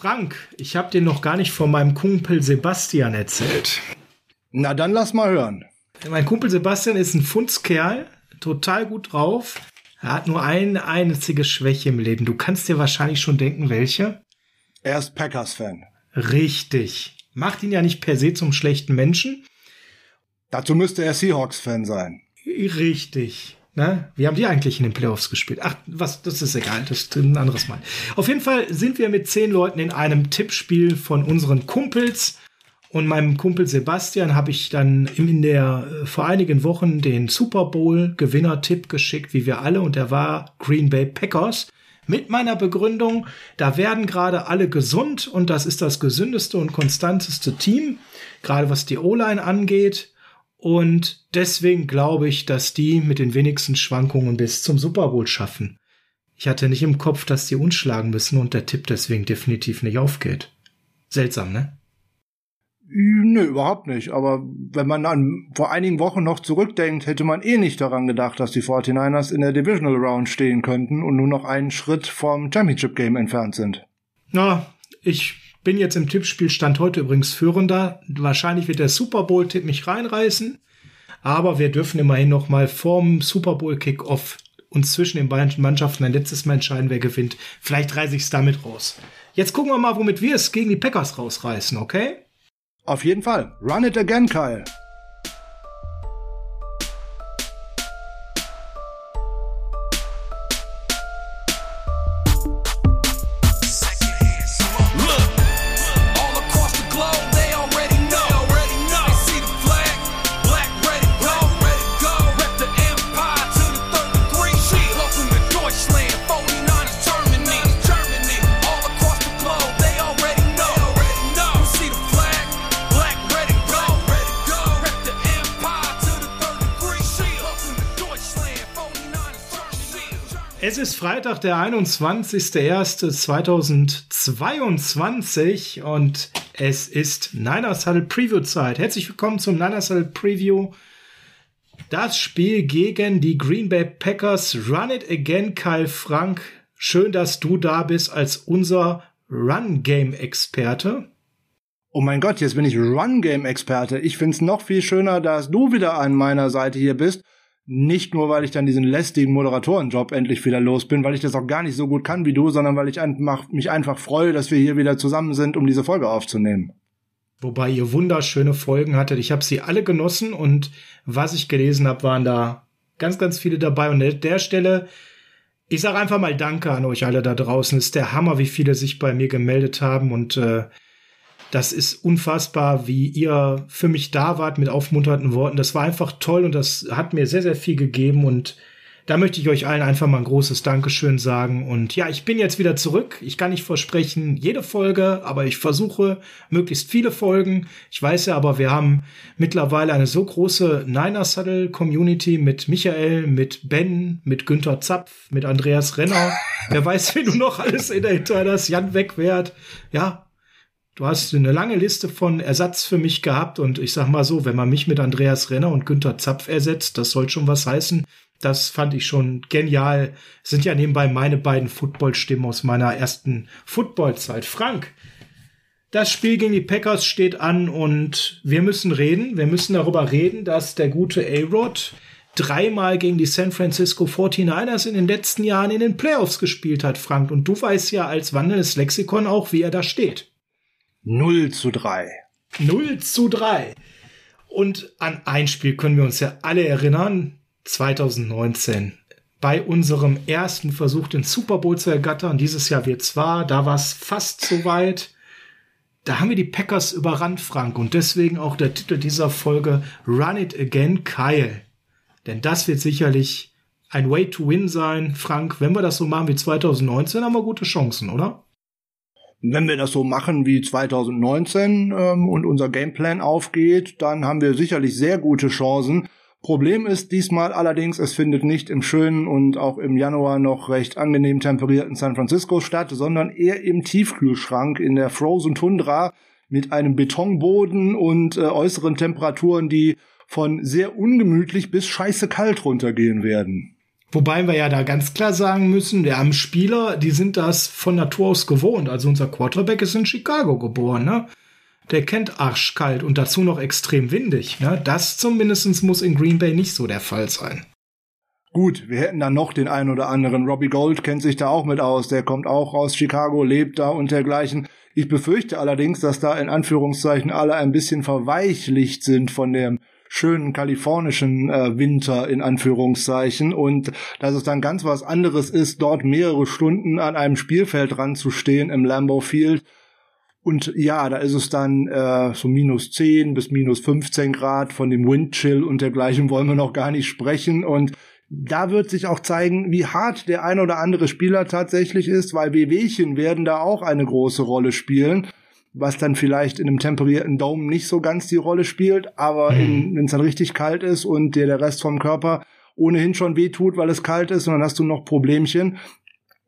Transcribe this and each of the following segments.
Frank, ich habe dir noch gar nicht von meinem Kumpel Sebastian erzählt. Na dann lass mal hören. Mein Kumpel Sebastian ist ein Fundskerl, total gut drauf. Er hat nur eine einzige Schwäche im Leben. Du kannst dir wahrscheinlich schon denken, welche? Er ist Packers-Fan. Richtig. Macht ihn ja nicht per se zum schlechten Menschen. Dazu müsste er Seahawks-Fan sein. Richtig. Ne? Wie haben die eigentlich in den Playoffs gespielt? Ach, was, das ist egal, das ist ein anderes Mal. Auf jeden Fall sind wir mit zehn Leuten in einem Tippspiel von unseren Kumpels. Und meinem Kumpel Sebastian habe ich dann in der äh, vor einigen Wochen den Super Bowl Gewinner-Tipp geschickt, wie wir alle, und der war Green Bay Packers. Mit meiner Begründung, da werden gerade alle gesund und das ist das gesündeste und konstanteste Team, gerade was die O-Line angeht. Und deswegen glaube ich, dass die mit den wenigsten Schwankungen bis zum Super Bowl schaffen. Ich hatte nicht im Kopf, dass die uns schlagen müssen und der Tipp deswegen definitiv nicht aufgeht. Seltsam, ne? Nö, überhaupt nicht. Aber wenn man an vor einigen Wochen noch zurückdenkt, hätte man eh nicht daran gedacht, dass die 49ers in der Divisional Round stehen könnten und nur noch einen Schritt vom Championship Game entfernt sind. Na, ich bin jetzt im Tippspiel Stand heute übrigens führender. Wahrscheinlich wird der Super Bowl Tipp mich reinreißen. Aber wir dürfen immerhin noch mal vorm Super Bowl Kickoff uns zwischen den beiden Mannschaften ein letztes Mal entscheiden, wer gewinnt. Vielleicht reiße ich es damit raus. Jetzt gucken wir mal, womit wir es gegen die Packers rausreißen, okay? Auf jeden Fall. Run it again, Kyle. Freitag, der 21.01.2022 und es ist Niners Huddle Preview Zeit. Herzlich willkommen zum Niners Huddle Preview. Das Spiel gegen die Green Bay Packers. Run it again, Kyle Frank. Schön, dass du da bist als unser Run-Game-Experte. Oh mein Gott, jetzt bin ich Run-Game-Experte. Ich find's noch viel schöner, dass du wieder an meiner Seite hier bist nicht nur, weil ich dann diesen lästigen Moderatorenjob endlich wieder los bin, weil ich das auch gar nicht so gut kann wie du, sondern weil ich mich einfach freue, dass wir hier wieder zusammen sind, um diese Folge aufzunehmen. Wobei ihr wunderschöne Folgen hattet. Ich habe sie alle genossen und was ich gelesen habe, waren da ganz, ganz viele dabei. Und an der Stelle, ich sage einfach mal Danke an euch alle da draußen. Es ist der Hammer, wie viele sich bei mir gemeldet haben und äh, das ist unfassbar, wie ihr für mich da wart mit aufmunternden Worten. Das war einfach toll und das hat mir sehr, sehr viel gegeben und da möchte ich euch allen einfach mal ein großes Dankeschön sagen. Und ja, ich bin jetzt wieder zurück. Ich kann nicht versprechen, jede Folge, aber ich versuche möglichst viele Folgen. Ich weiß ja aber, wir haben mittlerweile eine so große Niner Saddle Community mit Michael, mit Ben, mit Günther Zapf, mit Andreas Renner. Wer weiß, wie du noch alles in der Hinterhalt hast. Jan Wegwert. Ja, du hast eine lange Liste von Ersatz für mich gehabt und ich sag mal so, wenn man mich mit Andreas Renner und Günther Zapf ersetzt, das soll schon was heißen. Das fand ich schon genial. sind ja nebenbei meine beiden Footballstimmen aus meiner ersten Footballzeit. Frank, das Spiel gegen die Packers steht an und wir müssen reden. Wir müssen darüber reden, dass der gute A-Rod dreimal gegen die San Francisco 49ers in den letzten Jahren in den Playoffs gespielt hat, Frank. Und du weißt ja als wandelndes Lexikon auch, wie er da steht. 0 zu 3. 0 zu 3. Und an ein Spiel können wir uns ja alle erinnern. 2019. Bei unserem ersten Versuch, den Super Bowl zu ergattern. Dieses Jahr wird zwar, da war es fast so weit. Da haben wir die Packers überrannt, Frank. Und deswegen auch der Titel dieser Folge Run It Again, Kyle. Denn das wird sicherlich ein Way to Win sein, Frank. Wenn wir das so machen wie 2019, haben wir gute Chancen, oder? Wenn wir das so machen wie 2019 ähm, und unser Gameplan aufgeht, dann haben wir sicherlich sehr gute Chancen. Problem ist diesmal allerdings, es findet nicht im schönen und auch im Januar noch recht angenehm temperierten San Francisco statt, sondern eher im Tiefkühlschrank in der Frozen Tundra mit einem Betonboden und äh, äußeren Temperaturen, die von sehr ungemütlich bis scheiße kalt runtergehen werden. Wobei wir ja da ganz klar sagen müssen, wir haben Spieler, die sind das von Natur aus gewohnt. Also unser Quarterback ist in Chicago geboren, ne? Der kennt arschkalt und dazu noch extrem windig. Ne? Das zumindest muss in Green Bay nicht so der Fall sein. Gut, wir hätten dann noch den einen oder anderen. Robbie Gold kennt sich da auch mit aus. Der kommt auch aus Chicago, lebt da und dergleichen. Ich befürchte allerdings, dass da in Anführungszeichen alle ein bisschen verweichlicht sind von dem schönen kalifornischen äh, Winter in Anführungszeichen und dass es dann ganz was anderes ist, dort mehrere Stunden an einem Spielfeld ranzustehen im Lambeau Field. Und ja, da ist es dann äh, so minus 10 bis minus 15 Grad von dem Windchill und dergleichen wollen wir noch gar nicht sprechen. Und da wird sich auch zeigen, wie hart der ein oder andere Spieler tatsächlich ist, weil Wehwehchen werden da auch eine große Rolle spielen, was dann vielleicht in einem temperierten Daumen nicht so ganz die Rolle spielt, aber mhm. wenn es dann richtig kalt ist und dir der Rest vom Körper ohnehin schon wehtut, weil es kalt ist, und dann hast du noch Problemchen,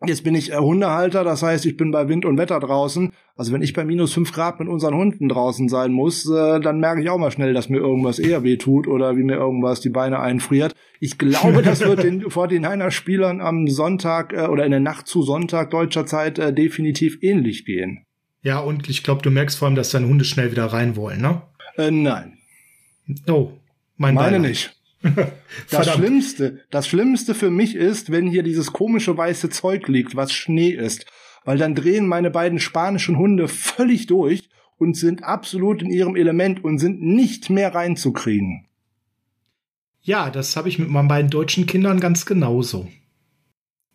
Jetzt bin ich äh, Hundehalter, das heißt, ich bin bei Wind und Wetter draußen. Also wenn ich bei minus fünf Grad mit unseren Hunden draußen sein muss, äh, dann merke ich auch mal schnell, dass mir irgendwas eher weh tut oder wie mir irgendwas die Beine einfriert. Ich glaube, das wird den vor den Heiner Spielern am Sonntag äh, oder in der Nacht zu Sonntag deutscher Zeit äh, definitiv ähnlich gehen. Ja, und ich glaube, du merkst vor allem, dass deine Hunde schnell wieder rein wollen, ne? Äh, nein. Oh, mein Meine Beileid. nicht. das Schlimmste, das Schlimmste für mich ist, wenn hier dieses komische weiße Zeug liegt, was Schnee ist. Weil dann drehen meine beiden spanischen Hunde völlig durch und sind absolut in ihrem Element und sind nicht mehr reinzukriegen. Ja, das habe ich mit meinen beiden deutschen Kindern ganz genauso.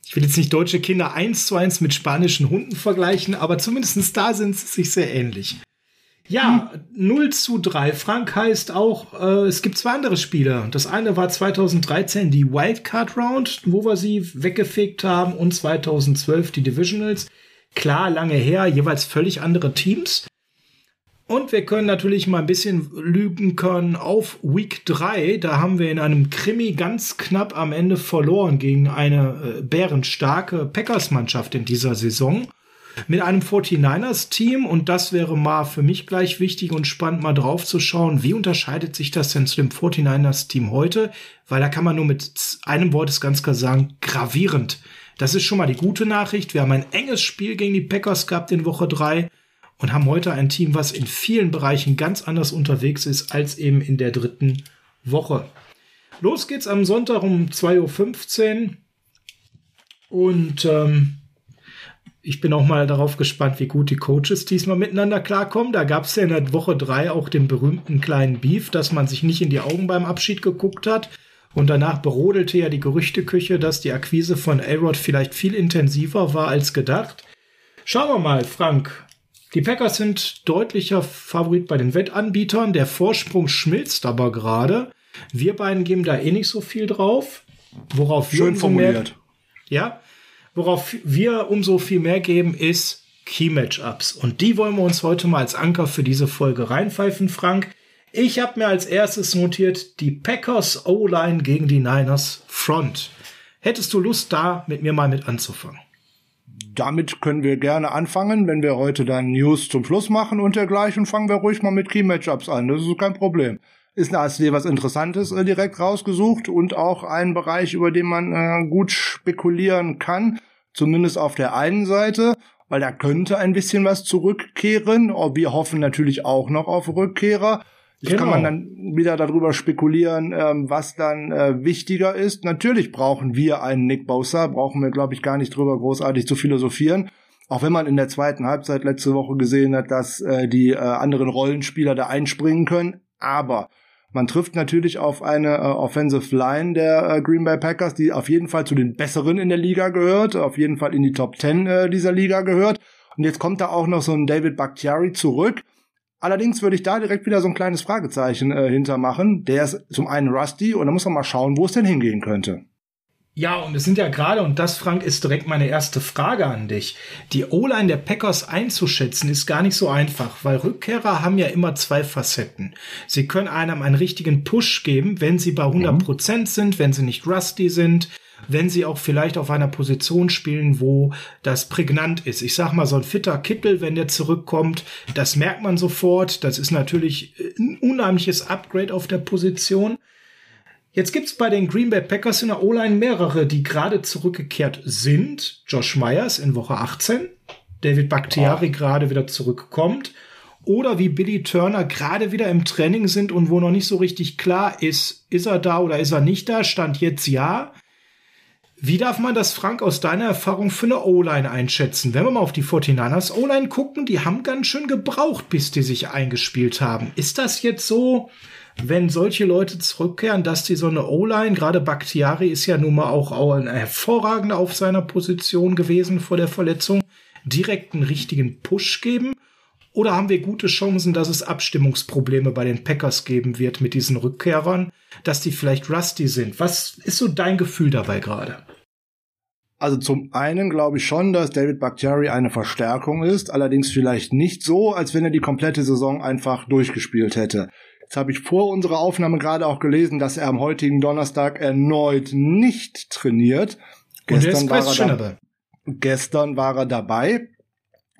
Ich will jetzt nicht deutsche Kinder eins zu eins mit spanischen Hunden vergleichen, aber zumindest da sind sie sich sehr ähnlich. Ja, 0 zu 3. Frank heißt auch, äh, es gibt zwei andere Spiele. Das eine war 2013 die Wildcard Round, wo wir sie weggefegt haben, und 2012 die Divisionals. Klar, lange her, jeweils völlig andere Teams. Und wir können natürlich mal ein bisschen lügen können auf Week 3. Da haben wir in einem Krimi ganz knapp am Ende verloren gegen eine äh, bärenstarke Packers-Mannschaft in dieser Saison mit einem 49ers-Team und das wäre mal für mich gleich wichtig und spannend mal drauf zu schauen, wie unterscheidet sich das denn zu dem 49ers-Team heute? Weil da kann man nur mit einem Wort es ganz klar sagen, gravierend. Das ist schon mal die gute Nachricht. Wir haben ein enges Spiel gegen die Packers gehabt in Woche drei und haben heute ein Team, was in vielen Bereichen ganz anders unterwegs ist als eben in der dritten Woche. Los geht's am Sonntag um 2.15 Uhr und ähm, ich bin auch mal darauf gespannt, wie gut die Coaches diesmal miteinander klarkommen. Da gab es ja in der Woche drei auch den berühmten kleinen Beef, dass man sich nicht in die Augen beim Abschied geguckt hat. Und danach berodelte ja die Gerüchteküche, dass die Akquise von A-Rod vielleicht viel intensiver war als gedacht. Schauen wir mal, Frank. Die Packers sind deutlicher Favorit bei den Wettanbietern. Der Vorsprung schmilzt aber gerade. Wir beiden geben da eh nicht so viel drauf. Worauf Schön formuliert. ja, Worauf wir umso viel mehr geben, ist Key Matchups. Und die wollen wir uns heute mal als Anker für diese Folge reinpfeifen, Frank. Ich habe mir als erstes notiert die Packers O-Line gegen die Niners Front. Hättest du Lust, da mit mir mal mit anzufangen? Damit können wir gerne anfangen, wenn wir heute dann News zum Schluss machen und dergleichen, fangen wir ruhig mal mit Key Matchups an. Das ist kein Problem ist hast dir was Interessantes äh, direkt rausgesucht und auch ein Bereich, über den man äh, gut spekulieren kann, zumindest auf der einen Seite, weil da könnte ein bisschen was zurückkehren. Oh, wir hoffen natürlich auch noch auf Rückkehrer. Jetzt genau. kann man dann wieder darüber spekulieren, ähm, was dann äh, wichtiger ist. Natürlich brauchen wir einen Nick Bosa, brauchen wir, glaube ich, gar nicht drüber großartig zu philosophieren. Auch wenn man in der zweiten Halbzeit letzte Woche gesehen hat, dass äh, die äh, anderen Rollenspieler da einspringen können. Aber man trifft natürlich auf eine äh, Offensive Line der äh, Green Bay Packers, die auf jeden Fall zu den besseren in der Liga gehört, auf jeden Fall in die Top 10 äh, dieser Liga gehört. Und jetzt kommt da auch noch so ein David Bakhtiari zurück. Allerdings würde ich da direkt wieder so ein kleines Fragezeichen äh, hintermachen. Der ist zum einen rusty und da muss man mal schauen, wo es denn hingehen könnte. Ja, und es sind ja gerade, und das, Frank, ist direkt meine erste Frage an dich. Die O-Line der Packers einzuschätzen ist gar nicht so einfach, weil Rückkehrer haben ja immer zwei Facetten. Sie können einem einen richtigen Push geben, wenn sie bei 100 Prozent mhm. sind, wenn sie nicht rusty sind, wenn sie auch vielleicht auf einer Position spielen, wo das prägnant ist. Ich sag mal, so ein fitter Kittel, wenn der zurückkommt, das merkt man sofort. Das ist natürlich ein unheimliches Upgrade auf der Position. Jetzt gibt's bei den Green Bay Packers in der O-Line mehrere, die gerade zurückgekehrt sind. Josh Myers in Woche 18, David Bakhtiari oh. gerade wieder zurückkommt oder wie Billy Turner gerade wieder im Training sind und wo noch nicht so richtig klar ist, ist er da oder ist er nicht da, stand jetzt ja. Wie darf man das, Frank, aus deiner Erfahrung für eine O-Line einschätzen? Wenn wir mal auf die 49ers O-Line gucken, die haben ganz schön gebraucht, bis die sich eingespielt haben. Ist das jetzt so, wenn solche Leute zurückkehren, dass die so eine O-Line, gerade Bakhtiari ist ja nun mal auch, ein hervorragender auf seiner Position gewesen vor der Verletzung, direkt einen richtigen Push geben? Oder haben wir gute Chancen, dass es Abstimmungsprobleme bei den Packers geben wird mit diesen Rückkehrern, dass die vielleicht rusty sind? Was ist so dein Gefühl dabei gerade? Also zum einen glaube ich schon, dass David Bakhtiari eine Verstärkung ist, allerdings vielleicht nicht so, als wenn er die komplette Saison einfach durchgespielt hätte. Jetzt habe ich vor unserer Aufnahme gerade auch gelesen, dass er am heutigen Donnerstag erneut nicht trainiert. Gestern, war er, gestern war er dabei.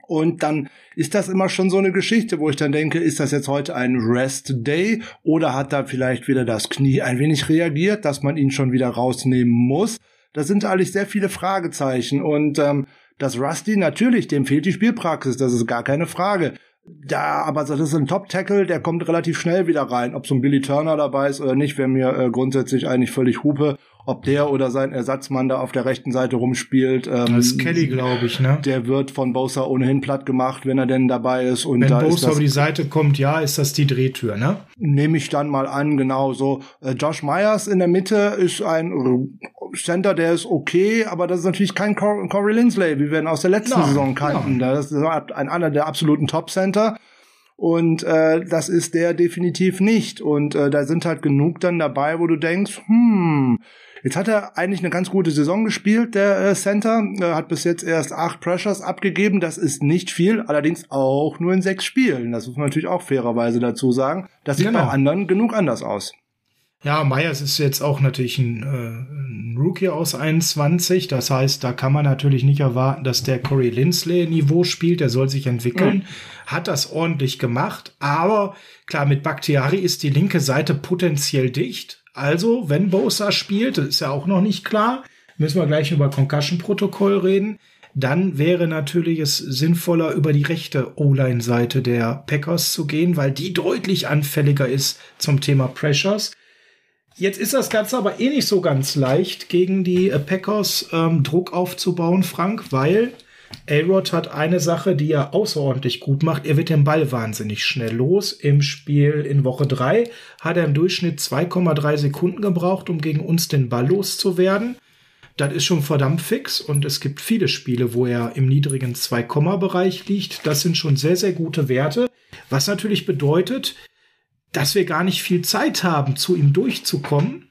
Und dann ist das immer schon so eine Geschichte, wo ich dann denke, ist das jetzt heute ein Rest Day oder hat da vielleicht wieder das Knie ein wenig reagiert, dass man ihn schon wieder rausnehmen muss? Das sind eigentlich sehr viele Fragezeichen und ähm, das Rusty natürlich, dem fehlt die Spielpraxis, das ist gar keine Frage. Da, aber das ist ein Top-Tackle, der kommt relativ schnell wieder rein. Ob so ein Billy Turner dabei ist oder nicht, wäre mir äh, grundsätzlich eigentlich völlig Hupe ob der oder sein Ersatzmann da auf der rechten Seite rumspielt. Ähm, das ist Kelly, glaube ich, ne? Der wird von Bosa ohnehin platt gemacht, wenn er denn dabei ist. Und wenn da Bosa auf die Seite kommt, ja, ist das die Drehtür, ne? Nehme ich dann mal an, genau so. Äh, Josh Myers in der Mitte ist ein Center, der ist okay, aber das ist natürlich kein Cor Corey Lindsley, wie wir ihn aus der letzten no, Saison kannten. No. Das ist ein einer der absoluten Top-Center. Und äh, das ist der definitiv nicht. Und äh, da sind halt genug dann dabei, wo du denkst, hm, Jetzt hat er eigentlich eine ganz gute Saison gespielt, der äh, Center. Er hat bis jetzt erst acht Pressures abgegeben. Das ist nicht viel, allerdings auch nur in sechs Spielen. Das muss man natürlich auch fairerweise dazu sagen. Das sieht genau. bei anderen genug anders aus. Ja, Myers ist jetzt auch natürlich ein, äh, ein, Rookie aus 21. Das heißt, da kann man natürlich nicht erwarten, dass der Corey Lindsley Niveau spielt. Der soll sich entwickeln. Mhm. Hat das ordentlich gemacht. Aber klar, mit Bakhtiari ist die linke Seite potenziell dicht. Also, wenn Bosa spielt, das ist ja auch noch nicht klar, müssen wir gleich über Concussion-Protokoll reden, dann wäre natürlich es sinnvoller, über die rechte O-Line-Seite der Packers zu gehen, weil die deutlich anfälliger ist zum Thema Pressures. Jetzt ist das Ganze aber eh nicht so ganz leicht, gegen die Packers ähm, Druck aufzubauen, Frank, weil A-Rod hat eine Sache, die er außerordentlich gut macht. Er wird den Ball wahnsinnig schnell los. Im Spiel in Woche 3 hat er im Durchschnitt 2,3 Sekunden gebraucht, um gegen uns den Ball loszuwerden. Das ist schon verdammt fix und es gibt viele Spiele, wo er im niedrigen 2-Bereich liegt. Das sind schon sehr, sehr gute Werte. Was natürlich bedeutet, dass wir gar nicht viel Zeit haben, zu ihm durchzukommen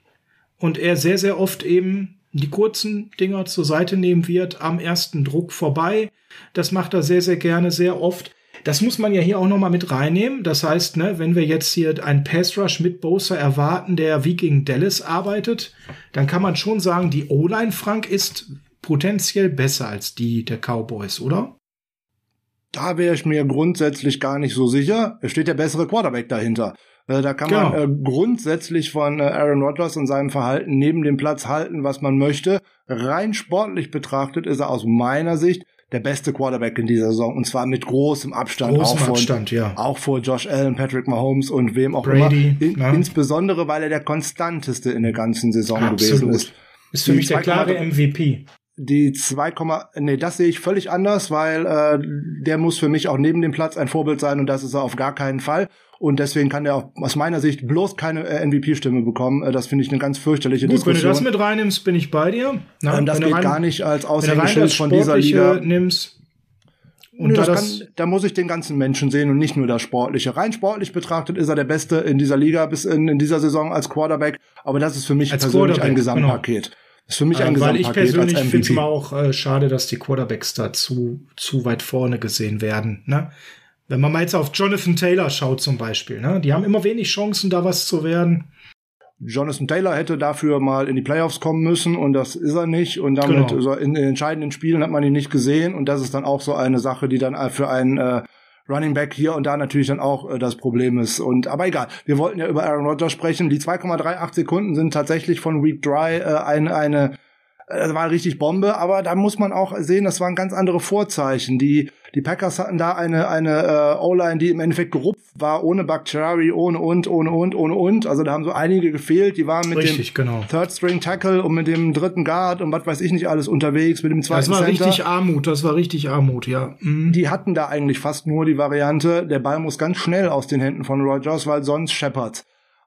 und er sehr, sehr oft eben die kurzen Dinger zur Seite nehmen wird, am ersten Druck vorbei. Das macht er sehr, sehr gerne, sehr oft. Das muss man ja hier auch nochmal mit reinnehmen. Das heißt, ne, wenn wir jetzt hier einen Pass Rush mit Bosa erwarten, der wie gegen Dallas arbeitet, dann kann man schon sagen, die O-Line Frank ist potenziell besser als die der Cowboys, oder? Da wäre ich mir grundsätzlich gar nicht so sicher. Es steht der bessere Quarterback dahinter. Äh, da kann genau. man äh, grundsätzlich von äh, Aaron Rodgers und seinem Verhalten neben dem Platz halten, was man möchte. Rein sportlich betrachtet ist er aus meiner Sicht der beste Quarterback in dieser Saison und zwar mit großem Abstand, großem auch, vor, Abstand ja. auch vor Josh Allen, Patrick Mahomes und wem auch Brady, immer. In, ja. Insbesondere, weil er der konstanteste in der ganzen Saison Absolut. gewesen ist. Ist für Die mich der klare MVP die 2, nee, das sehe ich völlig anders, weil äh, der muss für mich auch neben dem Platz ein Vorbild sein und das ist er auf gar keinen Fall. Und deswegen kann er aus meiner Sicht bloß keine äh, MVP-Stimme bekommen. Äh, das finde ich eine ganz fürchterliche Gut, Diskussion. Wenn du das mit reinnimmst, bin ich bei dir. Na, ähm, das geht rein, gar nicht als Aushängeschild von dieser Liga. Nimmst, und Nö, da, das kann, da muss ich den ganzen Menschen sehen und nicht nur das Sportliche. Rein sportlich betrachtet ist er der Beste in dieser Liga bis in, in dieser Saison als Quarterback. Aber das ist für mich persönlich ein Gesamtpaket. Genau. Das ist für mich ein äh, Weil ich persönlich finde es immer auch äh, schade, dass die Quarterbacks da zu, zu weit vorne gesehen werden. Ne? Wenn man mal jetzt auf Jonathan Taylor schaut zum Beispiel, ne? die haben immer wenig Chancen, da was zu werden. Jonathan Taylor hätte dafür mal in die Playoffs kommen müssen und das ist er nicht. Und damit genau. in den entscheidenden Spielen hat man ihn nicht gesehen. Und das ist dann auch so eine Sache, die dann für einen äh, Running Back hier und da natürlich dann auch äh, das Problem ist. Und aber egal, wir wollten ja über Aaron Rodgers sprechen. Die 2,38 Sekunden sind tatsächlich von Week Dry äh, eine, eine das war richtig Bombe, aber da muss man auch sehen, das waren ganz andere Vorzeichen. Die, die Packers hatten da eine, eine äh, O-Line, die im Endeffekt gerupft war, ohne Bakhtiari, ohne und, ohne und, ohne und. Also da haben so einige gefehlt. Die waren mit richtig, dem genau. Third String Tackle und mit dem dritten Guard und was weiß ich nicht alles unterwegs, mit dem zweiten Das war Center. richtig Armut, das war richtig Armut, ja. Mhm. Die hatten da eigentlich fast nur die Variante, der Ball muss ganz schnell aus den Händen von Rogers, weil sonst scheppert.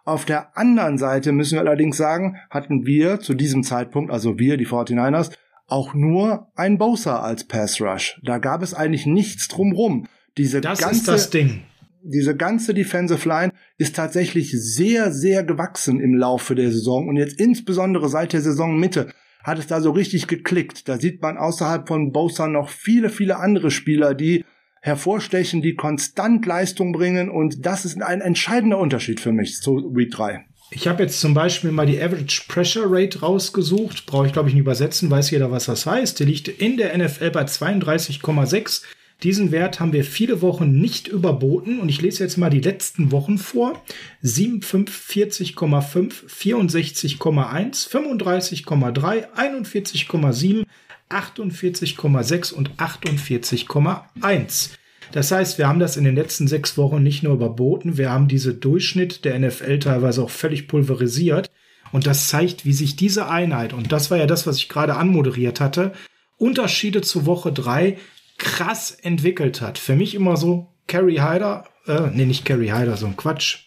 Auf der anderen Seite müssen wir allerdings sagen, hatten wir zu diesem Zeitpunkt, also wir, die 49ers, auch nur ein Bosa als Pass Rush. Da gab es eigentlich nichts drumrum. Diese Das ganze, ist das Ding. diese ganze Defensive Line ist tatsächlich sehr, sehr gewachsen im Laufe der Saison und jetzt insbesondere seit der Saisonmitte hat es da so richtig geklickt. Da sieht man außerhalb von Bosa noch viele, viele andere Spieler, die hervorstechen, die konstant Leistung bringen und das ist ein entscheidender Unterschied für mich zu Week 3. Ich habe jetzt zum Beispiel mal die Average Pressure Rate rausgesucht. Brauche ich, glaube ich, nicht übersetzen, weiß jeder, was das heißt. Die liegt in der NFL bei 32,6. Diesen Wert haben wir viele Wochen nicht überboten und ich lese jetzt mal die letzten Wochen vor. 47,5, 64,1, 35,3, 41,7, 48,6 und 48,1. Das heißt, wir haben das in den letzten sechs Wochen nicht nur überboten, wir haben diese Durchschnitt der NFL teilweise auch völlig pulverisiert. Und das zeigt, wie sich diese Einheit, und das war ja das, was ich gerade anmoderiert hatte, Unterschiede zu Woche drei krass entwickelt hat. Für mich immer so, Carrie Hyder, äh, nee, nicht Carrie Hyder, so ein Quatsch.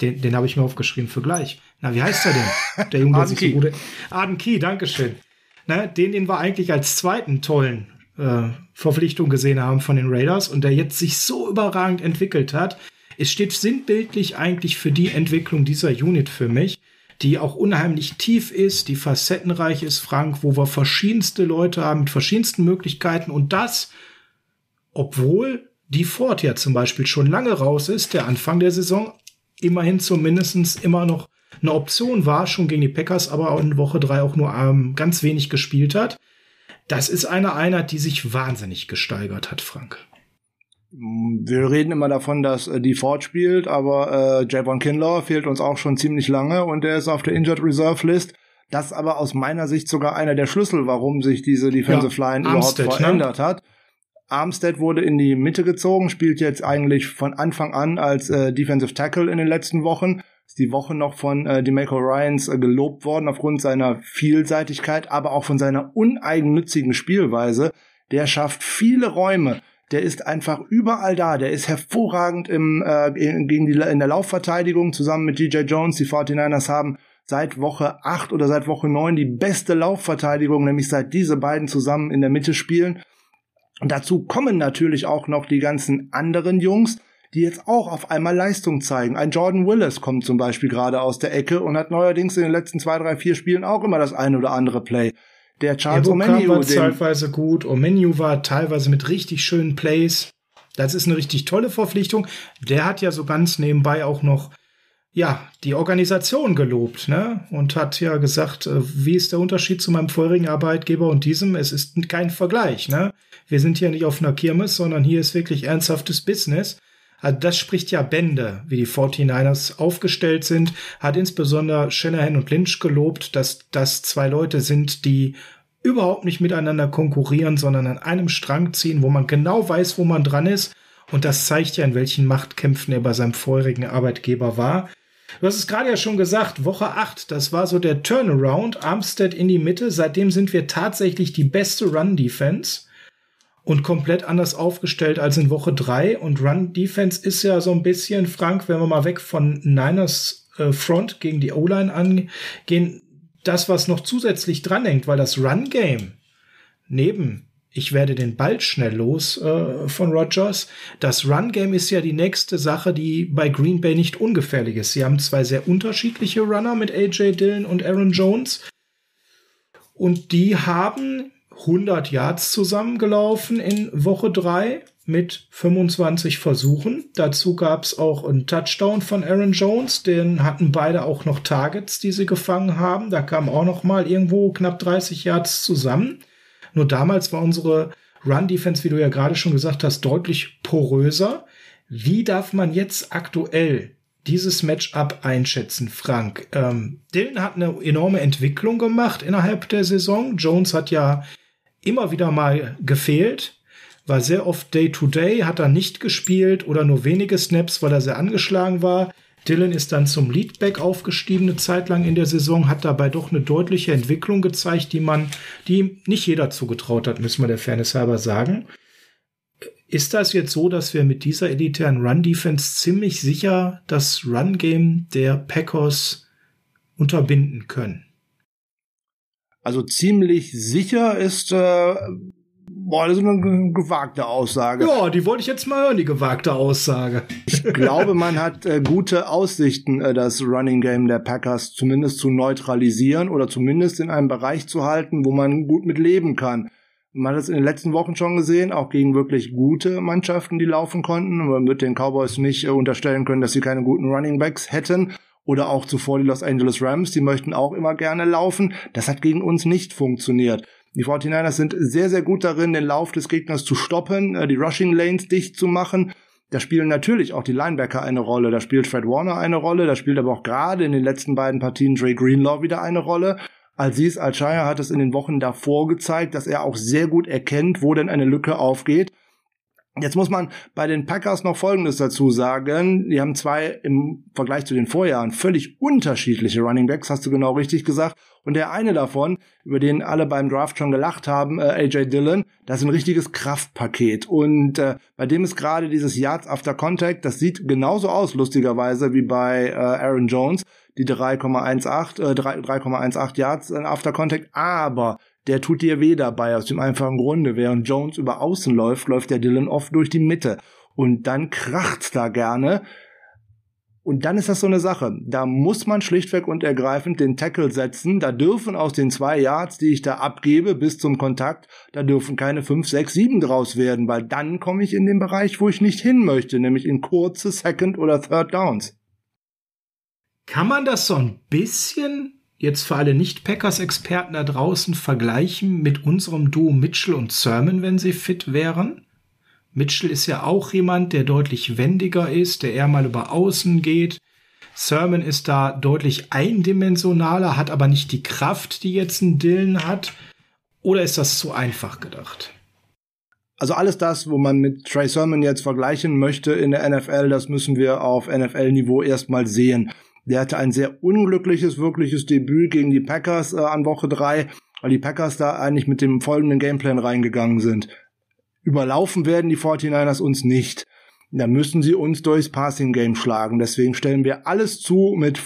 Den, den habe ich mir aufgeschrieben für gleich. Na, wie heißt er denn? Der Junge, der sich so gut... Aden Key, Dankeschön. Na, den, den wir eigentlich als zweiten tollen äh, Verpflichtung gesehen haben von den Raiders und der jetzt sich so überragend entwickelt hat. Es steht sinnbildlich eigentlich für die Entwicklung dieser Unit für mich, die auch unheimlich tief ist, die facettenreich ist, Frank, wo wir verschiedenste Leute haben mit verschiedensten Möglichkeiten und das, obwohl die Ford ja zum Beispiel schon lange raus ist, der Anfang der Saison immerhin zumindest immer noch eine Option war, schon gegen die Packers, aber in Woche drei auch nur ähm, ganz wenig gespielt hat. Das ist eine Einheit, die sich wahnsinnig gesteigert hat, Frank. Wir reden immer davon, dass äh, die Ford spielt, aber äh, Javon Kinlaw fehlt uns auch schon ziemlich lange und der ist auf der Injured Reserve List. Das ist aber aus meiner Sicht sogar einer der Schlüssel, warum sich diese Defensive ja, Line Armstead, überhaupt verändert ne? hat. Armstead wurde in die Mitte gezogen, spielt jetzt eigentlich von Anfang an als äh, Defensive Tackle in den letzten Wochen. Ist die Woche noch von äh, DeMarco Ryans äh, gelobt worden aufgrund seiner Vielseitigkeit, aber auch von seiner uneigennützigen Spielweise. Der schafft viele Räume der ist einfach überall da. Der ist hervorragend im, äh, gegen die, in der Laufverteidigung zusammen mit DJ Jones. Die 49ers haben seit Woche 8 oder seit Woche 9 die beste Laufverteidigung, nämlich seit diese beiden zusammen in der Mitte spielen. Und dazu kommen natürlich auch noch die ganzen anderen Jungs, die jetzt auch auf einmal Leistung zeigen. Ein Jordan Willis kommt zum Beispiel gerade aus der Ecke und hat neuerdings in den letzten zwei, drei, vier Spielen auch immer das eine oder andere Play. Der Charles Omeniu war teilweise gut. Omeniu war teilweise mit richtig schönen Plays. Das ist eine richtig tolle Verpflichtung. Der hat ja so ganz nebenbei auch noch ja, die Organisation gelobt, ne? Und hat ja gesagt, äh, wie ist der Unterschied zu meinem vorherigen Arbeitgeber und diesem? Es ist kein Vergleich, ne? Wir sind hier nicht auf einer Kirmes, sondern hier ist wirklich ernsthaftes Business. Also das spricht ja Bände, wie die 49ers aufgestellt sind, hat insbesondere Shanahan und Lynch gelobt, dass das zwei Leute sind, die überhaupt nicht miteinander konkurrieren, sondern an einem Strang ziehen, wo man genau weiß, wo man dran ist. Und das zeigt ja, in welchen Machtkämpfen er bei seinem vorherigen Arbeitgeber war. Du hast es gerade ja schon gesagt, Woche 8, das war so der Turnaround, Armstead in die Mitte. Seitdem sind wir tatsächlich die beste Run-Defense und komplett anders aufgestellt als in Woche 3. Und Run Defense ist ja so ein bisschen, Frank, wenn wir mal weg von Niners äh, Front gegen die O-Line angehen, das, was noch zusätzlich dranhängt, weil das Run Game neben ich werde den Ball schnell los äh, von Rogers. Das Run Game ist ja die nächste Sache, die bei Green Bay nicht ungefährlich ist. Sie haben zwei sehr unterschiedliche Runner mit AJ Dillon und Aaron Jones. Und die haben 100 Yards zusammengelaufen in Woche 3 mit 25 Versuchen. Dazu gab es auch einen Touchdown von Aaron Jones. Den hatten beide auch noch Targets, die sie gefangen haben. Da kam auch noch mal irgendwo knapp 30 Yards zusammen. Nur damals war unsere Run-Defense, wie du ja gerade schon gesagt hast, deutlich poröser. Wie darf man jetzt aktuell dieses Matchup einschätzen, Frank? Ähm, Dylan hat eine enorme Entwicklung gemacht innerhalb der Saison. Jones hat ja immer wieder mal gefehlt, war sehr oft Day-to-Day, -Day, hat er nicht gespielt oder nur wenige Snaps, weil er sehr angeschlagen war. Dylan ist dann zum Leadback aufgestiegen eine Zeit lang in der Saison, hat dabei doch eine deutliche Entwicklung gezeigt, die man, die ihm nicht jeder zugetraut hat, müssen wir der Fairness halber sagen. Ist das jetzt so, dass wir mit dieser elitären Run-Defense ziemlich sicher das Run-Game der Packers unterbinden können? Also ziemlich sicher ist äh, Boah, das ist eine gewagte Aussage. Ja, die wollte ich jetzt mal hören, die gewagte Aussage. Ich glaube, man hat äh, gute Aussichten, äh, das Running Game der Packers zumindest zu neutralisieren oder zumindest in einem Bereich zu halten, wo man gut mit leben kann. Man hat es in den letzten Wochen schon gesehen, auch gegen wirklich gute Mannschaften, die laufen konnten. Man wird den Cowboys nicht äh, unterstellen können, dass sie keine guten Running Backs hätten. Oder auch zuvor die Los Angeles Rams, die möchten auch immer gerne laufen. Das hat gegen uns nicht funktioniert. Die 49ers sind sehr, sehr gut darin, den Lauf des Gegners zu stoppen, äh, die Rushing Lanes dicht zu machen. Da spielen natürlich auch die Linebacker eine Rolle. Da spielt Fred Warner eine Rolle. Da spielt aber auch gerade in den letzten beiden Partien Dre Greenlaw wieder eine Rolle. Aziz Al-Shire hat es in den Wochen davor gezeigt, dass er auch sehr gut erkennt, wo denn eine Lücke aufgeht. Jetzt muss man bei den Packers noch Folgendes dazu sagen. Die haben zwei im Vergleich zu den Vorjahren völlig unterschiedliche Running Backs, hast du genau richtig gesagt. Und der eine davon, über den alle beim Draft schon gelacht haben, äh, AJ Dillon, das ist ein richtiges Kraftpaket. Und äh, bei dem ist gerade dieses Yards After Contact, das sieht genauso aus, lustigerweise, wie bei äh, Aaron Jones, die 3,18 äh, 3,18 Yards After Contact. Aber der tut dir weh dabei, aus dem einfachen Grunde. Während Jones über Außen läuft, läuft der Dylan oft durch die Mitte. Und dann kracht's da gerne. Und dann ist das so eine Sache. Da muss man schlichtweg und ergreifend den Tackle setzen. Da dürfen aus den zwei Yards, die ich da abgebe, bis zum Kontakt, da dürfen keine fünf, sechs, sieben draus werden, weil dann komme ich in den Bereich, wo ich nicht hin möchte, nämlich in kurze Second oder Third Downs. Kann man das so ein bisschen jetzt für alle Nicht-Packers-Experten da draußen vergleichen mit unserem Duo Mitchell und Sermon, wenn sie fit wären? Mitchell ist ja auch jemand, der deutlich wendiger ist, der eher mal über Außen geht. Sermon ist da deutlich eindimensionaler, hat aber nicht die Kraft, die jetzt ein Dylan hat. Oder ist das zu einfach gedacht? Also alles das, wo man mit Trey Sermon jetzt vergleichen möchte in der NFL, das müssen wir auf NFL-Niveau erstmal sehen. Der hatte ein sehr unglückliches, wirkliches Debüt gegen die Packers äh, an Woche drei, weil die Packers da eigentlich mit dem folgenden Gameplan reingegangen sind. Überlaufen werden die 49ers uns nicht. Da müssen sie uns durchs Passing Game schlagen. Deswegen stellen wir alles zu mit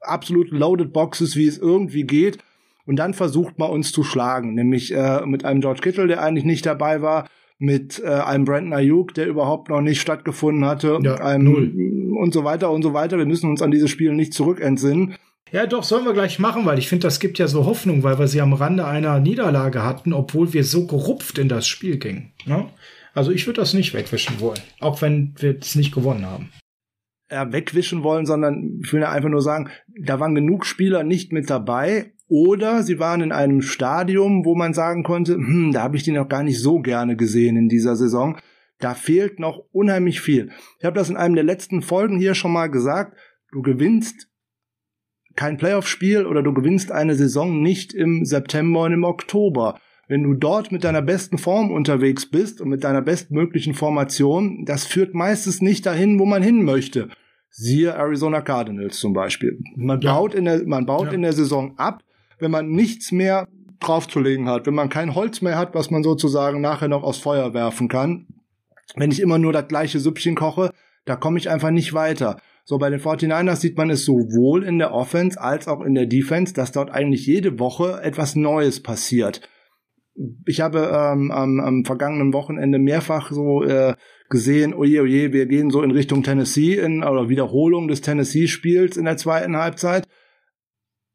absolut loaded Boxes, wie es irgendwie geht. Und dann versucht man uns zu schlagen, nämlich äh, mit einem George Kittle, der eigentlich nicht dabei war, mit äh, einem Brandon Ayuk, der überhaupt noch nicht stattgefunden hatte, ja, einem null. Und so weiter und so weiter. Wir müssen uns an dieses Spiel nicht zurückentsinnen. Ja, doch, sollen wir gleich machen, weil ich finde, das gibt ja so Hoffnung, weil wir sie am Rande einer Niederlage hatten, obwohl wir so gerupft in das Spiel gingen. Ne? Also ich würde das nicht wegwischen wollen, auch wenn wir es nicht gewonnen haben. Ja, wegwischen wollen, sondern ich will ja einfach nur sagen, da waren genug Spieler nicht mit dabei oder sie waren in einem Stadium, wo man sagen konnte, hm, da habe ich die noch gar nicht so gerne gesehen in dieser Saison. Da fehlt noch unheimlich viel. Ich habe das in einem der letzten Folgen hier schon mal gesagt. Du gewinnst kein Playoff-Spiel oder du gewinnst eine Saison nicht im September und im Oktober. Wenn du dort mit deiner besten Form unterwegs bist und mit deiner bestmöglichen Formation, das führt meistens nicht dahin, wo man hin möchte. Siehe Arizona Cardinals zum Beispiel. Man ja. baut in der, man baut ja. in der Saison ab, wenn man nichts mehr draufzulegen hat, wenn man kein Holz mehr hat, was man sozusagen nachher noch aufs Feuer werfen kann. Wenn ich immer nur das gleiche Süppchen koche, da komme ich einfach nicht weiter. So, bei den 49ers sieht man es sowohl in der Offense als auch in der Defense, dass dort eigentlich jede Woche etwas Neues passiert. Ich habe ähm, am, am vergangenen Wochenende mehrfach so äh, gesehen, oje, oje, wir gehen so in Richtung Tennessee in oder Wiederholung des Tennessee-Spiels in der zweiten Halbzeit.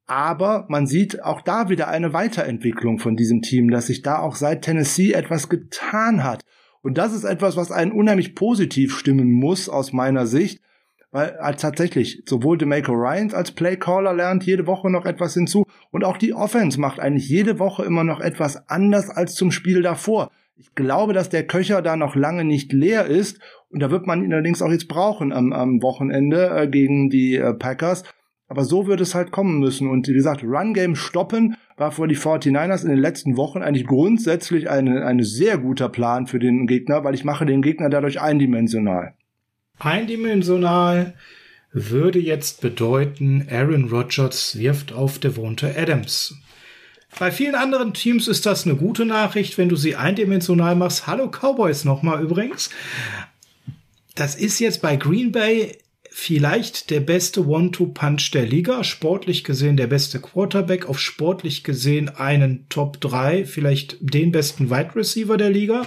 Aber man sieht auch da wieder eine Weiterentwicklung von diesem Team, dass sich da auch seit Tennessee etwas getan hat. Und das ist etwas, was einen unheimlich positiv stimmen muss aus meiner Sicht, weil äh, tatsächlich sowohl DeMaco Ryans als Playcaller lernt jede Woche noch etwas hinzu und auch die Offense macht eigentlich jede Woche immer noch etwas anders als zum Spiel davor. Ich glaube, dass der Köcher da noch lange nicht leer ist. Und da wird man ihn allerdings auch jetzt brauchen am, am Wochenende äh, gegen die äh, Packers. Aber so wird es halt kommen müssen. Und wie gesagt, Run-Game stoppen war für die 49ers in den letzten Wochen eigentlich grundsätzlich eine, eine sehr guter Plan für den Gegner, weil ich mache den Gegner dadurch eindimensional. Eindimensional würde jetzt bedeuten, Aaron Rodgers wirft auf Devonta Adams. Bei vielen anderen Teams ist das eine gute Nachricht, wenn du sie eindimensional machst. Hallo Cowboys nochmal übrigens. Das ist jetzt bei Green Bay vielleicht der beste One-Two-Punch der Liga. Sportlich gesehen der beste Quarterback, auf sportlich gesehen einen Top 3, vielleicht den besten Wide Receiver der Liga.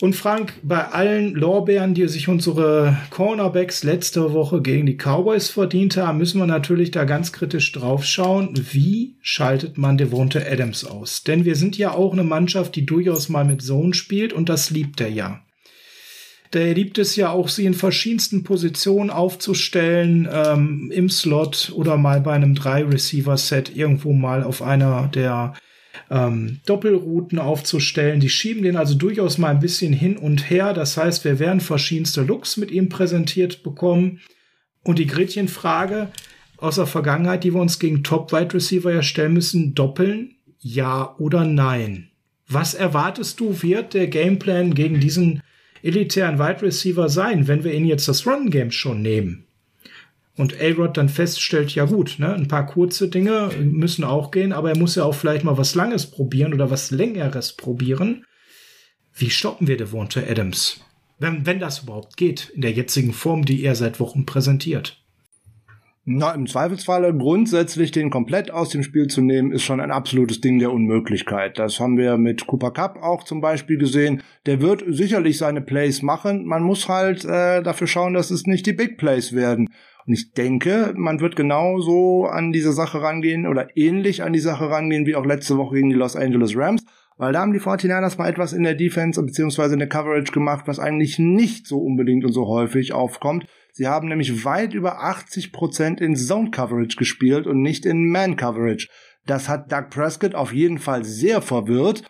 Und Frank, bei allen Lorbeeren, die sich unsere Cornerbacks letzte Woche gegen die Cowboys verdient haben, müssen wir natürlich da ganz kritisch drauf schauen. Wie schaltet man Devonta Adams aus? Denn wir sind ja auch eine Mannschaft, die durchaus mal mit Zone spielt und das liebt er ja. Der liebt es ja auch, sie in verschiedensten Positionen aufzustellen, ähm, im Slot oder mal bei einem Drei-Receiver-Set irgendwo mal auf einer der ähm, Doppelrouten aufzustellen. Die schieben den also durchaus mal ein bisschen hin und her. Das heißt, wir werden verschiedenste Looks mit ihm präsentiert bekommen. Und die Gretchenfrage aus der Vergangenheit, die wir uns gegen Top-Wide Receiver ja stellen müssen, doppeln, ja oder nein? Was erwartest du, wird der Gameplan gegen diesen elitären Wide Receiver sein, wenn wir ihn jetzt das Run Game schon nehmen. Und A-Rod dann feststellt, ja gut, ne, ein paar kurze Dinge müssen auch gehen, aber er muss ja auch vielleicht mal was Langes probieren oder was Längeres probieren. Wie stoppen wir Devonta Adams? Wenn, wenn das überhaupt geht, in der jetzigen Form, die er seit Wochen präsentiert. Na, im Zweifelsfalle grundsätzlich den komplett aus dem Spiel zu nehmen, ist schon ein absolutes Ding der Unmöglichkeit. Das haben wir mit Cooper Cup auch zum Beispiel gesehen. Der wird sicherlich seine Plays machen. Man muss halt äh, dafür schauen, dass es nicht die Big Plays werden. Und ich denke, man wird genauso an diese Sache rangehen oder ähnlich an die Sache rangehen wie auch letzte Woche gegen die Los Angeles Rams. Weil da haben die 49ers mal etwas in der Defense bzw. in der Coverage gemacht, was eigentlich nicht so unbedingt und so häufig aufkommt. Sie haben nämlich weit über 80 Prozent in Zone Coverage gespielt und nicht in Man Coverage. Das hat Doug Prescott auf jeden Fall sehr verwirrt.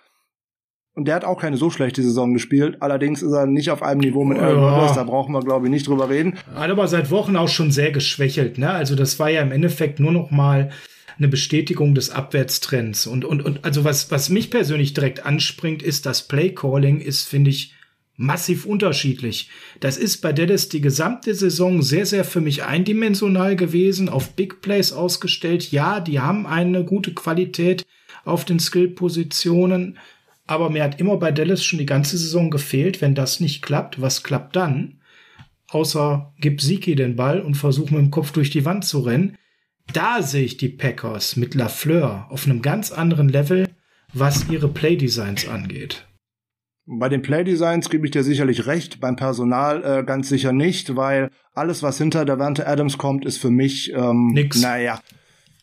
Und der hat auch keine so schlechte Saison gespielt. Allerdings ist er nicht auf einem Niveau mit Aaron ja. Rodgers. Da brauchen wir, glaube ich, nicht drüber reden. Hat aber seit Wochen auch schon sehr geschwächelt. Ne? Also das war ja im Endeffekt nur noch mal eine Bestätigung des Abwärtstrends. Und, und, und also was, was mich persönlich direkt anspringt, ist, das Playcalling ist, finde ich, massiv unterschiedlich. Das ist bei Dallas die gesamte Saison sehr, sehr für mich eindimensional gewesen, auf Big Plays ausgestellt. Ja, die haben eine gute Qualität auf den Skill-Positionen, aber mir hat immer bei Dallas schon die ganze Saison gefehlt, wenn das nicht klappt, was klappt dann? Außer gib Siki den Ball und versuch mit dem Kopf durch die Wand zu rennen. Da sehe ich die Packers mit Lafleur auf einem ganz anderen Level, was ihre Playdesigns angeht. Bei den Playdesigns gebe ich dir sicherlich recht, beim Personal äh, ganz sicher nicht, weil alles, was hinter der Wante Adams kommt, ist für mich, ähm, Nix. naja,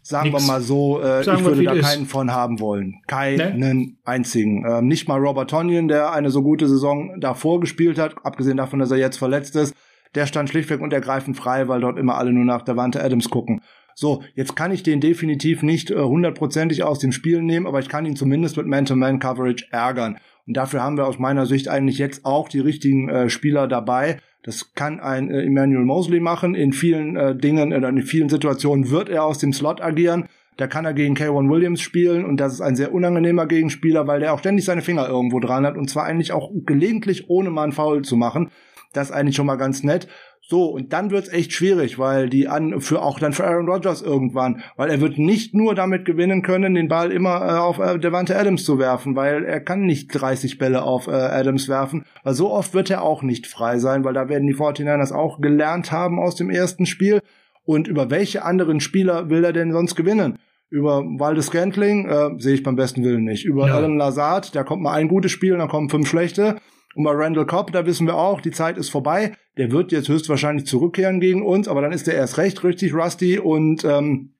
sagen Nix. wir mal so, äh, sagen ich würde da keinen ist. von haben wollen. Keinen ne? einzigen. Ähm, nicht mal Robert Tonyan, der eine so gute Saison davor gespielt hat, abgesehen davon, dass er jetzt verletzt ist, der stand schlichtweg und ergreifend frei, weil dort immer alle nur nach der Wante Adams gucken. So, jetzt kann ich den definitiv nicht äh, hundertprozentig äh, aus dem Spiel nehmen, aber ich kann ihn zumindest mit Man-to-Man-Coverage ärgern. Und dafür haben wir aus meiner Sicht eigentlich jetzt auch die richtigen äh, Spieler dabei. Das kann ein äh, Emmanuel Mosley machen. In vielen äh, Dingen oder in vielen Situationen wird er aus dem Slot agieren. Da kann er gegen K1 Williams spielen und das ist ein sehr unangenehmer Gegenspieler, weil der auch ständig seine Finger irgendwo dran hat und zwar eigentlich auch gelegentlich ohne mal einen Foul zu machen. Das ist eigentlich schon mal ganz nett. So, und dann wird's echt schwierig, weil die an, für auch dann für Aaron Rodgers irgendwann, weil er wird nicht nur damit gewinnen können, den Ball immer äh, auf äh, Devante Adams zu werfen, weil er kann nicht 30 Bälle auf äh, Adams werfen, weil so oft wird er auch nicht frei sein, weil da werden die 49ers auch gelernt haben aus dem ersten Spiel. Und über welche anderen Spieler will er denn sonst gewinnen? Über Waldes Scantling äh, sehe ich beim besten Willen nicht. Über ja. Alan Lazard, da kommt mal ein gutes Spiel und dann kommen fünf schlechte. Und bei Randall Cobb, da wissen wir auch, die Zeit ist vorbei. Der wird jetzt höchstwahrscheinlich zurückkehren gegen uns, aber dann ist er erst recht richtig rusty und ähm,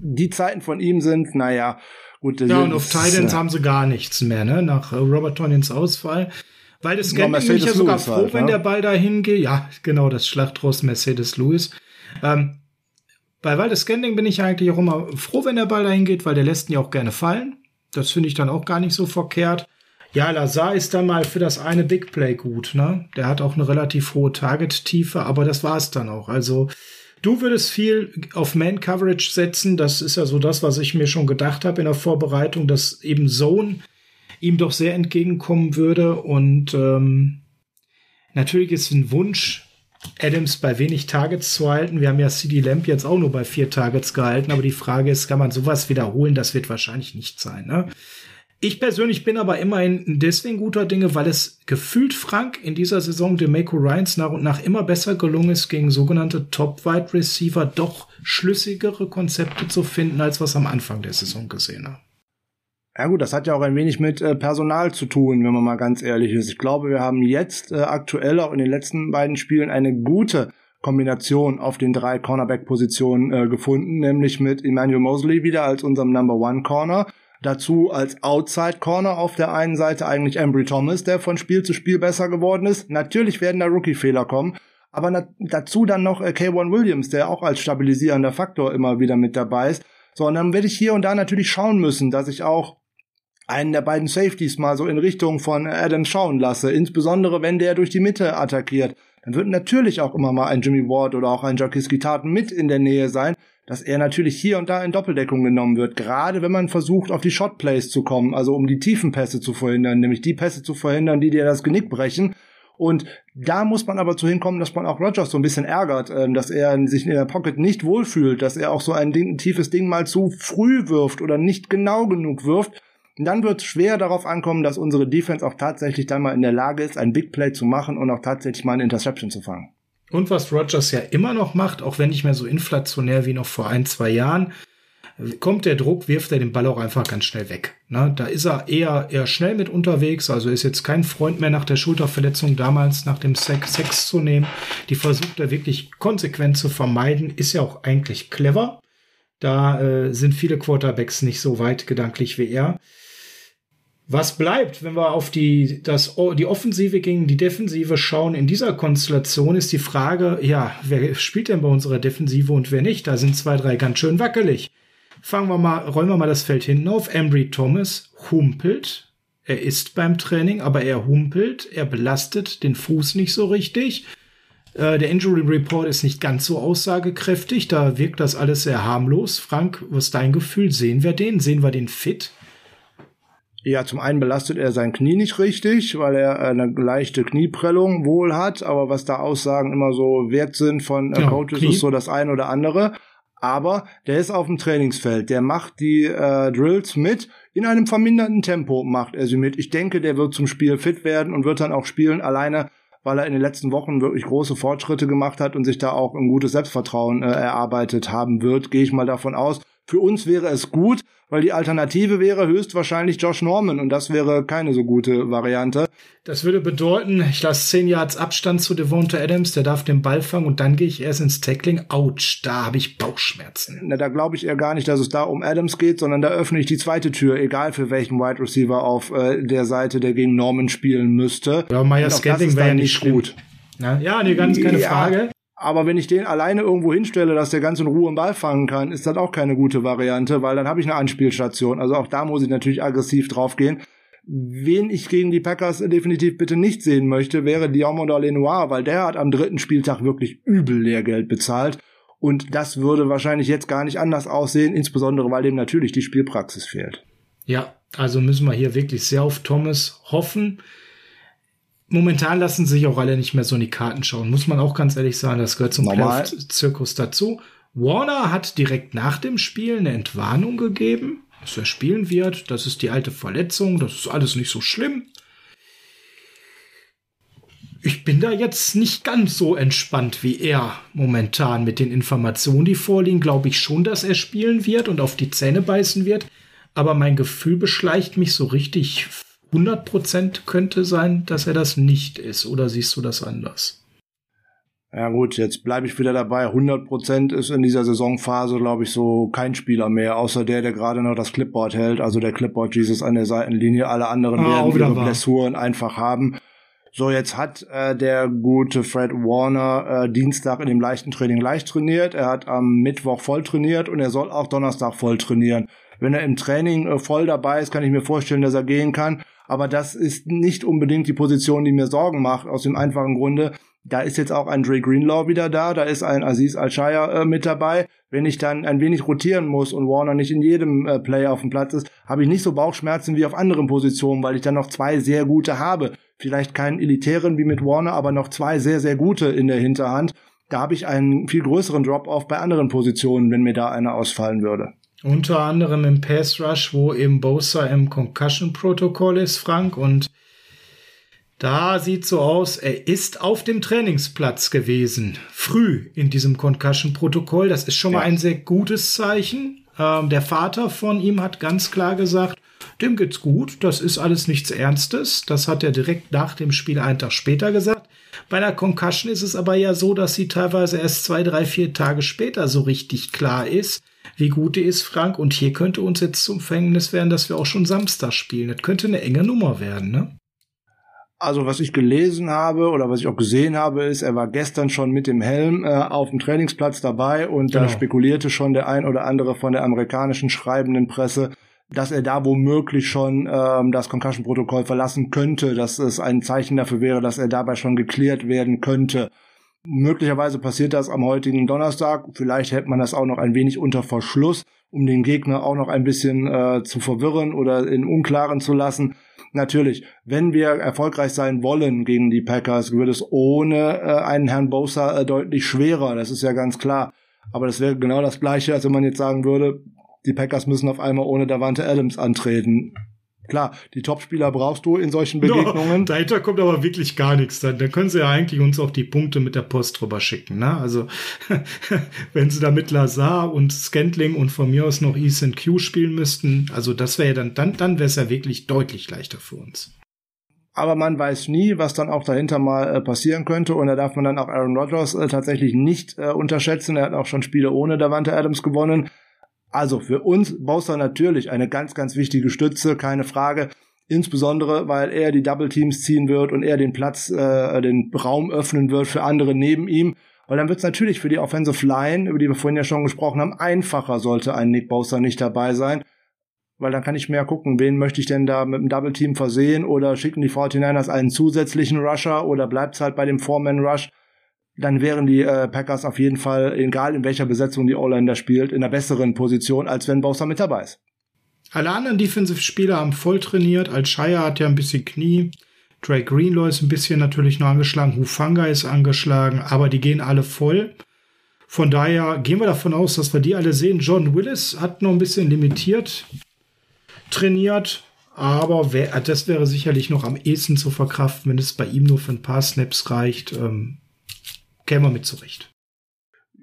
die Zeiten von ihm sind, naja, gut. Ja, und auf Titans äh, haben sie gar nichts mehr, ne? Nach äh, Robert Tonians Ausfall. Weil das Scan bin ich ja sogar Lewis froh, halt, wenn ne? der Ball dahin geht. Ja, genau, das Schlachtross Mercedes Lewis. Ähm, bei Waldes Scanning bin ich eigentlich auch immer froh, wenn der Ball dahin geht, weil der lässt ihn ja auch gerne fallen. Das finde ich dann auch gar nicht so verkehrt. Ja, Lazar ist dann mal für das eine Big Play gut, ne? Der hat auch eine relativ hohe Target-Tiefe, aber das war's dann auch. Also, du würdest viel auf Man-Coverage setzen. Das ist ja so das, was ich mir schon gedacht habe in der Vorbereitung, dass eben Zone ihm doch sehr entgegenkommen würde. Und ähm, natürlich ist ein Wunsch, Adams bei wenig Targets zu halten. Wir haben ja CD Lamp jetzt auch nur bei vier Targets gehalten, aber die Frage ist, kann man sowas wiederholen? Das wird wahrscheinlich nicht sein. Ne? Ich persönlich bin aber immerhin deswegen guter Dinge, weil es gefühlt Frank in dieser Saison Demeco Ryans nach und nach immer besser gelungen ist, gegen sogenannte Top-Wide Receiver doch schlüssigere Konzepte zu finden, als was am Anfang der Saison gesehen haben. Ja gut, das hat ja auch ein wenig mit äh, Personal zu tun, wenn man mal ganz ehrlich ist. Ich glaube, wir haben jetzt äh, aktuell auch in den letzten beiden Spielen eine gute Kombination auf den drei Cornerback-Positionen äh, gefunden, nämlich mit Emmanuel Mosley wieder als unserem Number One Corner Dazu als Outside Corner auf der einen Seite eigentlich Embry Thomas, der von Spiel zu Spiel besser geworden ist. Natürlich werden da Rookie-Fehler kommen, aber dazu dann noch äh, K1 Williams, der auch als stabilisierender Faktor immer wieder mit dabei ist. So, und dann werde ich hier und da natürlich schauen müssen, dass ich auch einen der beiden Safeties mal so in Richtung von Adams schauen lasse, insbesondere wenn der durch die Mitte attackiert. Dann wird natürlich auch immer mal ein Jimmy Ward oder auch ein Jakiski Taten mit in der Nähe sein, dass er natürlich hier und da in Doppeldeckung genommen wird, gerade wenn man versucht, auf die Shotplays zu kommen, also um die tiefen Pässe zu verhindern, nämlich die Pässe zu verhindern, die dir das Genick brechen. Und da muss man aber zu hinkommen, dass man auch Rogers so ein bisschen ärgert, äh, dass er sich in der Pocket nicht wohlfühlt, dass er auch so ein, Ding, ein tiefes Ding mal zu früh wirft oder nicht genau genug wirft. Und dann wird es schwer darauf ankommen, dass unsere Defense auch tatsächlich dann mal in der Lage ist, ein Big Play zu machen und auch tatsächlich mal eine Interception zu fangen. Und was Rogers ja immer noch macht, auch wenn nicht mehr so inflationär wie noch vor ein, zwei Jahren, kommt der Druck, wirft er den Ball auch einfach ganz schnell weg. Ne? Da ist er eher, eher schnell mit unterwegs, also ist jetzt kein Freund mehr nach der Schulterverletzung damals nach dem Sex, Sex zu nehmen. Die versucht er wirklich konsequent zu vermeiden, ist ja auch eigentlich clever. Da äh, sind viele Quarterbacks nicht so weit gedanklich wie er. Was bleibt, wenn wir auf die, das, die Offensive gegen die Defensive schauen in dieser Konstellation, ist die Frage, ja, wer spielt denn bei unserer Defensive und wer nicht? Da sind zwei, drei ganz schön wackelig. Fangen wir mal, räumen wir mal das Feld hinten auf. Embry Thomas humpelt. Er ist beim Training, aber er humpelt. Er belastet den Fuß nicht so richtig. Äh, der Injury Report ist nicht ganz so aussagekräftig. Da wirkt das alles sehr harmlos. Frank, was ist dein Gefühl? Sehen wir den? Sehen wir den fit? Ja, zum einen belastet er sein Knie nicht richtig, weil er eine leichte Knieprellung wohl hat, aber was da Aussagen immer so wert sind von äh, ja, Coaches Knie. ist so das eine oder andere. Aber der ist auf dem Trainingsfeld, der macht die äh, Drills mit, in einem verminderten Tempo macht er sie mit. Ich denke, der wird zum Spiel fit werden und wird dann auch spielen, alleine weil er in den letzten Wochen wirklich große Fortschritte gemacht hat und sich da auch ein gutes Selbstvertrauen äh, erarbeitet haben wird, gehe ich mal davon aus. Für uns wäre es gut, weil die Alternative wäre höchstwahrscheinlich Josh Norman und das wäre keine so gute Variante. Das würde bedeuten, ich lasse zehn Yards Abstand zu Devonta Adams, der darf den Ball fangen und dann gehe ich erst ins Tackling. Autsch, da habe ich Bauchschmerzen. Na, da glaube ich eher gar nicht, dass es da um Adams geht, sondern da öffne ich die zweite Tür, egal für welchen Wide Receiver auf äh, der Seite, der gegen Norman spielen müsste. Ja, Myers Scantling wäre ja nicht gut. Na, ja, nee, ganz keine ja, Frage. Aber wenn ich den alleine irgendwo hinstelle, dass der ganz in Ruhe einen Ball fangen kann, ist das auch keine gute Variante, weil dann habe ich eine Anspielstation. Also auch da muss ich natürlich aggressiv draufgehen. Wen ich gegen die Packers definitiv bitte nicht sehen möchte, wäre Diomond Lenoir, weil der hat am dritten Spieltag wirklich übel Lehrgeld bezahlt. Und das würde wahrscheinlich jetzt gar nicht anders aussehen, insbesondere weil dem natürlich die Spielpraxis fehlt. Ja, also müssen wir hier wirklich sehr auf Thomas hoffen momentan lassen sich auch alle nicht mehr so in die Karten schauen, muss man auch ganz ehrlich sagen. Das gehört zum Playoff-Zirkus dazu. Warner hat direkt nach dem Spiel eine Entwarnung gegeben, dass er spielen wird. Das ist die alte Verletzung, das ist alles nicht so schlimm. Ich bin da jetzt nicht ganz so entspannt wie er momentan mit den Informationen, die vorliegen. Glaube ich schon, dass er spielen wird und auf die Zähne beißen wird. Aber mein Gefühl beschleicht mich so richtig 100% könnte sein, dass er das nicht ist. Oder siehst du das anders? Ja gut, jetzt bleibe ich wieder dabei. 100% ist in dieser Saisonphase, glaube ich, so kein Spieler mehr, außer der, der gerade noch das Clipboard hält, also der Clipboard Jesus an der Seitenlinie. Alle anderen ah, werden ihre Blessuren einfach haben. So, jetzt hat äh, der gute Fred Warner äh, Dienstag in dem leichten Training leicht trainiert. Er hat am Mittwoch voll trainiert und er soll auch Donnerstag voll trainieren. Wenn er im Training äh, voll dabei ist, kann ich mir vorstellen, dass er gehen kann. Aber das ist nicht unbedingt die Position, die mir Sorgen macht, aus dem einfachen Grunde, da ist jetzt auch ein Dre Greenlaw wieder da, da ist ein Aziz Al-Shaya äh, mit dabei. Wenn ich dann ein wenig rotieren muss und Warner nicht in jedem äh, Play auf dem Platz ist, habe ich nicht so Bauchschmerzen wie auf anderen Positionen, weil ich dann noch zwei sehr gute habe. Vielleicht keinen elitären wie mit Warner, aber noch zwei sehr, sehr gute in der Hinterhand. Da habe ich einen viel größeren Drop-off bei anderen Positionen, wenn mir da einer ausfallen würde. Unter anderem im Pass Rush, wo eben Bosa im Concussion-Protokoll ist, Frank, und da sieht so aus, er ist auf dem Trainingsplatz gewesen, früh in diesem Concussion-Protokoll. Das ist schon ja. mal ein sehr gutes Zeichen. Ähm, der Vater von ihm hat ganz klar gesagt, dem geht's gut, das ist alles nichts Ernstes. Das hat er direkt nach dem Spiel einen Tag später gesagt. Bei einer Concussion ist es aber ja so, dass sie teilweise erst zwei, drei, vier Tage später so richtig klar ist, wie gut die ist, Frank. Und hier könnte uns jetzt zum Fängnis werden, dass wir auch schon Samstag spielen. Das könnte eine enge Nummer werden, ne? Also was ich gelesen habe oder was ich auch gesehen habe, ist, er war gestern schon mit dem Helm äh, auf dem Trainingsplatz dabei und genau. da spekulierte schon der ein oder andere von der amerikanischen schreibenden Presse, dass er da womöglich schon ähm, das Concussion-Protokoll verlassen könnte, dass es ein Zeichen dafür wäre, dass er dabei schon geklärt werden könnte. Möglicherweise passiert das am heutigen Donnerstag. Vielleicht hält man das auch noch ein wenig unter Verschluss, um den Gegner auch noch ein bisschen äh, zu verwirren oder in Unklaren zu lassen. Natürlich, wenn wir erfolgreich sein wollen gegen die Packers, wird es ohne äh, einen Herrn Bosa äh, deutlich schwerer. Das ist ja ganz klar. Aber das wäre genau das Gleiche, als wenn man jetzt sagen würde, die Packers müssen auf einmal ohne Davante Adams antreten. Klar, die Topspieler brauchst du in solchen Begegnungen. No, dahinter kommt aber wirklich gar nichts. Dann, dann können sie ja eigentlich uns auch die Punkte mit der Post drüber schicken. Ne? Also wenn sie da mit Lazar und Scantling und von mir aus noch Ethan Q spielen müssten, also das wäre ja dann, dann, dann wäre es ja wirklich deutlich leichter für uns. Aber man weiß nie, was dann auch dahinter mal äh, passieren könnte. Und da darf man dann auch Aaron Rodgers äh, tatsächlich nicht äh, unterschätzen. Er hat auch schon Spiele ohne Davante Adams gewonnen. Also für uns Bowser natürlich eine ganz, ganz wichtige Stütze, keine Frage. Insbesondere, weil er die Double Teams ziehen wird und er den Platz, äh, den Raum öffnen wird für andere neben ihm. Weil dann wird es natürlich für die Offensive Line, über die wir vorhin ja schon gesprochen haben, einfacher, sollte ein Nick Bowser nicht dabei sein. Weil dann kann ich mehr gucken, wen möchte ich denn da mit dem Double Team versehen oder schicken die 49ers einen zusätzlichen Rusher oder bleibt es halt bei dem Foreman Rush dann wären die äh, Packers auf jeden Fall, egal in welcher Besetzung die O-Line spielt, in einer besseren Position, als wenn Bosa mit dabei ist. Alle anderen Defensive-Spieler haben voll trainiert. Al-Shire hat ja ein bisschen Knie. Drake Greenlaw ist ein bisschen natürlich noch angeschlagen. Hufanga ist angeschlagen. Aber die gehen alle voll. Von daher gehen wir davon aus, dass wir die alle sehen. John Willis hat noch ein bisschen limitiert trainiert. Aber wär, das wäre sicherlich noch am ehesten zu verkraften, wenn es bei ihm nur für ein paar Snaps reicht. Ähm, käme man mit zurecht.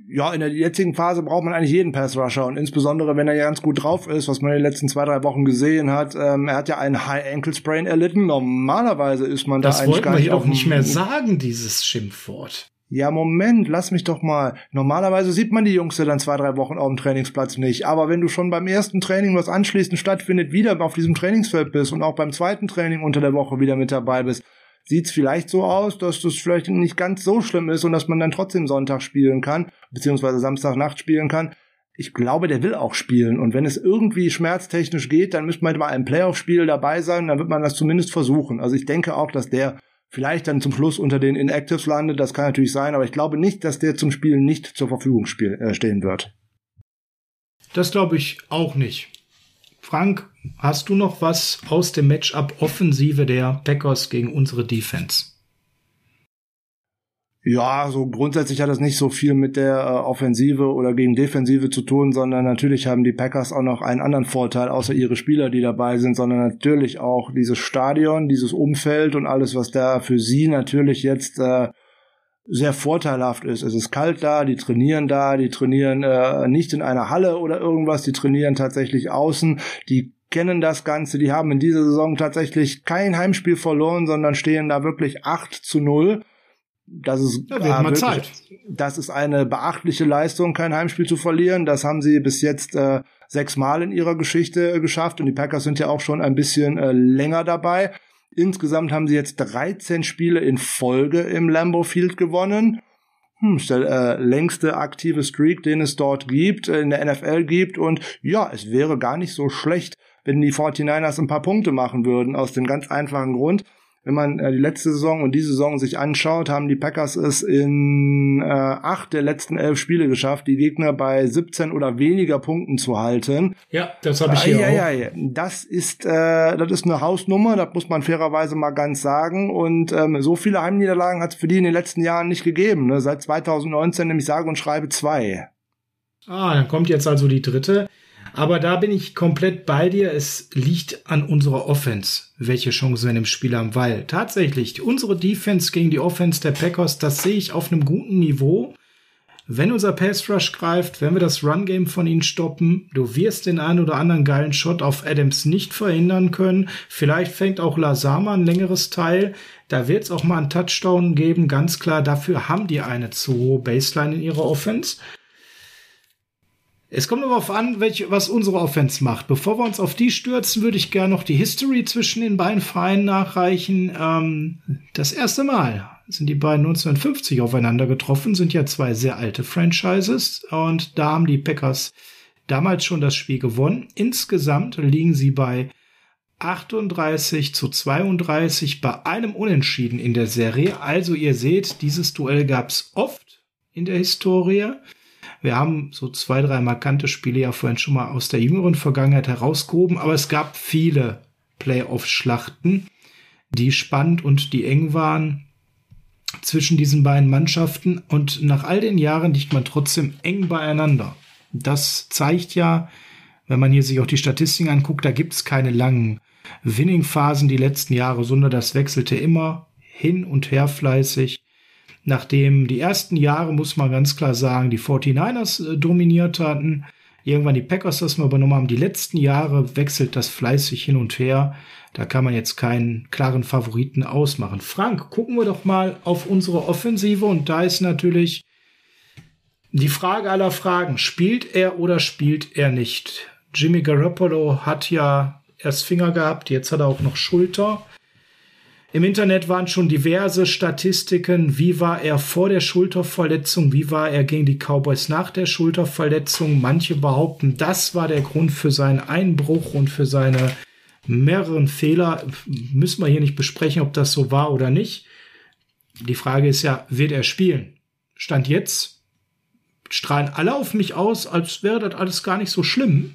Ja, in der jetzigen Phase braucht man eigentlich jeden Pass-Rusher und insbesondere, wenn er ja ganz gut drauf ist, was man in den letzten zwei, drei Wochen gesehen hat. Ähm, er hat ja einen High-Ankle-Sprain erlitten. Normalerweise ist man das da eigentlich gar nicht. Das wollten wir auch nicht mehr sagen, dieses Schimpfwort. Ja, Moment, lass mich doch mal. Normalerweise sieht man die Jungs ja dann zwei, drei Wochen auf dem Trainingsplatz nicht. Aber wenn du schon beim ersten Training, was anschließend stattfindet, wieder auf diesem Trainingsfeld bist und auch beim zweiten Training unter der Woche wieder mit dabei bist, sieht es vielleicht so aus, dass das vielleicht nicht ganz so schlimm ist und dass man dann trotzdem Sonntag spielen kann, beziehungsweise Samstagnacht spielen kann. Ich glaube, der will auch spielen. Und wenn es irgendwie schmerztechnisch geht, dann müsste man bei einem Playoff-Spiel dabei sein, dann wird man das zumindest versuchen. Also ich denke auch, dass der vielleicht dann zum Schluss unter den Inactives landet. Das kann natürlich sein, aber ich glaube nicht, dass der zum Spielen nicht zur Verfügung äh, stehen wird. Das glaube ich auch nicht. Frank, hast du noch was aus dem Matchup Offensive der Packers gegen unsere Defense? Ja, so grundsätzlich hat das nicht so viel mit der äh, Offensive oder gegen Defensive zu tun, sondern natürlich haben die Packers auch noch einen anderen Vorteil, außer ihre Spieler, die dabei sind, sondern natürlich auch dieses Stadion, dieses Umfeld und alles, was da für sie natürlich jetzt äh, sehr vorteilhaft ist. Es ist kalt da, die trainieren da, die trainieren äh, nicht in einer Halle oder irgendwas, die trainieren tatsächlich außen, die kennen das Ganze, die haben in dieser Saison tatsächlich kein Heimspiel verloren, sondern stehen da wirklich 8 zu 0. Das ist, ja, äh, wirklich, Zeit. das ist eine beachtliche Leistung, kein Heimspiel zu verlieren. Das haben sie bis jetzt äh, sechsmal in ihrer Geschichte äh, geschafft und die Packers sind ja auch schon ein bisschen äh, länger dabei. Insgesamt haben sie jetzt 13 Spiele in Folge im Lambeau Field gewonnen. hm, ist der äh, längste aktive Streak, den es dort gibt, äh, in der NFL gibt. Und ja, es wäre gar nicht so schlecht, wenn die 49ers ein paar Punkte machen würden, aus dem ganz einfachen Grund, wenn man äh, die letzte Saison und diese Saison sich anschaut, haben die Packers es in äh, acht der letzten elf Spiele geschafft, die Gegner bei 17 oder weniger Punkten zu halten. Ja, das habe ich hier äh, ja, ja, Das ist äh, das ist eine Hausnummer, das muss man fairerweise mal ganz sagen. Und ähm, so viele Heimniederlagen hat es für die in den letzten Jahren nicht gegeben. Ne? Seit 2019 nämlich sage und schreibe zwei. Ah, dann kommt jetzt also die dritte. Aber da bin ich komplett bei dir. Es liegt an unserer Offense, welche Chancen wir in dem Spiel haben, weil tatsächlich unsere Defense gegen die Offense der Packers, das sehe ich auf einem guten Niveau. Wenn unser Pass Rush greift, wenn wir das Run Game von ihnen stoppen, du wirst den einen oder anderen geilen Shot auf Adams nicht verhindern können. Vielleicht fängt auch Lazama ein längeres Teil. Da wird es auch mal einen Touchdown geben, ganz klar. Dafür haben die eine zu hohe Baseline in ihrer Offense. Es kommt aber auf an, welche, was unsere Offense macht. Bevor wir uns auf die stürzen, würde ich gerne noch die History zwischen den beiden Vereinen nachreichen. Ähm, das erste Mal sind die beiden 1950 aufeinander getroffen, sind ja zwei sehr alte Franchises und da haben die Packers damals schon das Spiel gewonnen. Insgesamt liegen sie bei 38 zu 32 bei einem Unentschieden in der Serie. Also ihr seht, dieses Duell gab es oft in der Historie. Wir haben so zwei, drei markante Spiele ja vorhin schon mal aus der jüngeren Vergangenheit herausgehoben, aber es gab viele Playoff-Schlachten, die spannend und die eng waren zwischen diesen beiden Mannschaften und nach all den Jahren liegt man trotzdem eng beieinander. Das zeigt ja, wenn man hier sich auch die Statistiken anguckt, da gibt es keine langen Winning-Phasen die letzten Jahre, sondern das wechselte immer hin und her fleißig nachdem die ersten Jahre, muss man ganz klar sagen, die 49ers äh, dominiert hatten, irgendwann die Packers das mal übernommen haben. Die letzten Jahre wechselt das fleißig hin und her. Da kann man jetzt keinen klaren Favoriten ausmachen. Frank, gucken wir doch mal auf unsere Offensive und da ist natürlich die Frage aller Fragen. Spielt er oder spielt er nicht? Jimmy Garoppolo hat ja erst Finger gehabt, jetzt hat er auch noch Schulter. Im Internet waren schon diverse Statistiken. Wie war er vor der Schulterverletzung? Wie war er gegen die Cowboys nach der Schulterverletzung? Manche behaupten, das war der Grund für seinen Einbruch und für seine mehreren Fehler. Müssen wir hier nicht besprechen, ob das so war oder nicht. Die Frage ist ja, wird er spielen? Stand jetzt strahlen alle auf mich aus, als wäre das alles gar nicht so schlimm.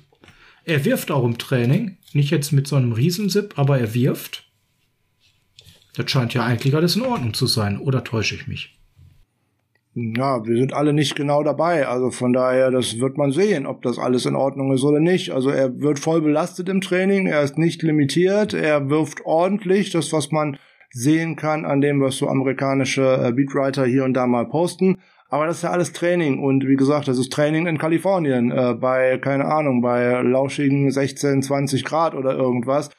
Er wirft auch im Training. Nicht jetzt mit so einem Riesensip, aber er wirft. Das scheint ja eigentlich alles in Ordnung zu sein, oder täusche ich mich? Ja, wir sind alle nicht genau dabei. Also von daher, das wird man sehen, ob das alles in Ordnung ist oder nicht. Also er wird voll belastet im Training, er ist nicht limitiert, er wirft ordentlich, das was man sehen kann an dem, was so amerikanische äh, Beatwriter hier und da mal posten. Aber das ist ja alles Training und wie gesagt, das ist Training in Kalifornien äh, bei, keine Ahnung, bei lauschigen 16, 20 Grad oder irgendwas.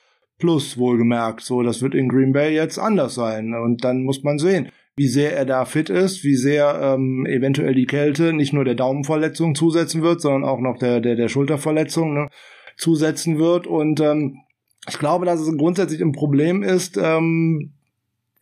Plus wohlgemerkt. So, das wird in Green Bay jetzt anders sein. Und dann muss man sehen, wie sehr er da fit ist, wie sehr ähm, eventuell die Kälte nicht nur der Daumenverletzung zusetzen wird, sondern auch noch der, der, der Schulterverletzung ne, zusetzen wird. Und ähm, ich glaube, dass es grundsätzlich ein Problem ist, ähm,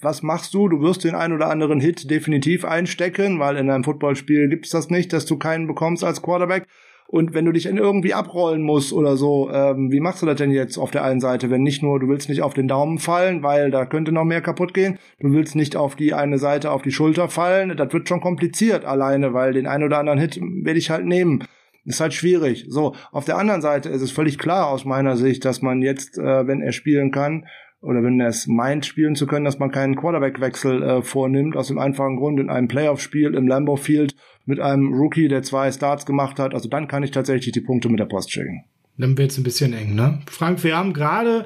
was machst du? Du wirst den ein oder anderen Hit definitiv einstecken, weil in einem Footballspiel gibt's das nicht, dass du keinen bekommst als Quarterback. Und wenn du dich irgendwie abrollen musst oder so, ähm, wie machst du das denn jetzt auf der einen Seite? Wenn nicht nur, du willst nicht auf den Daumen fallen, weil da könnte noch mehr kaputt gehen. Du willst nicht auf die eine Seite auf die Schulter fallen. Das wird schon kompliziert alleine, weil den einen oder anderen Hit werde ich halt nehmen. Ist halt schwierig. So, auf der anderen Seite ist es völlig klar aus meiner Sicht, dass man jetzt, äh, wenn er spielen kann, oder wenn er es meint, spielen zu können, dass man keinen Quarterback-Wechsel äh, vornimmt, aus dem einfachen Grund in einem Playoff-Spiel im Lambeau Field mit einem Rookie, der zwei Starts gemacht hat. Also dann kann ich tatsächlich die Punkte mit der Post schicken. Dann wird's ein bisschen eng, ne? Frank, wir haben gerade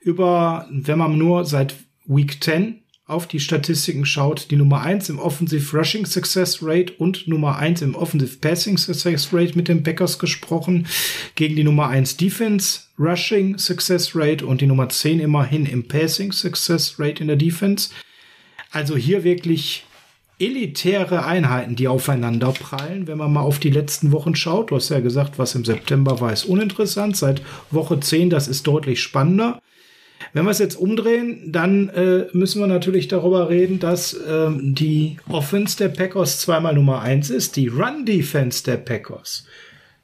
über, wenn man nur seit Week 10 auf die Statistiken schaut, die Nummer eins im Offensive Rushing Success Rate und Nummer eins im Offensive Passing Success Rate mit den Packers gesprochen, gegen die Nummer eins Defense Rushing Success Rate und die Nummer zehn immerhin im Passing Success Rate in der Defense. Also hier wirklich elitäre Einheiten, die aufeinander prallen. Wenn man mal auf die letzten Wochen schaut, du hast ja gesagt, was im September war, ist uninteressant. Seit Woche 10, das ist deutlich spannender. Wenn wir es jetzt umdrehen, dann äh, müssen wir natürlich darüber reden, dass ähm, die Offense der Packers zweimal Nummer eins ist, die Run-Defense der Packers.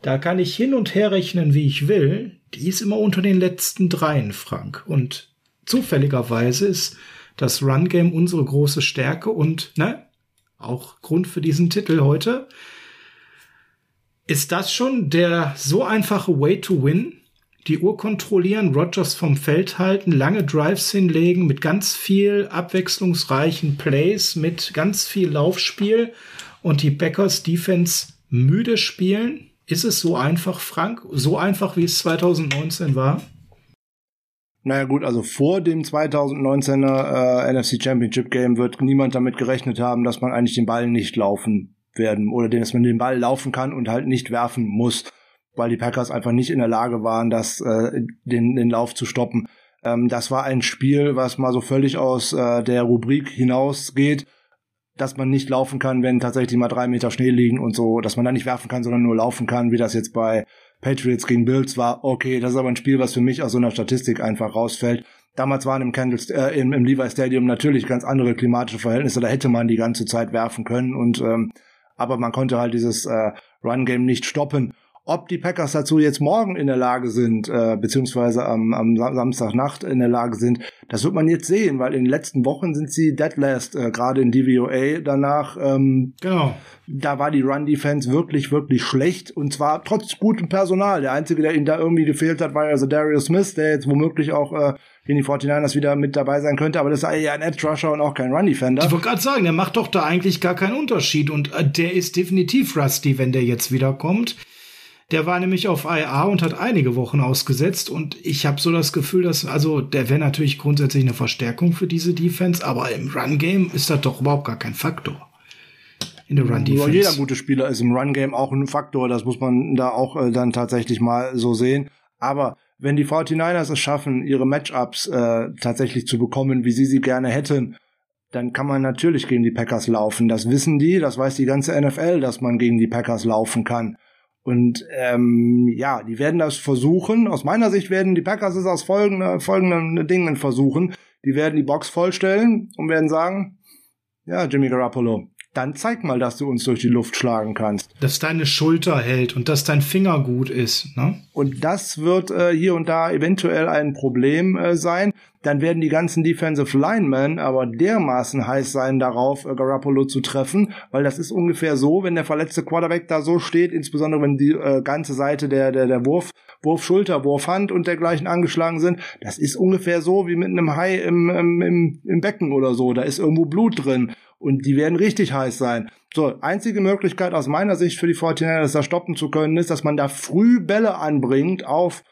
Da kann ich hin und her rechnen, wie ich will. Die ist immer unter den letzten dreien, Frank. Und zufälligerweise ist das Run-Game unsere große Stärke und, ne, auch Grund für diesen Titel heute. Ist das schon der so einfache Way to win? Die Uhr kontrollieren, Rogers vom Feld halten, lange Drives hinlegen mit ganz viel abwechslungsreichen Plays, mit ganz viel Laufspiel und die Packers Defense müde spielen? Ist es so einfach, Frank? So einfach, wie es 2019 war? Naja gut, also vor dem 2019er äh, NFC Championship Game wird niemand damit gerechnet haben, dass man eigentlich den Ball nicht laufen werden oder dass man den Ball laufen kann und halt nicht werfen muss, weil die Packers einfach nicht in der Lage waren, das äh, den, den Lauf zu stoppen. Ähm, das war ein Spiel, was mal so völlig aus äh, der Rubrik hinausgeht, dass man nicht laufen kann, wenn tatsächlich mal drei Meter Schnee liegen und so, dass man da nicht werfen kann, sondern nur laufen kann, wie das jetzt bei Patriots gegen Bills war, okay, das ist aber ein Spiel, was für mich aus so einer Statistik einfach rausfällt. Damals waren im, Candles, äh, im, im Levi Stadium natürlich ganz andere klimatische Verhältnisse, da hätte man die ganze Zeit werfen können und ähm, aber man konnte halt dieses äh, Run-Game nicht stoppen. Ob die Packers dazu jetzt morgen in der Lage sind, äh, beziehungsweise am, am Samstagnacht in der Lage sind, das wird man jetzt sehen, weil in den letzten Wochen sind sie dead last, äh, gerade in DVOA danach. Ähm, genau. Da war die Run-Defense wirklich, wirklich schlecht und zwar trotz gutem Personal. Der Einzige, der ihnen da irgendwie gefehlt hat, war ja so Darius Smith, der jetzt womöglich auch äh, in die 49ers wieder mit dabei sein könnte, aber das ist ja ein Edge Rusher und auch kein Run Defender. Ich wollte gerade sagen, der macht doch da eigentlich gar keinen Unterschied und äh, der ist definitiv rusty, wenn der jetzt wiederkommt. Der war nämlich auf IA und hat einige Wochen ausgesetzt und ich habe so das Gefühl, dass also der wäre natürlich grundsätzlich eine Verstärkung für diese Defense, aber im Run Game ist das doch überhaupt gar kein Faktor. In der Run Defense. Jeder gute Spieler ist im Run Game auch ein Faktor, das muss man da auch äh, dann tatsächlich mal so sehen, aber wenn die 49ers es schaffen, ihre Matchups äh, tatsächlich zu bekommen, wie sie sie gerne hätten, dann kann man natürlich gegen die Packers laufen. Das wissen die, das weiß die ganze NFL, dass man gegen die Packers laufen kann. Und ähm, ja, die werden das versuchen. Aus meiner Sicht werden die Packers es aus folgenden, folgenden Dingen versuchen. Die werden die Box vollstellen und werden sagen, ja, Jimmy Garoppolo, dann zeig mal, dass du uns durch die Luft schlagen kannst. Dass deine Schulter hält und dass dein Finger gut ist. Ne? Und das wird äh, hier und da eventuell ein Problem äh, sein. Dann werden die ganzen Defensive Linemen aber dermaßen heiß sein darauf, äh, Garoppolo zu treffen, weil das ist ungefähr so, wenn der verletzte Quarterback da so steht, insbesondere wenn die äh, ganze Seite der, der, der Wurf, Wurf Schulter, Wurf Hand und dergleichen angeschlagen sind. Das ist ungefähr so wie mit einem Hai im, im, im, im Becken oder so. Da ist irgendwo Blut drin. Und die werden richtig heiß sein. So, einzige Möglichkeit aus meiner Sicht für die 49ers, da stoppen zu können, ist, dass man da früh Bälle anbringt auf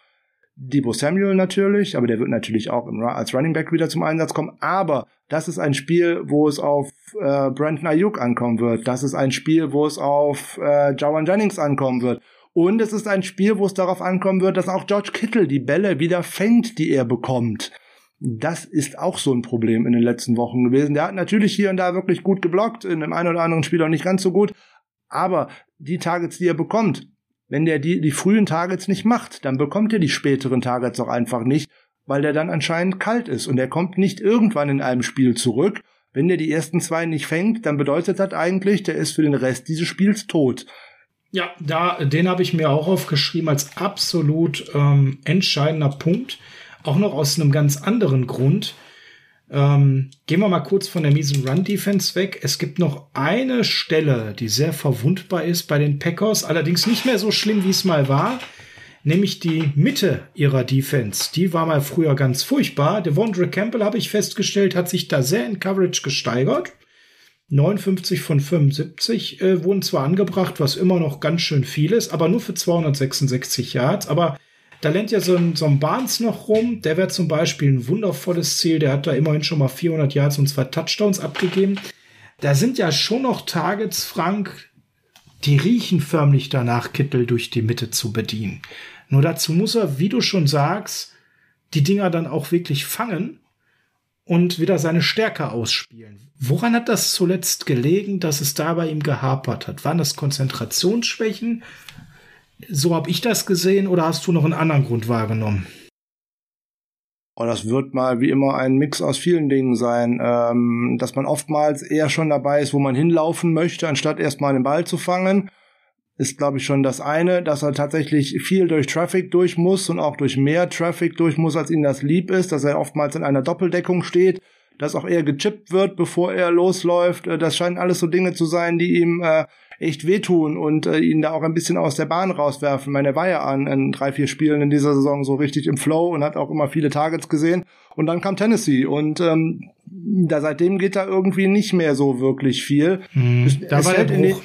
Debo Samuel natürlich, aber der wird natürlich auch im, als Running Back wieder zum Einsatz kommen. Aber das ist ein Spiel, wo es auf äh, Brandon Ayuk ankommen wird. Das ist ein Spiel, wo es auf äh, Jawan Jennings ankommen wird. Und es ist ein Spiel, wo es darauf ankommen wird, dass auch George Kittle die Bälle wieder fängt, die er bekommt. Das ist auch so ein Problem in den letzten Wochen gewesen. Der hat natürlich hier und da wirklich gut geblockt, in dem einen oder anderen Spiel auch nicht ganz so gut. Aber die Targets, die er bekommt, wenn der die, die frühen Targets nicht macht, dann bekommt er die späteren Targets auch einfach nicht, weil der dann anscheinend kalt ist und er kommt nicht irgendwann in einem Spiel zurück. Wenn der die ersten zwei nicht fängt, dann bedeutet das eigentlich, der ist für den Rest dieses Spiels tot. Ja, da, den habe ich mir auch aufgeschrieben als absolut ähm, entscheidender Punkt. Auch noch aus einem ganz anderen Grund. Ähm, gehen wir mal kurz von der miesen Run-Defense weg. Es gibt noch eine Stelle, die sehr verwundbar ist bei den Packers, allerdings nicht mehr so schlimm, wie es mal war, nämlich die Mitte ihrer Defense. Die war mal früher ganz furchtbar. Devondre Campbell, habe ich festgestellt, hat sich da sehr in Coverage gesteigert. 59 von 75 äh, wurden zwar angebracht, was immer noch ganz schön viel ist, aber nur für 266 Yards. Aber da lernt ja so ein, so ein Barnes noch rum. Der wäre zum Beispiel ein wundervolles Ziel. Der hat da immerhin schon mal 400 Yards und zwei Touchdowns abgegeben. Da sind ja schon noch Targets, Frank, die riechen förmlich danach, Kittel durch die Mitte zu bedienen. Nur dazu muss er, wie du schon sagst, die Dinger dann auch wirklich fangen und wieder seine Stärke ausspielen. Woran hat das zuletzt gelegen, dass es da bei ihm gehapert hat? Waren das Konzentrationsschwächen? So habe ich das gesehen oder hast du noch einen anderen Grund wahrgenommen? Oh, das wird mal wie immer ein Mix aus vielen Dingen sein, ähm, dass man oftmals eher schon dabei ist, wo man hinlaufen möchte, anstatt erstmal den Ball zu fangen. Ist, glaube ich, schon das eine, dass er tatsächlich viel durch Traffic durch muss und auch durch mehr Traffic durch muss, als ihm das lieb ist, dass er oftmals in einer Doppeldeckung steht, dass auch er gechippt wird, bevor er losläuft. Äh, das scheinen alles so Dinge zu sein, die ihm äh, echt wehtun und äh, ihn da auch ein bisschen aus der Bahn rauswerfen. Ich meine, er war ja an in drei, vier Spielen in dieser Saison so richtig im Flow und hat auch immer viele Targets gesehen. Und dann kam Tennessee und ähm, da seitdem geht da irgendwie nicht mehr so wirklich viel. Hm, es, da es war fällt in den,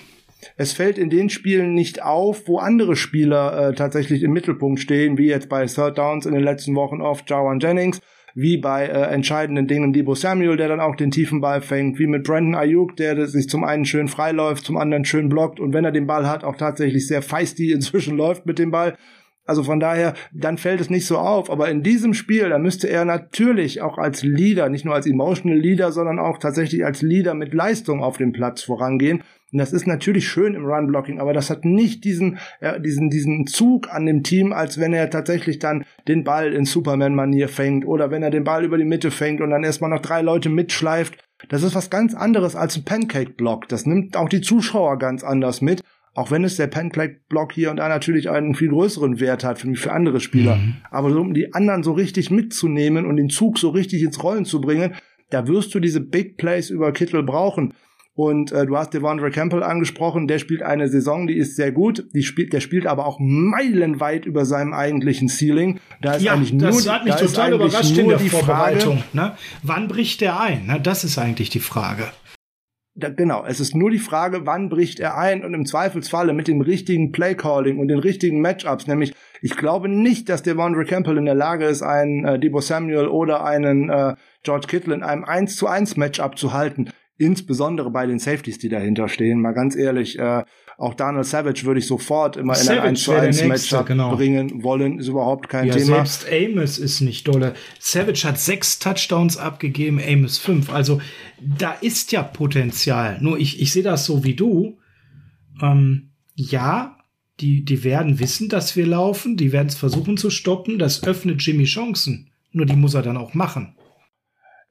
es fällt in den Spielen nicht auf, wo andere Spieler äh, tatsächlich im Mittelpunkt stehen, wie jetzt bei Third Downs in den letzten Wochen oft Jawan Jennings, wie bei äh, entscheidenden Dingen Debo Samuel, der dann auch den tiefen Ball fängt, wie mit Brandon Ayuk, der sich zum einen schön freiläuft, zum anderen schön blockt und wenn er den Ball hat, auch tatsächlich sehr feisty inzwischen läuft mit dem Ball. Also von daher, dann fällt es nicht so auf. Aber in diesem Spiel, da müsste er natürlich auch als Leader, nicht nur als Emotional Leader, sondern auch tatsächlich als Leader mit Leistung auf dem Platz vorangehen. Und das ist natürlich schön im Run-Blocking, aber das hat nicht diesen, äh, diesen, diesen Zug an dem Team, als wenn er tatsächlich dann den Ball in Superman-Manier fängt oder wenn er den Ball über die Mitte fängt und dann erstmal noch drei Leute mitschleift. Das ist was ganz anderes als ein Pancake-Block. Das nimmt auch die Zuschauer ganz anders mit. Auch wenn es der Pancake-Block hier und da natürlich einen viel größeren Wert hat für, für andere Spieler. Mhm. Aber um die anderen so richtig mitzunehmen und den Zug so richtig ins Rollen zu bringen, da wirst du diese Big Plays über Kittel brauchen. Und äh, du hast Devondre Campbell angesprochen, der spielt eine Saison, die ist sehr gut, die spielt, der spielt aber auch meilenweit über seinem eigentlichen Ceiling. Da ist Ja, eigentlich nur, das hat mich da total überrascht in der die Vorbereitung. Frage, Ne? Wann bricht der ein? Ne? Das ist eigentlich die Frage. Da, genau, es ist nur die Frage, wann bricht er ein und im Zweifelsfalle mit dem richtigen Playcalling und den richtigen Matchups, nämlich ich glaube nicht, dass Devondre Campbell in der Lage ist, einen äh, Debo Samuel oder einen äh, George Kittle in einem 1 zu 1 Matchup zu halten. Insbesondere bei den Safeties, die dahinter stehen. Mal ganz ehrlich, äh, auch Daniel Savage würde ich sofort immer in ein Savage 1 zu wäre der 1 Nächste, Matchup genau. bringen wollen. Ist überhaupt kein Ja, Thema. selbst Amos ist nicht dolle. Savage hat sechs Touchdowns abgegeben, Amos fünf. Also da ist ja Potenzial. Nur ich, ich sehe das so wie du. Ähm, ja, die, die werden wissen, dass wir laufen. Die werden es versuchen zu stoppen. Das öffnet Jimmy Chancen. Nur die muss er dann auch machen.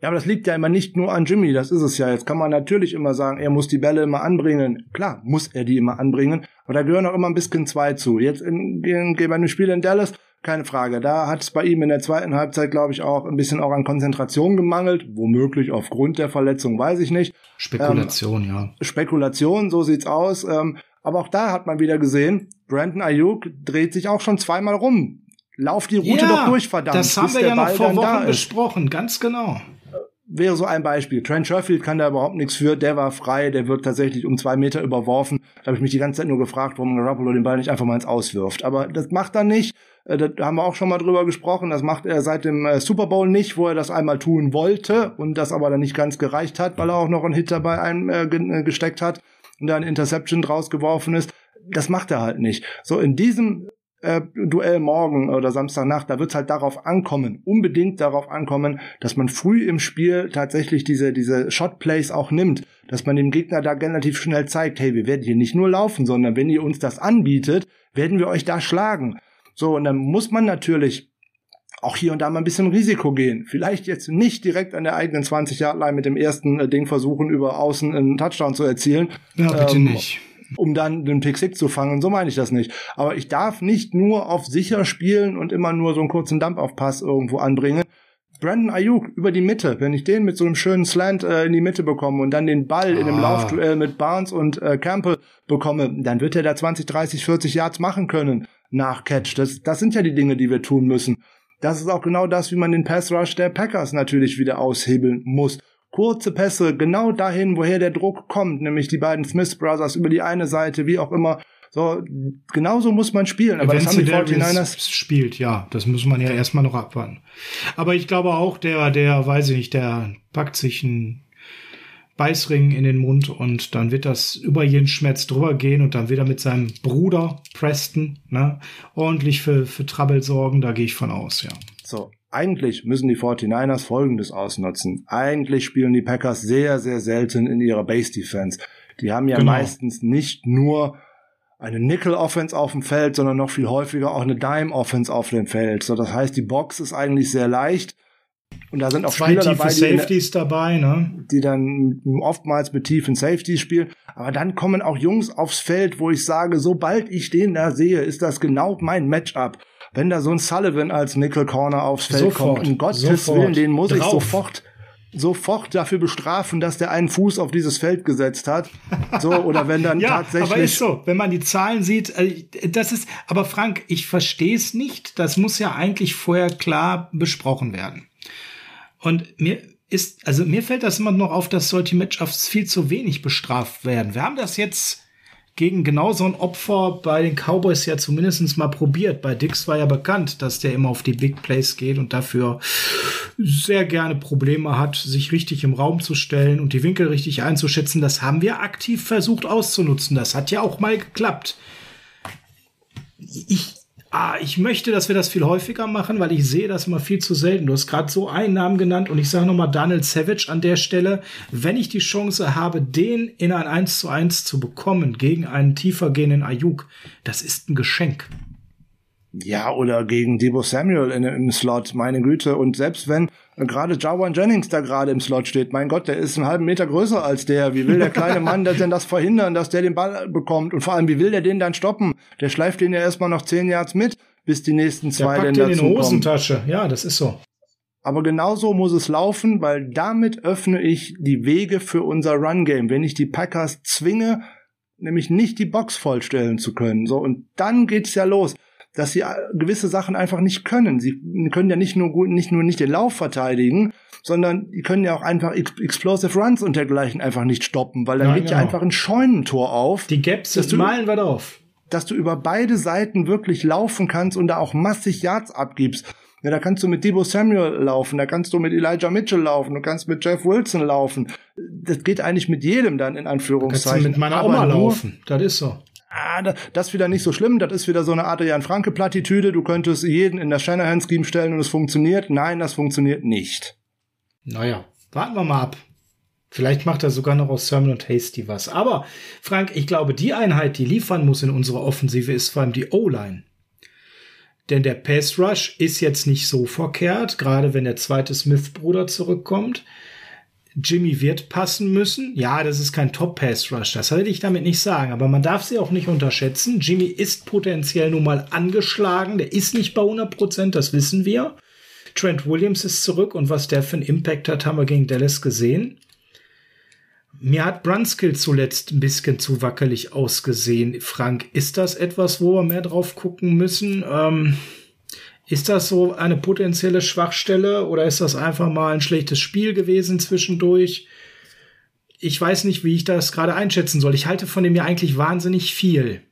Ja, aber das liegt ja immer nicht nur an Jimmy, das ist es ja. Jetzt kann man natürlich immer sagen, er muss die Bälle immer anbringen. Klar, muss er die immer anbringen, aber da gehören auch immer ein bisschen zwei zu. Jetzt in, in, bei dem Spiel in Dallas, keine Frage. Da hat es bei ihm in der zweiten Halbzeit, glaube ich, auch ein bisschen auch an Konzentration gemangelt. Womöglich aufgrund der Verletzung, weiß ich nicht. Spekulation, ja. Spekulation, so sieht's aus. Ähm, aber auch da hat man wieder gesehen, Brandon Ayuk dreht sich auch schon zweimal rum. Lauf die Route doch durch, verdammt. Das haben wir ja noch vor Wochen besprochen, ganz genau. Wäre so ein Beispiel. Trent Sherfield kann da überhaupt nichts für. Der war frei, der wird tatsächlich um zwei Meter überworfen. Da habe ich mich die ganze Zeit nur gefragt, warum Garoppolo den Ball nicht einfach mal ins Auswirft. Aber das macht er nicht. Äh, Da haben wir auch schon mal drüber gesprochen. Das macht er seit dem äh, Super Bowl nicht, wo er das einmal tun wollte und das aber dann nicht ganz gereicht hat, weil er auch noch einen Hit dabei ein, äh, ge- gesteckt hat und da eine Interception draus geworfen ist. Das macht er halt nicht. So in diesem äh, Duell morgen oder Samstagnacht, da wird es halt darauf ankommen, unbedingt darauf ankommen, dass man früh im Spiel tatsächlich diese, diese Shotplays auch nimmt, dass man dem Gegner da relativ schnell zeigt, hey, wir werden hier nicht nur laufen, sondern wenn ihr uns das anbietet, werden wir euch da schlagen. So, und dann muss man natürlich auch hier und da mal ein bisschen Risiko gehen. Vielleicht jetzt nicht direkt an der eigenen 20-Yard-Line mit dem ersten äh, Ding versuchen, über außen einen Touchdown zu erzielen. Ja, bitte Ähm, nicht. Um dann den Pick Six zu fangen. So meine ich das nicht. Aber ich darf nicht nur auf sicher spielen und immer nur so einen kurzen Dump auf Pass irgendwo anbringen. Brandon Ayuk über die Mitte, wenn ich den mit so einem schönen Slant äh, in die Mitte bekomme und dann den Ball in einem Ah. Laufduell mit Barnes und äh, Campbell bekomme, dann wird er da 20, 30, 40 Yards machen können nach Catch. Das, das sind ja die Dinge, die wir tun müssen. Das ist auch genau das, wie man den Pass Rush der Packers natürlich wieder aushebeln muss. Kurze Pässe, genau dahin, woher der Druck kommt, nämlich die beiden Smith Brothers über die eine Seite, wie auch immer. So, genauso muss man spielen. Aber das haben die Darius 49ers. spielt, ja, das muss man ja erstmal noch abwarten. Aber ich glaube auch, der, der, weiß ich nicht, der packt sich einen Beißring in den Mund und dann wird das über jeden Schmerz drüber gehen und dann wieder mit seinem Bruder Preston ne, ordentlich für, für Trouble sorgen. Da gehe ich von aus, ja. So, eigentlich müssen die 49ers Folgendes ausnutzen. Eigentlich spielen die Packers sehr, sehr selten in ihrer Base Defense. Die haben ja Genau. meistens nicht nur eine Nickel-Offense auf dem Feld, sondern noch viel häufiger auch eine Dime-Offense auf dem Feld. So, das heißt, die Box ist eigentlich sehr leicht. Und da sind auch Zwei Spieler dabei, die, Safeties dabei, ne? die dann oftmals mit tiefen Safeties spielen. Aber dann kommen auch Jungs aufs Feld, wo ich sage, sobald ich den da sehe, ist das genau mein Matchup. Wenn da so ein Sullivan als Nickel Corner aufs Feld Sofort, kommt, um Gottes sofort. Willen, den muss ich Drauf. sofort sofort dafür bestrafen, dass der einen Fuß auf dieses Feld gesetzt hat. So, oder wenn dann Ja, tatsächlich. aber ist so, wenn man die Zahlen sieht, äh, das ist, aber Frank, ich verstehe es nicht. Das muss ja eigentlich vorher klar besprochen werden. Und mir ist, also mir fällt das immer noch auf, dass solche Matchups viel zu wenig bestraft werden. Wir haben das jetzt gegen genau so ein Opfer bei den Cowboys ja zumindest mal probiert. Bei Dix war ja bekannt, dass der immer auf die Big Plays geht und dafür sehr gerne Probleme hat, sich richtig im Raum zu stellen und die Winkel richtig einzuschätzen. Das haben wir aktiv versucht auszunutzen. Das hat ja auch mal geklappt. Ich, ah, ich möchte, dass wir das viel häufiger machen, weil ich sehe das immer viel zu selten. Du hast gerade so einen Namen genannt und ich sage nochmal Daniel Savage an der Stelle. Wenn ich die Chance habe, den in ein 1 zu 1 zu bekommen gegen einen tiefer gehenden Ayuk, das ist ein Geschenk. Ja, oder gegen Debo Samuel in, im Slot, meine Güte. Und selbst wenn gerade Jawan Jennings da gerade im Slot steht, mein Gott, der ist einen halben Meter größer als der. Wie will der kleine Mann denn das verhindern, dass der den Ball bekommt? Und vor allem, wie will der den dann stoppen? Der schleift den ja erstmal noch zehn Yards mit, bis die nächsten Der zwei packt denn den in dazu die kommen. Hosentasche. Ja, das ist so. Aber genauso muss es laufen, weil damit öffne ich die Wege für unser Run-Game. Wenn ich die Packers zwinge, nämlich nicht die Box vollstellen zu können. So, und dann geht's ja los, dass sie äh, gewisse Sachen einfach nicht können. Sie können ja nicht nur gut, nicht nur nicht den Lauf verteidigen, sondern die können ja auch einfach Ex Explosive Runs und dergleichen einfach nicht stoppen, weil dann Nein, geht ja genau. einfach ein Scheunentor auf Die Gaps Das sind du- malen wir auf. dass du über beide Seiten wirklich laufen kannst und da auch massig Yards abgibst. Ja, da kannst du mit Debo Samuel laufen, da kannst du mit Elijah Mitchell laufen, du kannst mit Jeff Wilson laufen. Das geht eigentlich mit jedem dann in Kannst du Anführungszeichen. mit meiner Oma laufen. Das ist so. Ah, da- das wieder nicht so schlimm. Das ist wieder so eine Adrian Franke Plattitüde. Du könntest jeden in das Shanahan Scheme stellen und es funktioniert. Nein, das funktioniert nicht. Naja, warten wir mal ab. Vielleicht macht er sogar noch aus Sermon und Hasty was. Aber, Frank, ich glaube, die Einheit, die liefern muss in unserer Offensive, ist vor allem die O-Line. Denn der Pass Rush ist jetzt nicht so verkehrt, gerade wenn der zweite Smith-Bruder zurückkommt. Jimmy wird passen müssen. Ja, das ist kein Top-Pass-Rush, das will ich damit nicht sagen, aber man darf sie auch nicht unterschätzen. Jimmy ist potenziell nun mal angeschlagen, der ist nicht bei 100 Prozent, das wissen wir. Trent Williams ist zurück und was der für einen Impact hat, haben wir gegen Dallas gesehen. Mir hat Brunskill zuletzt ein bisschen zu wackelig ausgesehen. Frank, ist das etwas, wo wir mehr drauf gucken müssen? Ähm, ist das so eine potenzielle Schwachstelle oder ist das einfach mal ein schlechtes Spiel gewesen zwischendurch? Ich weiß nicht, wie ich das gerade einschätzen soll. Ich halte von dem ja eigentlich wahnsinnig viel.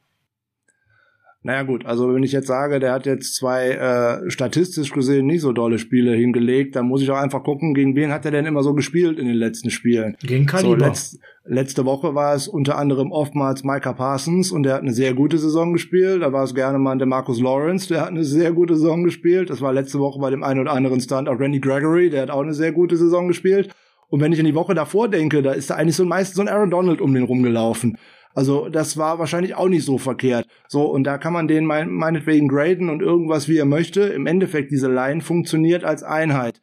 Naja gut, also wenn ich jetzt sage, der hat jetzt zwei äh, statistisch gesehen nicht so dolle Spiele hingelegt, dann muss ich auch einfach gucken, gegen wen hat er denn immer so gespielt in den letzten Spielen. Gegen So, Kaliber. letzt, letzte Woche war es unter anderem oftmals Micah Parsons und der hat eine sehr gute Saison gespielt. Da war es gerne mal der Marcus Lawrence, der hat eine sehr gute Saison gespielt. Das war letzte Woche bei dem einen oder anderen Stand auch Randy Gregory, der hat auch eine sehr gute Saison gespielt. Und wenn ich an die Woche davor denke, da ist da eigentlich so meistens so ein Aaron Donald um den rumgelaufen. Also das war wahrscheinlich auch nicht so verkehrt. So, und da kann man den mein, meinetwegen graden und irgendwas, wie er möchte. Im Endeffekt, diese Line funktioniert als Einheit.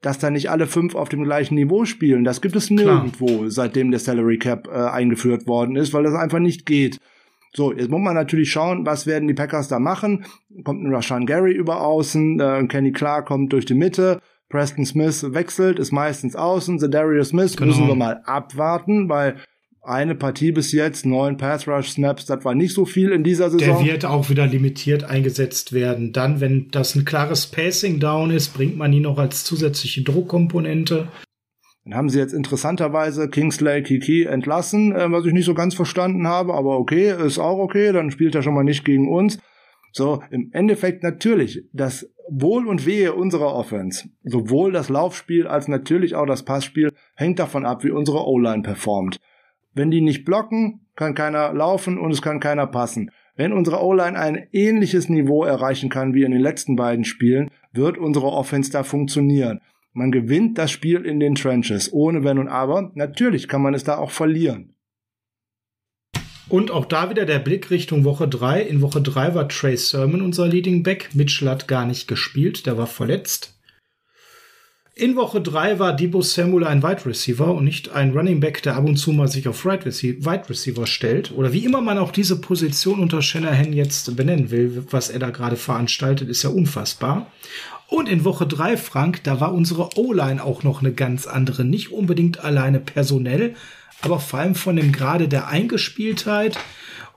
Dass da nicht alle fünf auf dem gleichen Niveau spielen, das gibt es Klar. nirgendwo, seitdem der Salary Cap äh, eingeführt worden ist, weil das einfach nicht geht. So, jetzt muss man natürlich schauen, was werden die Packers da machen. Kommt ein Rashan Gary über außen, äh, Kenny Clark kommt durch die Mitte, Preston Smith wechselt, ist meistens außen, Darius Smith Genau. müssen wir mal abwarten, weil eine Partie bis jetzt, neun Pass Rush Snaps, das war nicht so viel in dieser Der Saison. wird auch wieder limitiert eingesetzt werden. Dann, wenn das ein klares Passing Down ist, bringt man ihn noch als zusätzliche Druckkomponente. Dann haben sie jetzt interessanterweise Kingsley Kiki entlassen, äh, was ich nicht so ganz verstanden habe, aber okay, ist auch okay, dann spielt er schon mal nicht gegen uns. So, im Endeffekt natürlich, das Wohl und Wehe unserer Offense, sowohl das Laufspiel als natürlich auch das Passspiel, hängt davon ab, wie unsere O-Line performt. Wenn die nicht blocken, kann keiner laufen und es kann keiner passen. Wenn unsere O-Line ein ähnliches Niveau erreichen kann wie in den letzten beiden Spielen, wird unsere Offense da funktionieren. Man gewinnt das Spiel in den Trenches, ohne Wenn und Aber. Natürlich kann man es da auch verlieren. Und auch da wieder der Blick Richtung Woche 3. In Woche 3 war Trey Sermon unser Leading Back. Mitchell hat gar nicht gespielt, der war verletzt. In Woche drei war Debo Samuel ein Wide Receiver und nicht ein Running Back, der ab und zu mal sich auf Wide Receiver stellt. Oder wie immer man auch diese Position unter Shanahan jetzt benennen will, was er da gerade veranstaltet, ist ja unfassbar. Und in Woche drei, Frank, da war unsere O-Line auch noch eine ganz andere. Nicht unbedingt alleine personell, aber vor allem von dem Grade der Eingespieltheit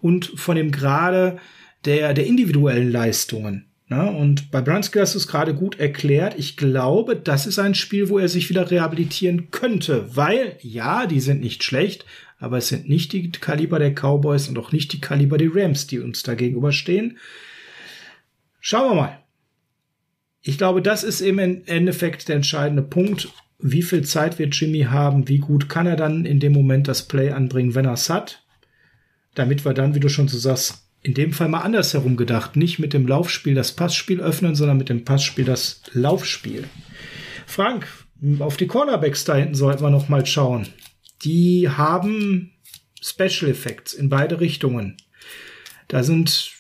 und von dem Grade der, der individuellen Leistungen. Na, und bei Bransky hast du es gerade gut erklärt. Ich glaube, das ist ein Spiel, wo er sich wieder rehabilitieren könnte, weil ja, die sind nicht schlecht, aber es sind nicht die Kaliber der Cowboys und auch nicht die Kaliber der Rams, die uns da gegenüberstehen. Schauen wir mal. Ich glaube, das ist im Endeffekt der entscheidende Punkt. Wie viel Zeit wird Jimmy haben? Wie gut kann er dann in dem Moment das Play anbringen, wenn er es hat? Damit wir dann, wie du schon so sagst, in dem Fall mal andersherum gedacht. Nicht mit dem Laufspiel das Passspiel öffnen, sondern mit dem Passspiel das Laufspiel. Frank, auf die Cornerbacks da hinten sollten wir noch mal schauen. Die haben Special Effects in beide Richtungen. Da sind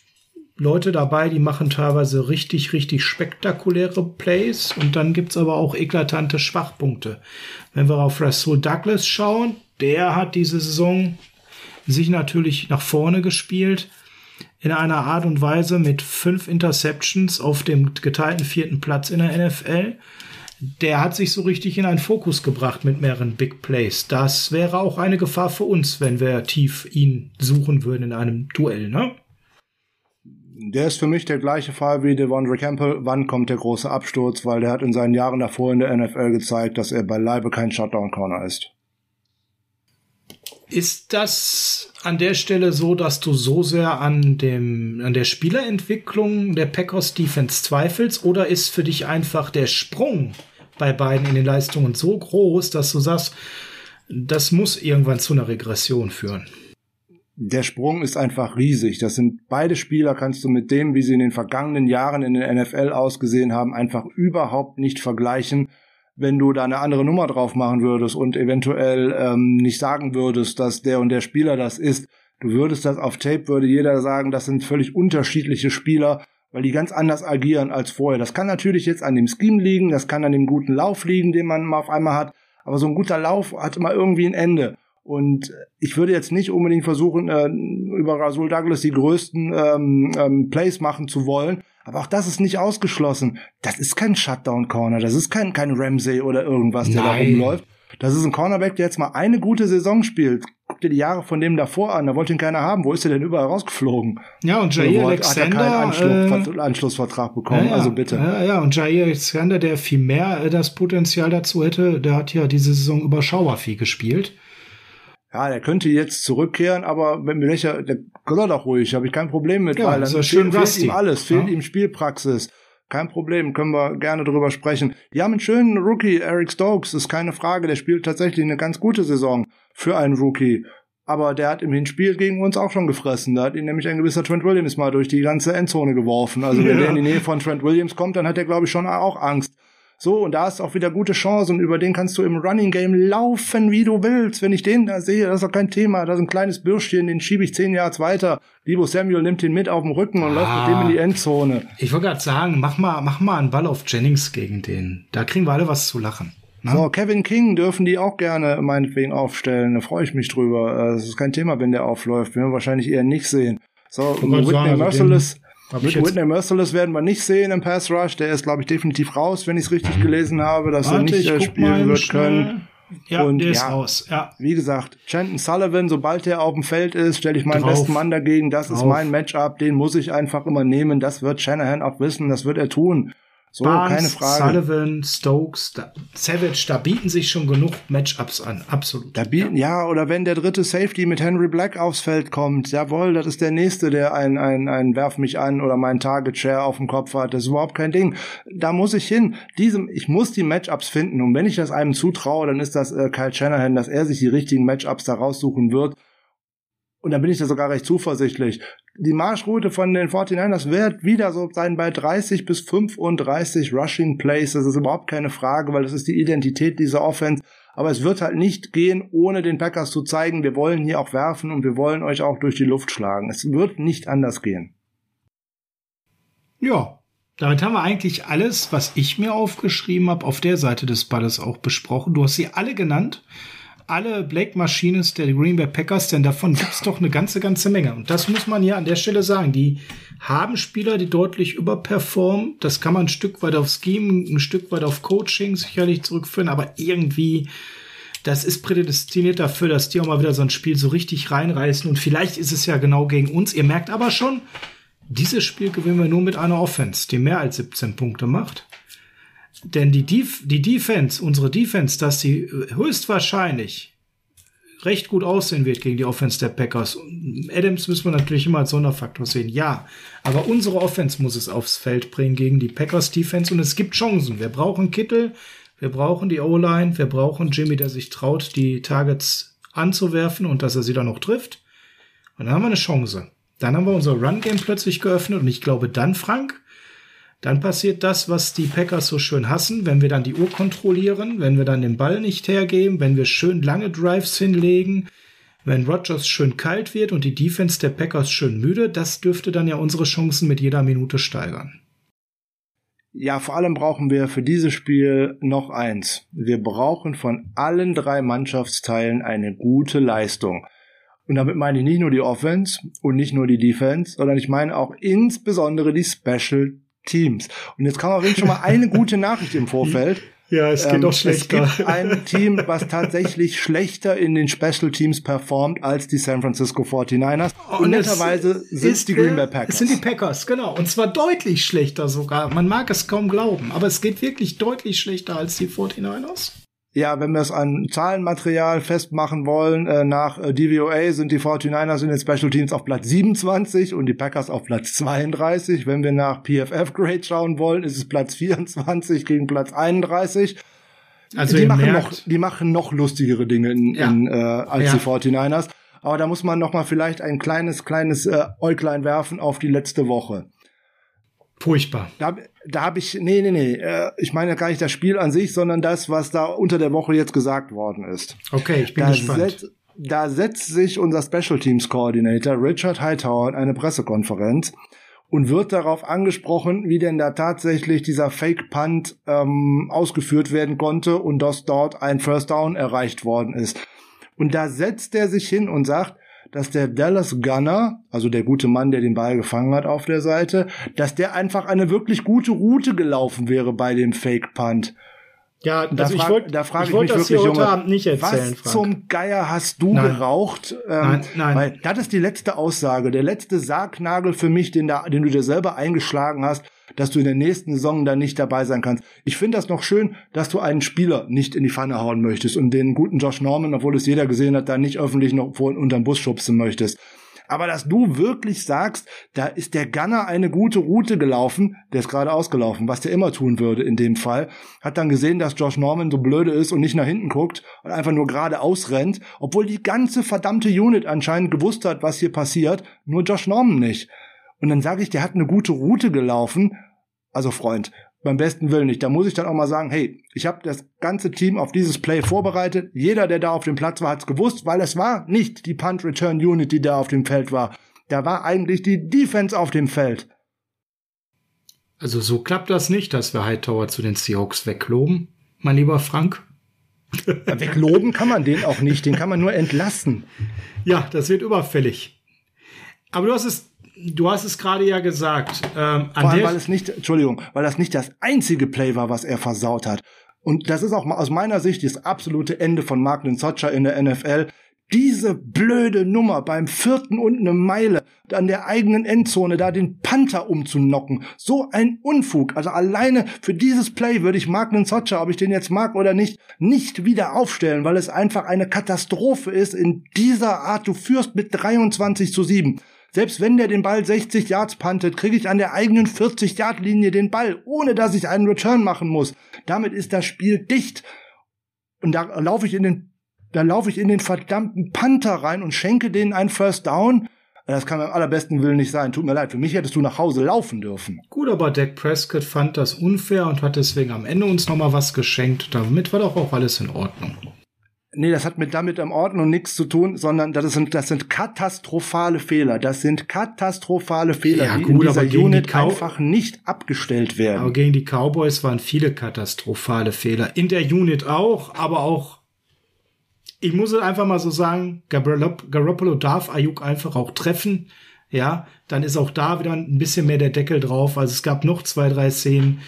Leute dabei, die machen teilweise richtig, richtig spektakuläre Plays und dann gibt's aber auch eklatante Schwachpunkte. Wenn wir auf Rasul Douglas schauen, der hat diese Saison sich natürlich nach vorne gespielt in einer Art und Weise mit fünf Interceptions auf dem geteilten vierten Platz in der NFL. Der hat sich so richtig in einen Fokus gebracht mit mehreren Big Plays. Das wäre auch eine Gefahr für uns, wenn wir tief ihn suchen würden in einem Duell, ne? Der ist für mich der gleiche Fall wie Devondre Campbell. Wann kommt der große Absturz? Weil der hat in seinen Jahren davor in der NFL gezeigt, dass er beileibe kein Shutdown-Corner ist. Ist das an der Stelle so, dass du so sehr an dem, an der Spielerentwicklung der Packers Defense zweifelst oder ist für dich einfach der Sprung bei beiden in den Leistungen so groß, dass du sagst, das muss irgendwann zu einer Regression führen? Der Sprung ist einfach riesig. Das sind beide Spieler, kannst du mit dem, wie sie in den vergangenen Jahren in der NFL ausgesehen haben, einfach überhaupt nicht vergleichen wenn du da eine andere Nummer drauf machen würdest und eventuell ähm, nicht sagen würdest, dass der und der Spieler das ist. Du würdest das auf Tape, würde jeder sagen, das sind völlig unterschiedliche Spieler, weil die ganz anders agieren als vorher. Das kann natürlich jetzt an dem Scheme liegen, das kann an dem guten Lauf liegen, den man mal auf einmal hat, aber so ein guter Lauf hat immer irgendwie ein Ende. Und ich würde jetzt nicht unbedingt versuchen, äh, über Rasul Douglas die größten ähm, ähm, Plays machen zu wollen, aber auch das ist nicht ausgeschlossen. Das ist kein Shutdown-Corner, das ist kein, kein Ramsey oder irgendwas, der Nein. da rumläuft. Das ist ein Cornerback, der jetzt mal eine gute Saison spielt. Guck dir die Jahre von dem davor an, da wollte ihn keiner haben. Wo ist er denn überall rausgeflogen? Ja, und Jair Alexander hat er keinen Anschluss, äh, Anschlussvertrag bekommen, ja, also bitte. Ja, ja, und Jair Alexander, der viel mehr äh, das Potenzial dazu hätte, der hat ja diese Saison überschaubar viel gespielt. Ja, der könnte jetzt zurückkehren, aber wenn mir welcher, der soll doch ruhig, habe ich kein Problem mit, ja, weil dann schön fehlt, fehlt ihm alles, fehlt ja. ihm Spielpraxis. Kein Problem, können wir gerne drüber sprechen. Die haben einen schönen Rookie, Eric Stokes, ist keine Frage, der spielt tatsächlich eine ganz gute Saison für einen Rookie. Aber der hat im Hinspiel gegen uns auch schon gefressen. Da hat ihn nämlich ein gewisser Trent Williams mal durch die ganze Endzone geworfen. Also wenn ja. der in die Nähe von Trent Williams kommt, dann hat er, glaube ich, schon auch Angst. So, und da ist auch wieder gute Chance und über den kannst du im Running Game laufen, wie du willst. Wenn ich den da sehe, das ist doch kein Thema. Da ist ein kleines Bürschchen, den schiebe ich zehn Yards weiter. Libo Samuel nimmt ihn mit auf dem Rücken und ah, läuft mit dem in die Endzone. Ich wollte gerade sagen, mach mal, mach mal einen Ball auf Jennings gegen den. Da kriegen wir alle was zu lachen. Na? Ne? So, Kevin King dürfen die auch gerne meinetwegen aufstellen. Da freue ich mich drüber. Äh, das ist kein Thema, wenn der aufläuft. Wir wahrscheinlich eher nicht sehen. So, Whitney sagen, Merciless. Hab Mit Whitney Merciless werden wir nicht sehen im Pass Rush. Der ist, glaube ich, definitiv raus, wenn ich es richtig gelesen habe, dass Warte, er nicht äh, spielen wird können. Ja, und der ist ja, raus. Ja. Wie gesagt, Chanton Sullivan, sobald er auf dem Feld ist, stelle ich meinen Drauf. besten Mann dagegen. Das Drauf. ist mein Matchup. Den muss ich einfach immer nehmen. Das wird Shanahan auch wissen. Das wird er tun. So, Barnes, keine Frage. Sullivan, Stokes, da, Savage, da bieten sich schon genug Matchups an, absolut. Da bieten, ja. ja. oder wenn der dritte Safety mit Henry Black aufs Feld kommt, jawohl, das ist der nächste, der ein, ein, ein Werf mich an oder mein Target Share auf dem Kopf hat. Das ist überhaupt kein Ding. Da muss ich hin. Diesem, ich muss die Matchups finden. Und wenn ich das einem zutraue, dann ist das äh, Kyle Shanahan, dass er sich die richtigen Matchups da raussuchen wird. Und dann bin ich da sogar recht zuversichtlich die Marschroute von den 49ers wird wieder so sein bei 30 bis 35 Rushing Plays. Das ist überhaupt keine Frage, weil das ist die Identität dieser Offense. Aber es wird halt nicht gehen, ohne den Packers zu zeigen, wir wollen hier auch werfen und wir wollen euch auch durch die Luft schlagen. Es wird nicht anders gehen. Ja, Damit haben wir eigentlich alles, was ich mir aufgeschrieben habe, auf der Seite des Balles auch besprochen. Du hast sie alle genannt. Alle Blake Machines der Green Bay Packers, denn davon gibt es doch eine ganze, ganze Menge. Und das muss man ja an der Stelle sagen. Die haben Spieler, die deutlich überperformen. Das kann man ein Stück weit auf Scheme, ein Stück weit auf Coaching sicherlich zurückführen, aber irgendwie das ist prädestiniert dafür, dass die auch mal wieder so ein Spiel so richtig reinreißen. Und vielleicht ist es ja genau gegen uns. Ihr merkt aber schon, dieses Spiel gewinnen wir nur mit einer Offense, die mehr als 17 Punkte macht. Denn die, Def die Defense, unsere Defense, dass sie höchstwahrscheinlich recht gut aussehen wird gegen die Offense der Packers. Adams müssen wir natürlich immer als Sonderfaktor sehen, ja. Aber unsere Offense muss es aufs Feld bringen gegen die Packers Defense und es gibt Chancen. Wir brauchen Kittel, wir brauchen die O-Line, wir brauchen Jimmy, der sich traut, die Targets anzuwerfen und dass er sie dann noch trifft. Und dann haben wir eine Chance. Dann haben wir unser Run-Game plötzlich geöffnet und ich glaube dann, Frank, dann passiert das, was die Packers so schön hassen, wenn wir dann die Uhr kontrollieren, wenn wir dann den Ball nicht hergeben, wenn wir schön lange Drives hinlegen, wenn Rogers schön kalt wird und die Defense der Packers schön müde, das dürfte dann ja unsere Chancen mit jeder Minute steigern. Ja, vor allem brauchen wir für dieses Spiel noch eins. Wir brauchen von allen drei Mannschaftsteilen eine gute Leistung. Und damit meine ich nicht nur die Offense und nicht nur die Defense, sondern ich meine auch insbesondere die Special Teams. Und jetzt kam auch schon mal eine gute Nachricht im Vorfeld. Ja, es geht ähm, doch schlechter. Es gibt ein Team, was tatsächlich schlechter in den Special Teams performt als die San Francisco 49ers. Und, und netterweise sind es die Green Bay Packers. Es sind die Packers, genau. Und zwar deutlich schlechter sogar. Man mag es kaum glauben, aber es geht wirklich deutlich schlechter als die 49ers. Ja, wenn wir es an Zahlenmaterial festmachen wollen, äh, nach äh, DVOA sind die 49ers in den Special Teams auf Platz 27 und die Packers auf Platz 32. Wenn wir nach PFF Grade schauen wollen, ist es Platz 24 gegen Platz 31. Also die machen noch, die machen noch lustigere Dinge in, ja. in, äh, als ja. die 49ers. Aber da muss man noch mal vielleicht ein kleines, kleines äh, Äuglein werfen auf die letzte Woche. Furchtbar. Da, da habe ich, nee, nee, nee, äh, ich meine gar nicht das Spiel an sich, sondern das, was da unter der Woche jetzt gesagt worden ist. Okay, ich bin da gespannt. Set, da setzt sich unser Special Teams Coordinator Richard Hightower in eine Pressekonferenz und wird darauf angesprochen, wie denn da tatsächlich dieser Fake Punt ähm, ausgeführt werden konnte und dass dort ein First Down erreicht worden ist. Und da setzt er sich hin und sagt, dass der Dallas Gunner, also der gute Mann, der den Ball gefangen hat auf der Seite, dass der einfach eine wirklich gute Route gelaufen wäre bei dem Fake Punt. Ja, da also ich wollte da frage ich, ich wollt mich das wirklich, heute Abend nicht erzählen, was Frank. zum Geier hast du nein. geraucht? Ähm, nein, nein. Weil das ist die letzte Aussage, der letzte Sargnagel für mich, den, da, den du dir selber eingeschlagen hast dass du in der nächsten Saison dann nicht dabei sein kannst. Ich finde das noch schön, dass du einen Spieler nicht in die Pfanne hauen möchtest und den guten Josh Norman, obwohl es jeder gesehen hat, da nicht öffentlich noch vor unterm Bus schubsen möchtest. Aber dass du wirklich sagst, da ist der Gunner eine gute Route gelaufen, der ist gerade ausgelaufen, was der immer tun würde in dem Fall, hat dann gesehen, dass Josh Norman so blöde ist und nicht nach hinten guckt und einfach nur gerade ausrennt, obwohl die ganze verdammte Unit anscheinend gewusst hat, was hier passiert, nur Josh Norman nicht. Und dann sage ich, der hat eine gute Route gelaufen. Also Freund, beim besten Willen nicht. Da muss ich dann auch mal sagen, hey, ich habe das ganze Team auf dieses Play vorbereitet. Jeder, der da auf dem Platz war, hat's gewusst, weil es war nicht die Punt Return Unit, die da auf dem Feld war. Da war eigentlich die Defense auf dem Feld. Also so klappt das nicht, dass wir Hightower zu den Seahawks wegloben, mein lieber Frank. Wegloben kann man den auch nicht, den kann man nur entlassen. Ja, das wird überfällig. Aber du hast es du hast es gerade ja gesagt. Ähm, Vor allem, weil es nicht, Entschuldigung, weil das nicht das einzige Play war, was er versaut hat. Und das ist auch aus meiner Sicht das absolute Ende von Mark Socha in der NFL. Diese blöde Nummer beim vierten und eine Meile an der eigenen Endzone da den Panther umzunocken. So ein Unfug. Also alleine für dieses Play würde ich Mark Socha, ob ich den jetzt mag oder nicht, nicht wieder aufstellen, weil es einfach eine Katastrophe ist in dieser Art. Du führst mit 23 zu 7. Selbst wenn der den Ball 60 Yards puntet, kriege ich an der eigenen 40 Yard Linie den Ball, ohne dass ich einen Return machen muss. Damit ist das Spiel dicht. Und da laufe ich in den, da laufe ich in den verdammten Panther rein und schenke denen einen First Down. Das kann beim allerbesten Willen nicht sein. Tut mir leid. Für mich hättest du nach Hause laufen dürfen. Gut, aber Dak Prescott fand das unfair und hat deswegen am Ende uns nochmal was geschenkt. Damit war doch auch alles in Ordnung. Nee, das hat mit damit am Ordnung nichts zu tun, sondern das sind, das sind katastrophale Fehler. Das sind katastrophale Fehler, ja, die gut, in dieser Unit einfach nicht abgestellt werden. Aber gegen die Cowboys waren viele katastrophale Fehler. In der Unit auch, aber auch, ich muss es einfach mal so sagen, Garoppolo darf Ayuk einfach auch treffen. Ja, dann ist auch da wieder ein bisschen mehr der Deckel drauf. Also es gab noch zwei, drei Szenen.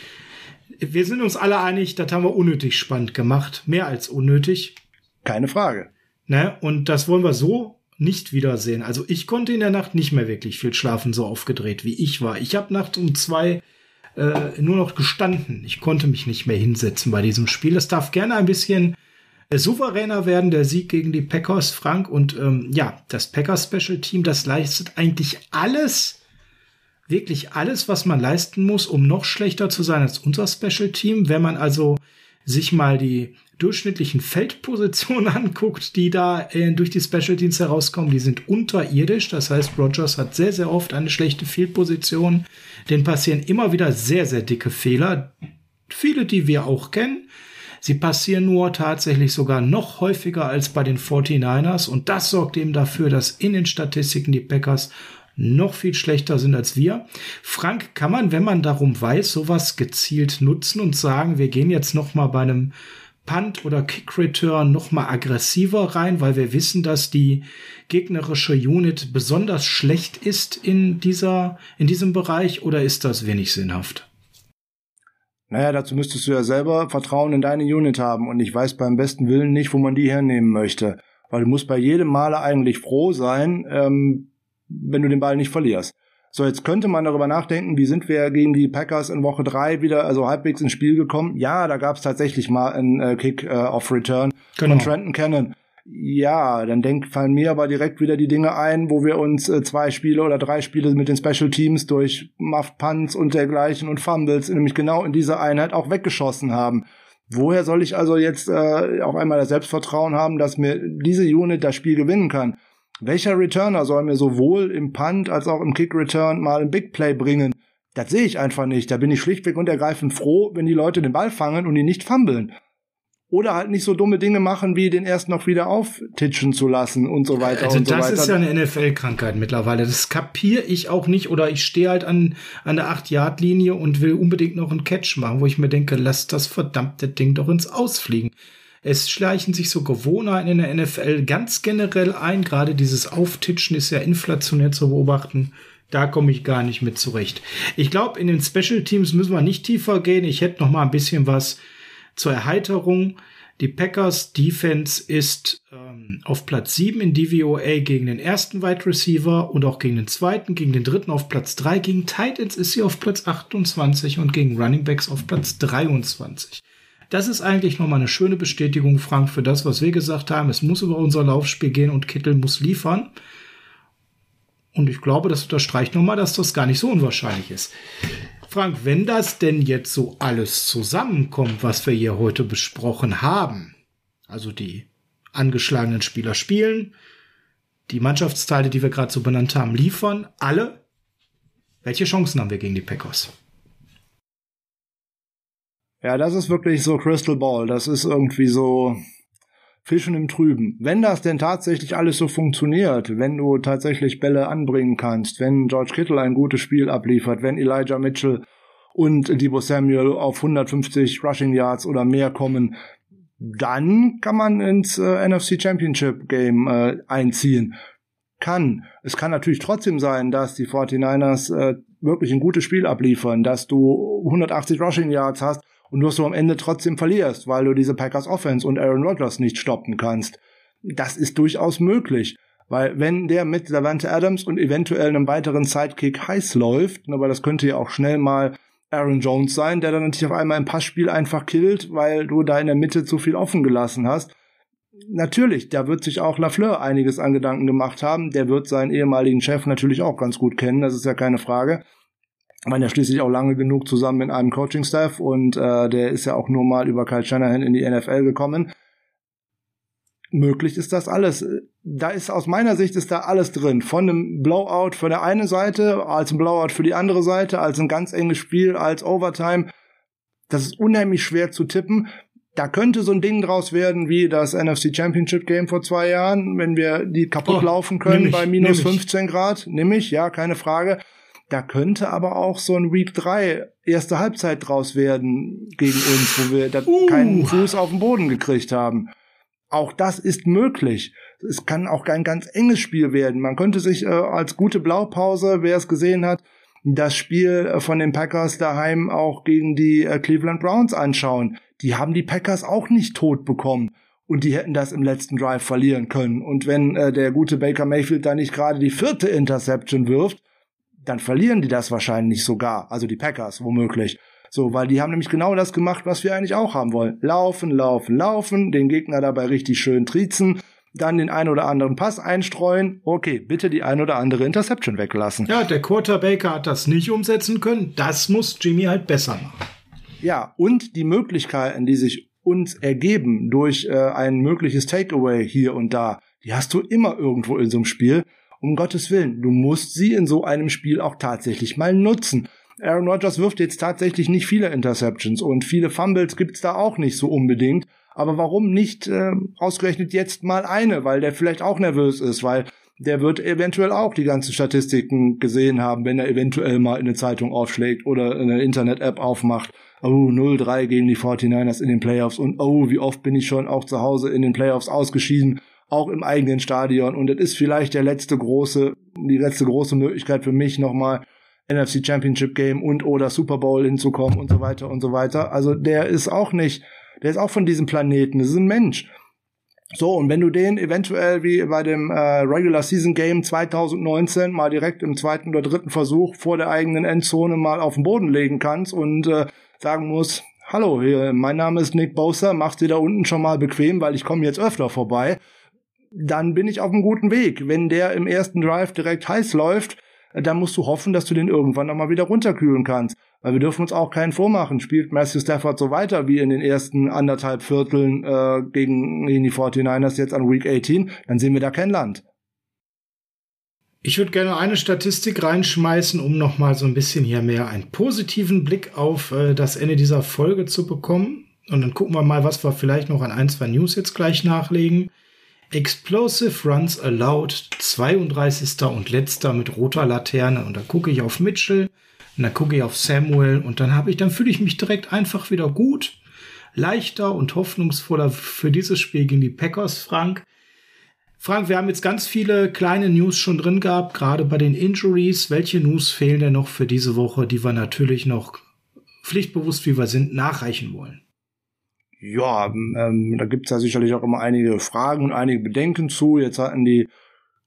Wir sind uns alle einig, das haben wir unnötig spannend gemacht. Mehr als unnötig. Keine Frage. Ne? Und das wollen wir so nicht wiedersehen. Also ich konnte in der Nacht nicht mehr wirklich viel schlafen, so aufgedreht wie ich war. Ich habe nachts um zwei äh, nur noch gestanden. Ich konnte mich nicht mehr hinsetzen bei diesem Spiel. Es darf gerne ein bisschen äh, souveräner werden, der Sieg gegen die Packers, Frank. Und ähm, ja, das Packers Special Team, das leistet eigentlich alles, wirklich alles, was man leisten muss, um noch schlechter zu sein als unser Special Team. Wenn man also sich mal die durchschnittlichen Feldpositionen anguckt, die da äh, durch die Special Teams herauskommen, die sind unterirdisch. Das heißt, Rogers hat sehr, sehr oft eine schlechte Feldposition. Den passieren immer wieder sehr, sehr dicke Fehler. Viele, die wir auch kennen. Sie passieren nur tatsächlich sogar noch häufiger als bei den 49ers und das sorgt eben dafür, dass in den Statistiken die Packers noch viel schlechter sind als wir. Frank, kann man, wenn man darum weiß, sowas gezielt nutzen und sagen, wir gehen jetzt noch mal bei einem Punt oder Kick Return noch mal aggressiver rein, weil wir wissen, dass die gegnerische Unit besonders schlecht ist in dieser in diesem Bereich oder ist das wenig sinnhaft? Naja, dazu müsstest du ja selber Vertrauen in deine Unit haben und ich weiß beim besten Willen nicht, wo man die hernehmen möchte. Weil du musst bei jedem Male eigentlich froh sein, ähm, wenn du den Ball nicht verlierst. So, jetzt könnte man darüber nachdenken, wie sind wir gegen die Packers in Woche drei wieder also halbwegs ins Spiel gekommen. Ja, da gab es tatsächlich mal einen äh, Kick äh, off Return genau. von Trenton Cannon. Ja, dann denk, fallen mir aber direkt wieder die Dinge ein, wo wir uns äh, zwei Spiele oder drei Spiele mit den Special Teams durch Muff Punts und dergleichen und Fumbles nämlich genau in dieser Einheit auch weggeschossen haben. Woher soll ich also jetzt äh, auf einmal das Selbstvertrauen haben, dass mir diese Unit das Spiel gewinnen kann? Welcher Returner soll mir sowohl im Punt als auch im Kick Return mal ein Big Play bringen? Das sehe ich einfach nicht. Da bin ich schlichtweg und ergreifend froh, wenn die Leute den Ball fangen und ihn nicht fummeln. Oder halt nicht so dumme Dinge machen, wie den erst noch wieder auftitschen zu lassen und so weiter also und so weiter. Das ist ja eine NFL-Krankheit mittlerweile. Das kapiere ich auch nicht. Oder ich stehe halt an, an der 8-Yard-Linie und will unbedingt noch einen Catch machen, wo ich mir denke, lass das verdammte Ding doch ins Ausfliegen. Es schleichen sich so Gewohnheiten in der NFL ganz generell ein. Gerade dieses Auftitschen ist ja inflationär zu beobachten. Da komme ich gar nicht mit zurecht. Ich glaube, in den Special Teams müssen wir nicht tiefer gehen. Ich hätte noch mal ein bisschen was zur Erheiterung. Die Packers Defense ist ähm, auf Platz 7 in DVOA gegen den ersten Wide Receiver und auch gegen den zweiten, gegen den dritten auf Platz 3. Gegen Titans ist sie auf Platz 28 und gegen Running Backs auf Platz 23. Das ist eigentlich nochmal eine schöne Bestätigung, Frank, für das, was wir gesagt haben. Es muss über unser Laufspiel gehen und Kittel muss liefern. Und ich glaube, das unterstreicht nochmal, dass das gar nicht so unwahrscheinlich ist. Frank, wenn das denn jetzt so alles zusammenkommt, was wir hier heute besprochen haben, also die angeschlagenen Spieler spielen, die Mannschaftsteile, die wir gerade so benannt haben, liefern, alle, welche Chancen haben wir gegen die Packers? Ja, das ist wirklich so Crystal Ball. Das ist irgendwie so Fischen im Trüben. Wenn das denn tatsächlich alles so funktioniert, wenn du tatsächlich Bälle anbringen kannst, wenn George Kittle ein gutes Spiel abliefert, wenn Elijah Mitchell und Debo Samuel auf 150 Rushing Yards oder mehr kommen, dann kann man ins äh, NFC Championship Game äh, einziehen. Kann. Es kann natürlich trotzdem sein, dass die 49ers äh, wirklich ein gutes Spiel abliefern, dass du 180 Rushing Yards hast und du so am Ende trotzdem verlierst, weil du diese Packers Offense und Aaron Rodgers nicht stoppen kannst. Das ist durchaus möglich. Weil wenn der mit Davante Adams und eventuell einem weiteren Sidekick heiß läuft, aber das könnte ja auch schnell mal Aaron Jones sein, der dann natürlich auf einmal im Passspiel einfach killt, weil du da in der Mitte zu viel offen gelassen hast. Natürlich, da wird sich auch Lafleur einiges an Gedanken gemacht haben. Der wird seinen ehemaligen Chef natürlich auch ganz gut kennen, das ist ja keine Frage waren ja schließlich auch lange genug zusammen in einem Coaching-Staff und äh, der ist ja auch nur mal über Kyle Shanahan in die NFL gekommen. Möglich ist das alles. Da ist aus meiner Sicht ist da alles drin. Von einem Blowout für der eine Seite, als ein Blowout für die andere Seite, als ein ganz enges Spiel, als Overtime. Das ist unheimlich schwer zu tippen. Da könnte so ein Ding draus werden wie das NFC Championship Game vor zwei Jahren, wenn wir die kaputt oh, laufen können bei minus 15 Grad. Nimm ich, ja, keine Frage. Da könnte aber auch so ein Week 3 erste Halbzeit draus werden gegen uns, wo wir uh. keinen Fuß auf den Boden gekriegt haben. Auch das ist möglich. Es kann auch ein ganz enges Spiel werden. Man könnte sich äh, als gute Blaupause, wer es gesehen hat, das Spiel äh, von den Packers daheim auch gegen die äh, Cleveland Browns anschauen. Die haben die Packers auch nicht tot bekommen. Und die hätten das im letzten Drive verlieren können. Und wenn äh, der gute Baker Mayfield da nicht gerade die vierte Interception wirft, dann verlieren die das wahrscheinlich sogar. Also die Packers womöglich. So, weil die haben nämlich genau das gemacht, was wir eigentlich auch haben wollen. Laufen, laufen, laufen, den Gegner dabei richtig schön triezen, dann den ein oder anderen Pass einstreuen. Okay, bitte die ein oder andere Interception weglassen. Ja, der Quarterbaker hat das nicht umsetzen können. Das muss Jimmy halt besser machen. Ja, und die Möglichkeiten, die sich uns ergeben durch äh, ein mögliches Takeaway hier und da, die hast du immer irgendwo in so einem Spiel. Um Gottes Willen, du musst sie in so einem Spiel auch tatsächlich mal nutzen. Aaron Rodgers wirft jetzt tatsächlich nicht viele Interceptions und viele Fumbles gibt's da auch nicht so unbedingt. Aber warum nicht äh, ausgerechnet jetzt mal eine, weil der vielleicht auch nervös ist, weil der wird eventuell auch die ganzen Statistiken gesehen haben, wenn er eventuell mal in eine Zeitung aufschlägt oder eine Internet-App aufmacht. Oh, 0-3 gegen die 49ers in den Playoffs und oh, wie oft bin ich schon auch zu Hause in den Playoffs ausgeschieden, auch im eigenen Stadion und das ist vielleicht der letzte große, die letzte große Möglichkeit für mich nochmal NFC Championship Game und oder Super Bowl hinzukommen und so weiter und so weiter. Also der ist auch nicht der ist auch von diesem Planeten, das ist ein Mensch. So, und wenn du den eventuell wie bei dem äh, Regular Season Game 2019 mal direkt im zweiten oder dritten Versuch vor der eigenen Endzone mal auf den Boden legen kannst und äh, sagen musst, hallo, hier, mein Name ist Nick Bosa, machst dir da unten schon mal bequem, weil ich komme jetzt öfter vorbei, dann bin ich auf einem guten Weg. Wenn der im ersten Drive direkt heiß läuft, dann musst du hoffen, dass du den irgendwann nochmal wieder runterkühlen kannst. Weil wir dürfen uns auch keinen vormachen. Spielt Matthew Stafford so weiter wie in den ersten anderthalb Vierteln äh, gegen die 49ers jetzt an Week 18, dann sehen wir da kein Land. Ich würde gerne eine Statistik reinschmeißen, um noch mal so ein bisschen hier mehr einen positiven Blick auf äh, das Ende dieser Folge zu bekommen. Und dann gucken wir mal, was wir vielleicht noch an ein, zwei News jetzt gleich nachlegen. Explosive Runs Allowed, 32. und letzter mit roter Laterne. Und da gucke ich auf Mitchell und dann gucke ich auf Samuel und dann habe ich, dann fühle ich mich direkt einfach wieder gut, leichter und hoffnungsvoller für dieses Spiel gegen die Packers, Frank. Frank, wir haben jetzt ganz viele kleine News schon drin gehabt, gerade bei den Injuries. Welche News fehlen denn noch für diese Woche, die wir natürlich noch pflichtbewusst, wie wir sind, nachreichen wollen? Ja, ähm, da gibt's ja sicherlich auch immer einige Fragen und einige Bedenken zu. Jetzt hatten die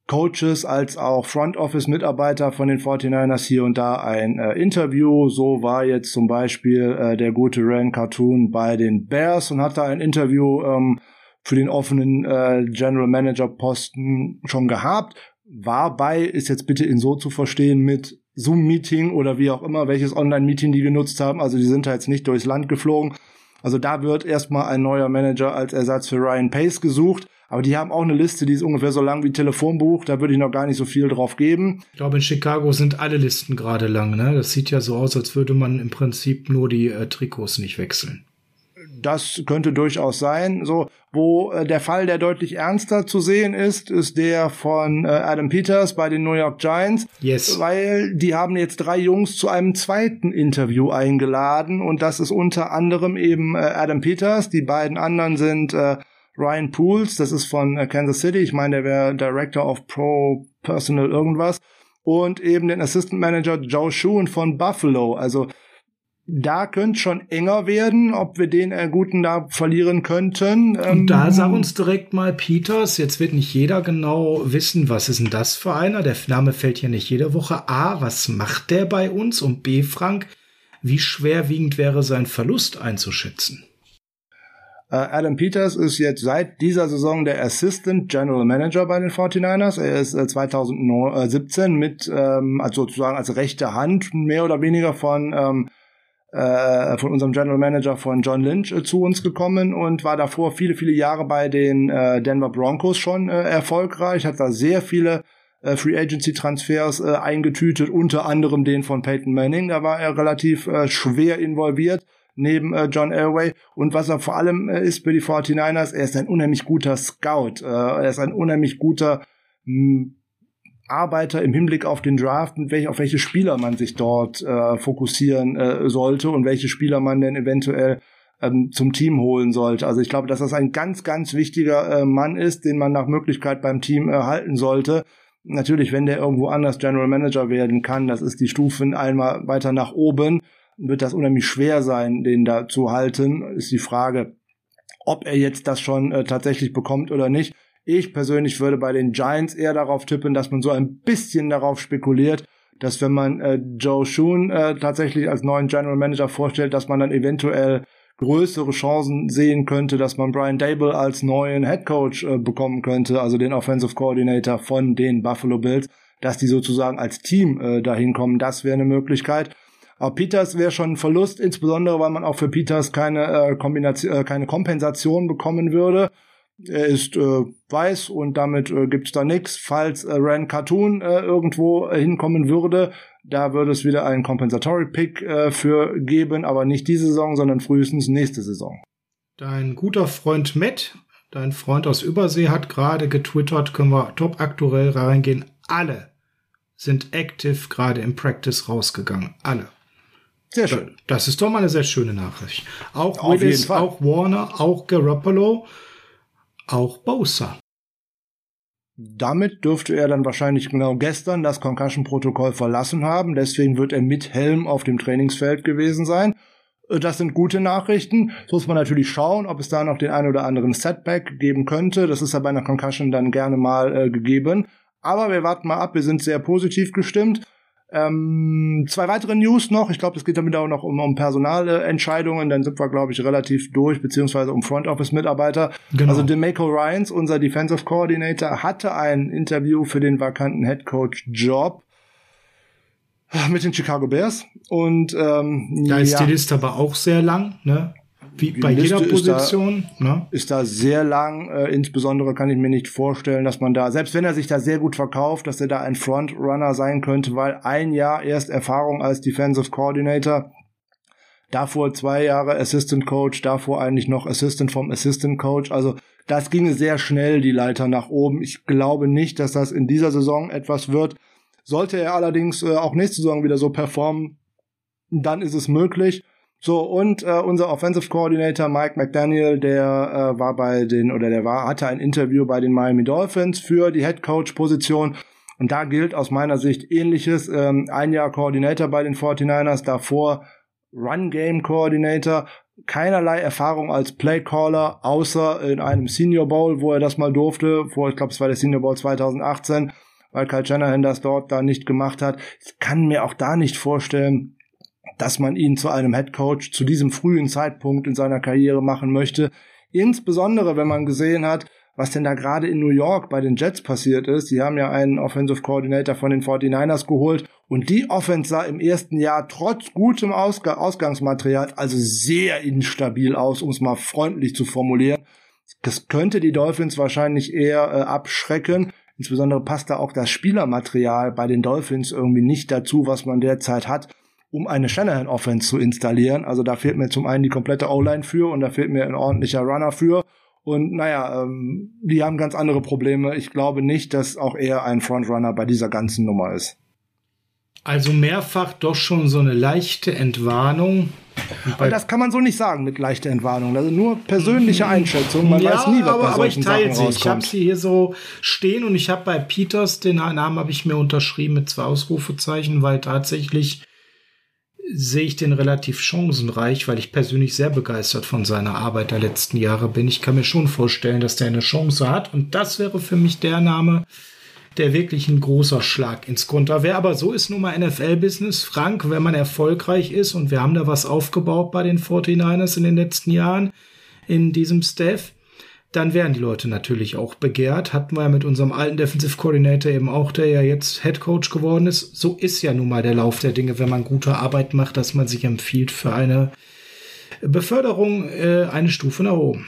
Coaches als auch Front Office Mitarbeiter von den 49ers hier und da ein äh, Interview. So war jetzt zum Beispiel äh, der gute Ran Cartoon bei den Bears und hat da ein Interview ähm, für den offenen äh, General Manager Posten schon gehabt. War bei, ist jetzt bitte in so zu verstehen mit Zoom-Meeting oder wie auch immer, welches Online-Meeting die genutzt haben. Also die sind da jetzt nicht durchs Land geflogen. Also da wird erstmal ein neuer Manager als Ersatz für Ryan Pace gesucht. Aber die haben auch eine Liste, die ist ungefähr so lang wie Telefonbuch. Da würde ich noch gar nicht so viel drauf geben. Ich glaube, in Chicago sind alle Listen gerade lang. Ne? Das sieht ja so aus, als würde man im Prinzip nur die äh, Trikots nicht wechseln. Das könnte durchaus sein. So, wo äh, der Fall, der deutlich ernster zu sehen ist, ist der von äh, Adam Peters bei den New York Giants. Yes. Weil die haben jetzt drei Jungs zu einem zweiten Interview eingeladen und das ist unter anderem eben äh, Adam Peters. Die beiden anderen sind äh, Ryan Pools, das ist von äh, Kansas City, ich meine, der wäre Director of Pro Personal irgendwas. Und eben den Assistant Manager Joe Schuhen von Buffalo. Also da könnte schon enger werden, ob wir den äh, guten da verlieren könnten. Und da ähm, sag uns direkt mal Peters, jetzt wird nicht jeder genau wissen, was ist denn das für einer? Der Name fällt ja nicht jede Woche. A, was macht der bei uns? Und B, Frank, wie schwerwiegend wäre sein Verlust einzuschätzen? Äh, Adam Peters ist jetzt seit dieser Saison der Assistant General Manager bei den 49ers. Er ist 2017 äh, mit, ähm, also sozusagen als rechte Hand mehr oder weniger von, ähm, äh, von unserem General Manager von John Lynch äh, zu uns gekommen und war davor viele, viele Jahre bei den äh, Denver Broncos schon erfolgreich, hat da sehr viele Free Agency Transfers eingetütet, unter anderem den von Peyton Manning. Da war er relativ schwer involviert neben John Elway. Und was er vor allem ist für die 49ers, er ist ein unheimlich guter Scout. Er ist ein unheimlich guter hm, Arbeiter im Hinblick auf den Draft, mit welch, auf welche Spieler man sich dort äh, fokussieren äh, sollte und welche Spieler man denn eventuell ähm, zum Team holen sollte. Also ich glaube, dass das ein ganz, ganz wichtiger äh, Mann ist, den man nach Möglichkeit beim Team erhalten äh, sollte. Natürlich, wenn der irgendwo anders General Manager werden kann, das ist die Stufe einmal weiter nach oben, wird das unheimlich schwer sein, den da zu halten. Ist die Frage, ob er jetzt das schon äh, tatsächlich bekommt oder nicht. Ich persönlich würde bei den Giants eher darauf tippen, dass man so ein bisschen darauf spekuliert, dass wenn man äh, Joe Schoon äh, tatsächlich als neuen General Manager vorstellt, dass man dann eventuell größere Chancen sehen könnte, dass man Brian Dable als neuen Head Coach äh, bekommen könnte, also den Offensive Coordinator von den Buffalo Bills, dass die sozusagen als Team äh, dahin kommen. Das wäre eine Möglichkeit. Aber Peters wäre schon ein Verlust, insbesondere weil man auch für Peters keine äh, Kombination, äh, keine Kompensation bekommen würde. Er ist äh, weiß und damit äh, gibt's da nichts. Falls äh, Ran Cartoon äh, irgendwo äh, hinkommen würde, da würde es wieder einen Compensatory Pick äh, für geben, aber nicht diese Saison, sondern frühestens nächste Saison. Dein guter Freund Matt, dein Freund aus Übersee, hat gerade getwittert, können wir top aktuell reingehen. Alle sind active gerade im Practice rausgegangen. Alle. Sehr schön. Das ist doch mal eine sehr schöne Nachricht. Auch Willis, auch Warner, auch Garoppolo, auch Bosa. Damit dürfte er dann wahrscheinlich genau gestern das Concussion-Protokoll verlassen haben. Deswegen wird er mit Helm auf dem Trainingsfeld gewesen sein. Äh, das sind gute Nachrichten. So muss man natürlich schauen, ob es da noch den einen oder anderen Setback geben könnte. Das ist ja bei einer Concussion dann gerne mal äh, gegeben. Aber wir warten mal ab. Wir sind sehr positiv gestimmt. Ähm, zwei weitere News noch. Ich glaube, es geht damit auch noch um, um Personalentscheidungen. Dann sind wir, glaube ich, relativ durch, beziehungsweise um Front Office Mitarbeiter. Genau. Also Demeco Ryans, unser Defensive Coordinator, hatte ein Interview für den vakanten Head Coach Job mit den Chicago Bears. Und ähm, da ist ja. die Liste aber auch sehr lang, ne? Wie bei jeder Position. Ist da, ne? ist da sehr lang. Äh, insbesondere kann ich mir nicht vorstellen, dass man da, selbst wenn er sich da sehr gut verkauft, dass er da ein Frontrunner sein könnte, weil ein Jahr erst Erfahrung als Defensive Coordinator, davor zwei Jahre Assistant Coach, davor eigentlich noch Assistant vom Assistant Coach. Also das ginge sehr schnell die Leiter nach oben. Ich glaube nicht, dass das in dieser Saison etwas wird. Sollte er allerdings äh, auch nächste Saison wieder so performen, dann ist es möglich. So, und äh, unser Offensive Coordinator Mike McDaniel, der äh, war bei den, oder der war, hatte ein Interview bei den Miami Dolphins für die Head Coach Position. Und da gilt aus meiner Sicht ähnliches. Ähm, ein Jahr Coordinator bei den 49ers, davor Run Game Coordinator, keinerlei Erfahrung als Playcaller, außer in einem Senior Bowl, wo er das mal durfte, vor, ich glaube, es war der Senior Bowl 2018, weil Kyle Shanahan das dort da nicht gemacht hat. Ich kann mir auch da nicht vorstellen, dass man ihn zu einem Head Coach zu diesem frühen Zeitpunkt in seiner Karriere machen möchte. Insbesondere, wenn man gesehen hat, was denn da gerade in New York bei den Jets passiert ist. Die haben ja einen Offensive Coordinator von den 49ers geholt und die Offense sah im ersten Jahr trotz gutem Ausg Ausgangsmaterial also sehr instabil aus, um es mal freundlich zu formulieren. Das könnte die Dolphins wahrscheinlich eher äh, abschrecken. Insbesondere passt da auch das Spielermaterial bei den Dolphins irgendwie nicht dazu, was man derzeit hat um eine Shanahan-Offense zu installieren. Also da fehlt mir zum einen die komplette O-Line für und da fehlt mir ein ordentlicher Runner für. Und naja, ähm, die haben ganz andere Probleme. Ich glaube nicht, dass auch er ein Frontrunner bei dieser ganzen Nummer ist. Also mehrfach doch schon so eine leichte Entwarnung. Aber das kann man so nicht sagen mit leichter Entwarnung. Also nur persönliche mhm. Einschätzung. Man ja, weiß nie, was aber, bei aber ich teile sie. Ich habe sie hier so stehen und ich habe bei Peters den Namen habe ich mir unterschrieben mit zwei Ausrufezeichen, weil tatsächlich sehe ich den relativ chancenreich, weil ich persönlich sehr begeistert von seiner Arbeit der letzten Jahre bin. Ich kann mir schon vorstellen, dass der eine Chance hat. Und das wäre für mich der Name, der wirklich ein großer Schlag ins Konter wäre. Aber so ist nun mal NFL-Business. Frank, wenn man erfolgreich ist und wir haben da was aufgebaut bei den 49ers in den letzten Jahren in diesem Staff, dann werden die Leute natürlich auch begehrt. Hatten wir ja mit unserem alten Defensive Coordinator eben auch, der ja jetzt Head Coach geworden ist. So ist ja nun mal der Lauf der Dinge, wenn man gute Arbeit macht, dass man sich empfiehlt für eine Beförderung äh, eine Stufe nach oben.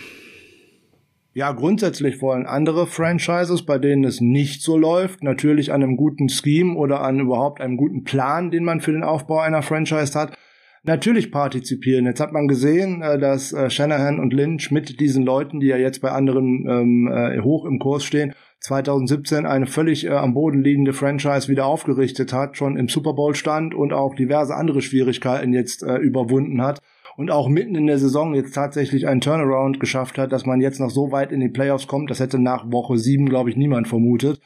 Ja, grundsätzlich wollen andere Franchises, bei denen es nicht so läuft, natürlich an einem guten Scheme oder an überhaupt einem guten Plan, den man für den Aufbau einer Franchise hat, natürlich partizipieren. Jetzt hat man gesehen, äh, dass äh, Shanahan und Lynch mit diesen Leuten, die ja jetzt bei anderen ähm, äh, hoch im Kurs stehen, 2017 eine völlig äh, am Boden liegende Franchise wieder aufgerichtet hat, schon im Super Bowl stand und auch diverse andere Schwierigkeiten jetzt äh, überwunden hat und auch mitten in der Saison jetzt tatsächlich einen Turnaround geschafft hat, dass man jetzt noch so weit in die Playoffs kommt. Das hätte nach Woche sieben, glaube ich, niemand vermutet.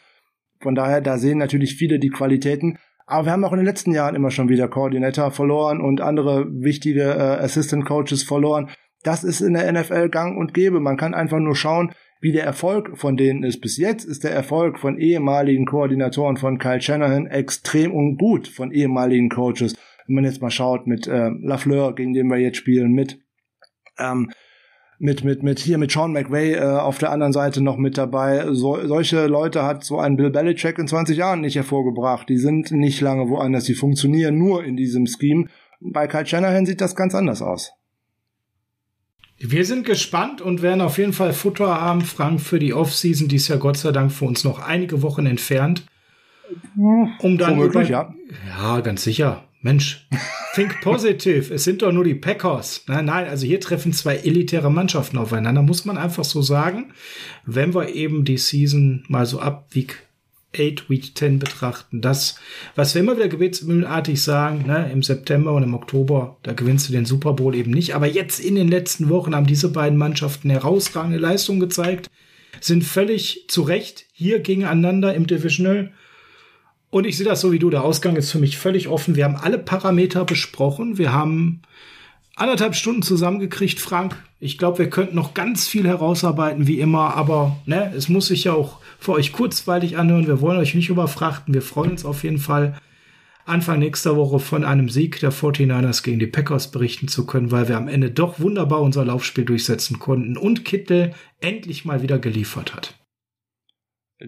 Von daher, da sehen natürlich viele die Qualitäten. Aber wir haben auch in den letzten Jahren immer schon wieder Koordinator verloren und andere wichtige äh, Assistant Coaches verloren. Das ist in der NFL gang und gäbe. Man kann einfach nur schauen, wie der Erfolg von denen ist. Bis jetzt ist der Erfolg von ehemaligen Koordinatoren von Kyle Shanahan extrem ungut von ehemaligen Coaches. Wenn man jetzt mal schaut mit äh, Lafleur, gegen den wir jetzt spielen, mit ähm, mit, mit, mit hier mit Sean McVay äh, auf der anderen Seite noch mit dabei. So, solche Leute hat so ein Bill Belichick in 20 Jahren nicht hervorgebracht. Die sind nicht lange woanders, die funktionieren nur in diesem Scheme. Bei Kyle Shanahan sieht das ganz anders aus. Wir sind gespannt und werden auf jeden Fall Futter haben, Frank, für die Offseason. Die ist ja Gott sei Dank für uns noch einige Wochen entfernt. Um dann Womöglich, ja. ja, ganz sicher. Mensch, think positive. es sind doch nur die Packers. Nein, nein, also hier treffen zwei elitäre Mannschaften aufeinander, muss man einfach so sagen. Wenn wir eben die Season mal so ab Week 8, Week 10 betrachten, das, was wir immer wieder gebetsmühlenartig sagen, ne, im September und im Oktober, da gewinnst du den Super Bowl eben nicht. Aber jetzt in den letzten Wochen haben diese beiden Mannschaften herausragende Leistungen gezeigt, sind völlig zu Recht hier gegeneinander im Divisional und ich sehe das so wie du. Der Ausgang ist für mich völlig offen. Wir haben alle Parameter besprochen. Wir haben anderthalb Stunden zusammengekriegt, Frank. Ich glaube, wir könnten noch ganz viel herausarbeiten, wie immer. Aber ne, es muss sich ja auch für euch kurzweilig anhören. Wir wollen euch nicht überfrachten. Wir freuen uns auf jeden Fall, Anfang nächster Woche von einem Sieg der 49ers gegen die Packers berichten zu können, weil wir am Ende doch wunderbar unser Laufspiel durchsetzen konnten und Kittel endlich mal wieder geliefert hat.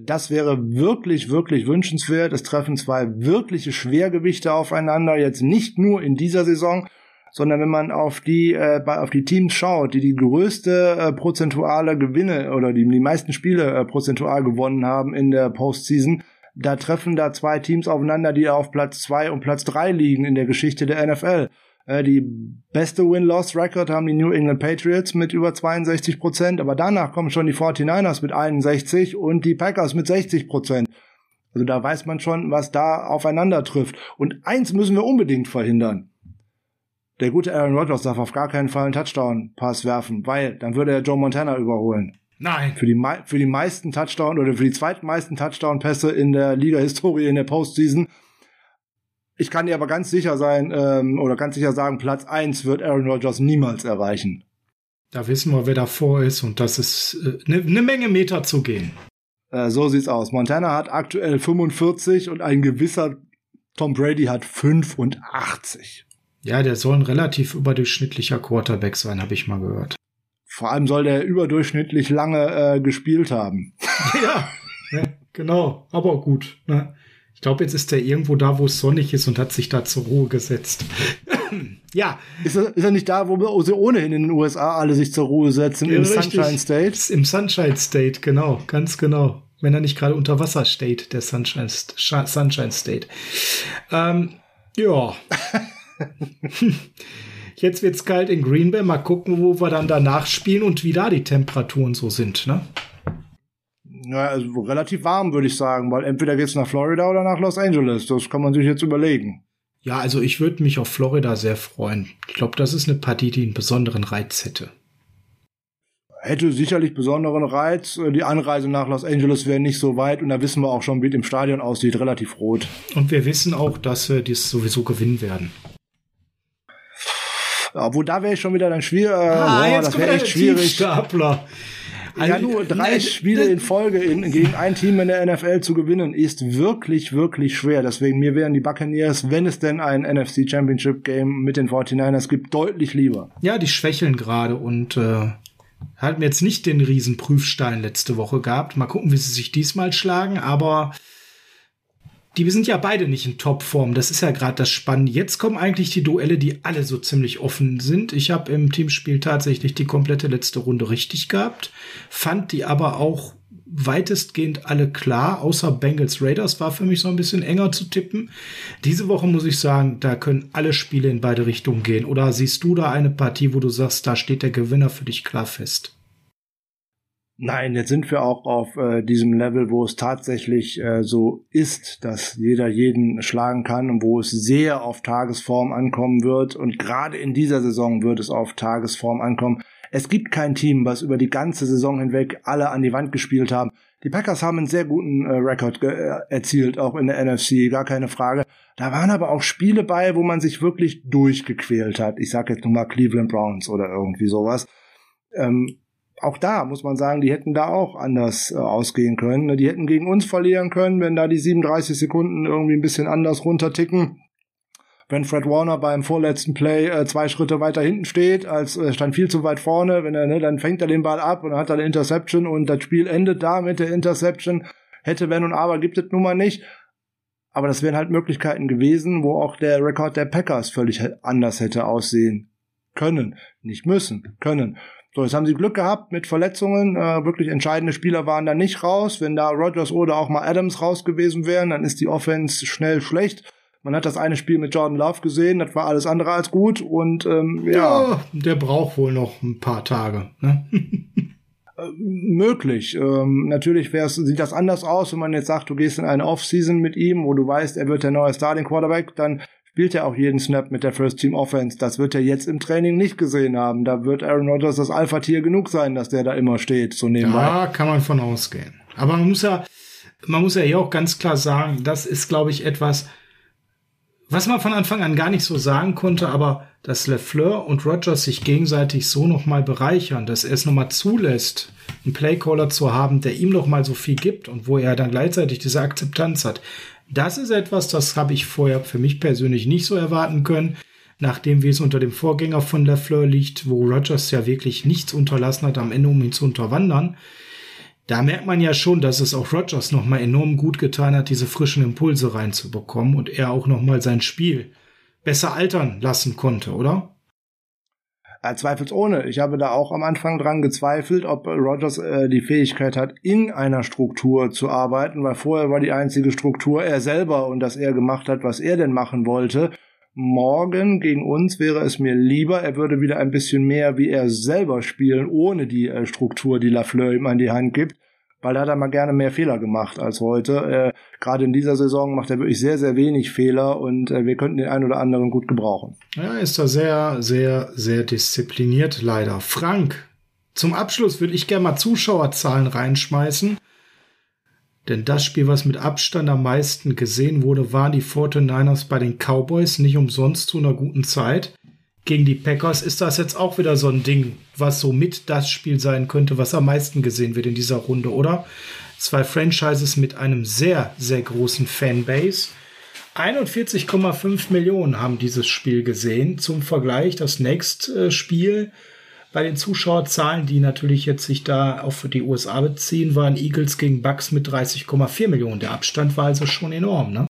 Das wäre wirklich, wirklich wünschenswert. Es treffen zwei wirkliche Schwergewichte aufeinander, jetzt nicht nur in dieser Saison, sondern wenn man auf die äh, auf die Teams schaut, die die größte äh, prozentuale Gewinne oder die die meisten Spiele äh, prozentual gewonnen haben in der Postseason, da treffen da zwei Teams aufeinander, die auf Platz zwei und Platz drei liegen in der Geschichte der NFL. Äh, die beste Win-Loss-Record haben die New England Patriots mit über 62 Prozent, aber danach kommen schon die 49ers mit 61 und die Packers mit 60 Prozent. Also da weiß man schon, was da aufeinander trifft. Und eins müssen wir unbedingt verhindern. Der gute Aaron Rodgers darf auf gar keinen Fall einen Touchdown-Pass werfen, weil dann würde er Joe Montana überholen. Nein. Für die, für die meisten Touchdown oder für die zweitmeisten Touchdown-Pässe in der Liga-Historie in der Postseason ich kann dir aber ganz sicher sein, ähm, oder ganz sicher sagen, Platz eins wird Aaron Rodgers niemals erreichen. Da wissen wir, wer davor ist und das ist eine äh, ne Menge Meter zu gehen. Äh, so sieht's aus. Montana hat aktuell 45 und ein gewisser Tom Brady hat 85. Ja, der soll ein relativ überdurchschnittlicher Quarterback sein, habe ich mal gehört. Vor allem soll der überdurchschnittlich lange äh, gespielt haben. ja, ja, genau, aber gut. Ne? Ich glaube, jetzt ist er irgendwo da, wo es sonnig ist und hat sich da zur Ruhe gesetzt. ja. Ist er, ist er nicht da, wo sie ohnehin in den USA alle sich zur Ruhe setzen? Ja, Im richtig. Sunshine State? Im Sunshine State, genau, ganz genau. Wenn er nicht gerade unter Wasser steht, der Sunshine, Sunshine State. Ähm, ja. Jetzt wird's kalt in Green Bay. Mal gucken, wo wir dann danach spielen und wie da die Temperaturen so sind, ne? Ja, also relativ warm, würde ich sagen, weil entweder geht's nach Florida oder nach Los Angeles. Das kann man sich jetzt überlegen. Ja, also ich würde mich auf Florida sehr freuen. Ich glaube, das ist eine Partie, die einen besonderen Reiz hätte. Hätte sicherlich besonderen Reiz. Die Anreise nach Los Angeles wäre nicht so weit und da wissen wir auch schon, wie es im Stadion aussieht, relativ rot. Und wir wissen auch, dass wir dies sowieso gewinnen werden. Obwohl, da wäre ich schon wieder dann schwierig. Ah, boah, das wäre echt schwierig. Stapler. Ja, nur drei Spiele in Folge in, gegen ein Team in der NFL zu gewinnen, ist wirklich, wirklich schwer. Deswegen mir wären die Buccaneers, wenn es denn ein NFC Championship Game mit den 49ers gibt, deutlich lieber. Ja, die schwächeln gerade und äh, hatten jetzt nicht den riesen Prüfstein letzte Woche gehabt. Mal gucken, wie sie sich diesmal schlagen, aber die sind ja beide nicht in Topform. Das ist ja gerade das Spannende. Jetzt kommen eigentlich die Duelle, die alle so ziemlich offen sind. Ich habe im Teamspiel tatsächlich die komplette letzte Runde richtig gehabt, fand die aber auch weitestgehend alle klar, außer Bengals Raiders war für mich so ein bisschen enger zu tippen. Diese Woche muss ich sagen, da können alle Spiele in beide Richtungen gehen. Oder siehst du da eine Partie, wo du sagst, da steht der Gewinner für dich klar fest? Nein, jetzt sind wir auch auf äh, diesem Level, wo es tatsächlich äh, so ist, dass jeder jeden schlagen kann und wo es sehr auf Tagesform ankommen wird. Und gerade in dieser Saison wird es auf Tagesform ankommen. Es gibt kein Team, was über die ganze Saison hinweg alle an die Wand gespielt haben. Die Packers haben einen sehr guten äh, Rekord äh, erzielt, auch in der NFC, gar keine Frage. Da waren aber auch Spiele bei, wo man sich wirklich durchgequält hat. Ich sage jetzt nur mal Cleveland Browns oder irgendwie sowas. Ähm, auch da muss man sagen, die hätten da auch anders äh, ausgehen können. Die hätten gegen uns verlieren können, wenn da die 37 Sekunden irgendwie ein bisschen anders runterticken wenn Fred Warner beim vorletzten Play äh, zwei Schritte weiter hinten steht, als äh, stand viel zu weit vorne, wenn er, ne, dann fängt er den Ball ab und hat dann Interception und das Spiel endet da mit der Interception. Hätte, wenn und aber gibt es nun mal nicht. Aber das wären halt Möglichkeiten gewesen, wo auch der Rekord der Packers völlig anders hätte aussehen können. Nicht müssen, können. So, jetzt haben sie Glück gehabt mit Verletzungen. Äh, wirklich entscheidende Spieler waren da nicht raus. Wenn da Rogers oder auch mal Adams raus gewesen wären, dann ist die Offense schnell schlecht. Man hat das eine Spiel mit Jordan Love gesehen, das war alles andere als gut und ähm, ja. ja der braucht wohl noch ein paar Tage. Ne? Äh, möglich. Ähm, natürlich sieht das anders aus, wenn man jetzt sagt, du gehst in eine Offseason mit ihm, wo du weißt, er wird der neue Starting Quarterback, dann spielt er auch jeden Snap mit der First Team Offense. Das wird er jetzt im Training nicht gesehen haben. Da wird Aaron Rodgers das Alpha-Tier genug sein, dass der da immer steht, so nebenbei. Da kann man von ausgehen. Aber man muss ja, man muss ja hier auch ganz klar sagen, das ist, glaube ich, etwas, was man von Anfang an gar nicht so sagen konnte, aber dass LeFleur und Rogers sich gegenseitig so nochmal bereichern, dass er es nochmal zulässt, einen Playcaller zu haben, der ihm nochmal so viel gibt und wo er dann gleichzeitig diese Akzeptanz hat. Das ist etwas, das habe ich vorher für mich persönlich nicht so erwarten können, nachdem wie es unter dem Vorgänger von LeFleur liegt, wo Rogers ja wirklich nichts unterlassen hat am Ende, um ihn zu unterwandern da merkt man ja schon, dass es auch Rogers nochmal enorm gut getan hat, diese frischen Impulse reinzubekommen und er auch nochmal sein Spiel besser altern lassen konnte, oder? Ja, zweifelsohne. Ich habe da auch am Anfang dran gezweifelt, ob Rogers äh, die Fähigkeit hat, in einer Struktur zu arbeiten, weil vorher war die einzige Struktur er selber und dass er gemacht hat, was er denn machen wollte. Morgen gegen uns wäre es mir lieber, er würde wieder ein bisschen mehr wie er selber spielen, ohne die äh, Struktur, die Lafleur ihm an die Hand gibt, weil da hat er mal gerne mehr Fehler gemacht als heute. Äh, Gerade in dieser Saison macht er wirklich sehr, sehr wenig Fehler und äh, wir könnten den einen oder anderen gut gebrauchen. Ja, ist da sehr, sehr, sehr diszipliniert, leider. Frank, zum Abschluss würde ich gerne mal Zuschauerzahlen reinschmeißen. Denn das Spiel, was mit Abstand am meisten gesehen wurde, waren die 49ers bei den Cowboys nicht umsonst zu einer guten Zeit. Gegen die Packers ist das jetzt auch wieder so ein Ding, was so mit das Spiel sein könnte, was am meisten gesehen wird in dieser Runde, oder? Zwei Franchises mit einem sehr, sehr großen Fanbase. 41,5 Millionen haben dieses Spiel gesehen. Zum Vergleich, das nächste Spiel bei den Zuschauerzahlen, die natürlich jetzt sich da auf die USA beziehen, waren Eagles gegen Bucks mit 30,4 Millionen. Der Abstand war also schon enorm, ne?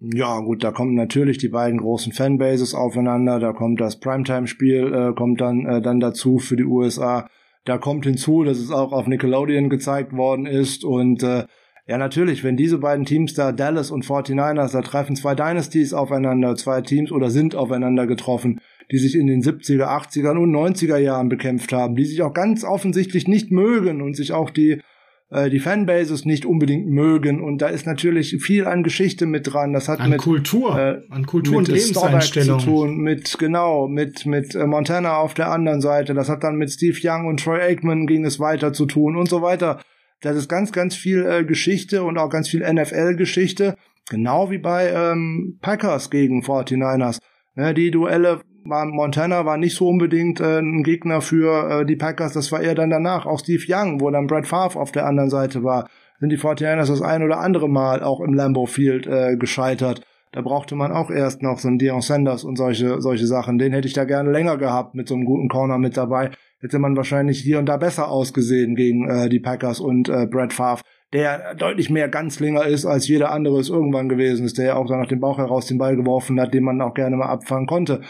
Ja, gut, da kommen natürlich die beiden großen Fanbases aufeinander. Da kommt das Primetime-Spiel, äh, kommt dann, äh, dann dazu für die USA. Da kommt hinzu, dass es auch auf Nickelodeon gezeigt worden ist. Und äh, ja, natürlich, wenn diese beiden Teams da, Dallas und 49ers, da treffen zwei Dynasties aufeinander, zwei Teams oder sind aufeinander getroffen die sich in den 70er, 80er und 90er Jahren bekämpft haben, die sich auch ganz offensichtlich nicht mögen und sich auch die äh, die Fanbases nicht unbedingt mögen und da ist natürlich viel an Geschichte mit dran. Das hat an mit Kultur, äh, an Kultur und Lebenseinstellung zu tun, mit genau mit mit äh, Montana auf der anderen Seite. Das hat dann mit Steve Young und Troy Aikman ging es weiter zu tun und so weiter. Das ist ganz ganz viel äh, Geschichte und auch ganz viel NFL-Geschichte, genau wie bei ähm, Packers gegen 49ers. Ja, die Duelle Montana war nicht so unbedingt äh, ein Gegner für äh, die Packers, das war eher dann danach. Auch Steve Young, wo dann Brad Favre auf der anderen Seite war, sind die 49ers das ein oder andere Mal auch im Lambeau Field äh, gescheitert. Da brauchte man auch erst noch so einen Deion Sanders und solche, solche Sachen. Den hätte ich da gerne länger gehabt mit so einem guten Corner mit dabei. Hätte man wahrscheinlich hier und da besser ausgesehen gegen äh, die Packers und äh, Brad Favre, der deutlich mehr Ganzlinger ist, als jeder andere es irgendwann gewesen ist, der ja auch dann nach dem Bauch heraus den Ball geworfen hat, den man auch gerne mal abfangen konnte.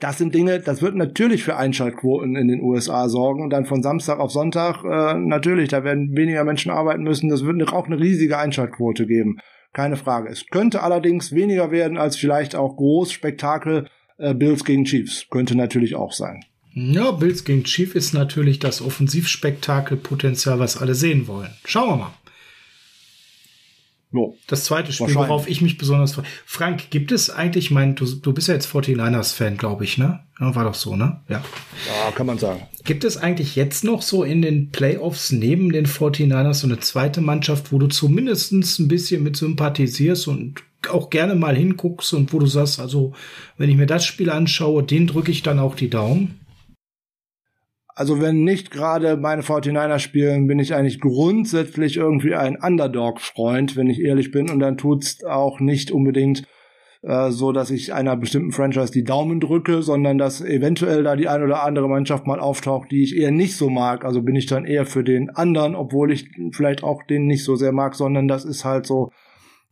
Das sind Dinge, das wird natürlich für Einschaltquoten in den USA sorgen und dann von Samstag auf Sonntag äh, natürlich, da werden weniger Menschen arbeiten müssen. Das wird auch eine riesige Einschaltquote geben, keine Frage. Es könnte allerdings weniger werden als vielleicht auch Großspektakel äh, Bills gegen Chiefs, könnte natürlich auch sein. Ja, Bills gegen Chiefs ist natürlich das Offensivspektakelpotenzial, was alle sehen wollen. Schauen wir mal. No. Das zweite Spiel, worauf ich mich besonders freue. Frank, gibt es eigentlich, ich meine, du, du bist ja jetzt 49ers-Fan, glaube ich, ne? Ja, war doch so, ne? Ja. Ja, kann man sagen. Gibt es eigentlich jetzt noch so in den Playoffs neben den 49ers so eine zweite Mannschaft, wo du zumindest ein bisschen mit sympathisierst und auch gerne mal hinguckst und wo du sagst, also, wenn ich mir das Spiel anschaue, den drücke ich dann auch die Daumen? Also wenn nicht gerade meine 49er spielen, bin ich eigentlich grundsätzlich irgendwie ein Underdog-Freund, wenn ich ehrlich bin. Und dann tut's auch nicht unbedingt äh, so, dass ich einer bestimmten Franchise die Daumen drücke, sondern dass eventuell da die ein oder andere Mannschaft mal auftaucht, die ich eher nicht so mag. Also bin ich dann eher für den anderen, obwohl ich vielleicht auch den nicht so sehr mag, sondern das ist halt so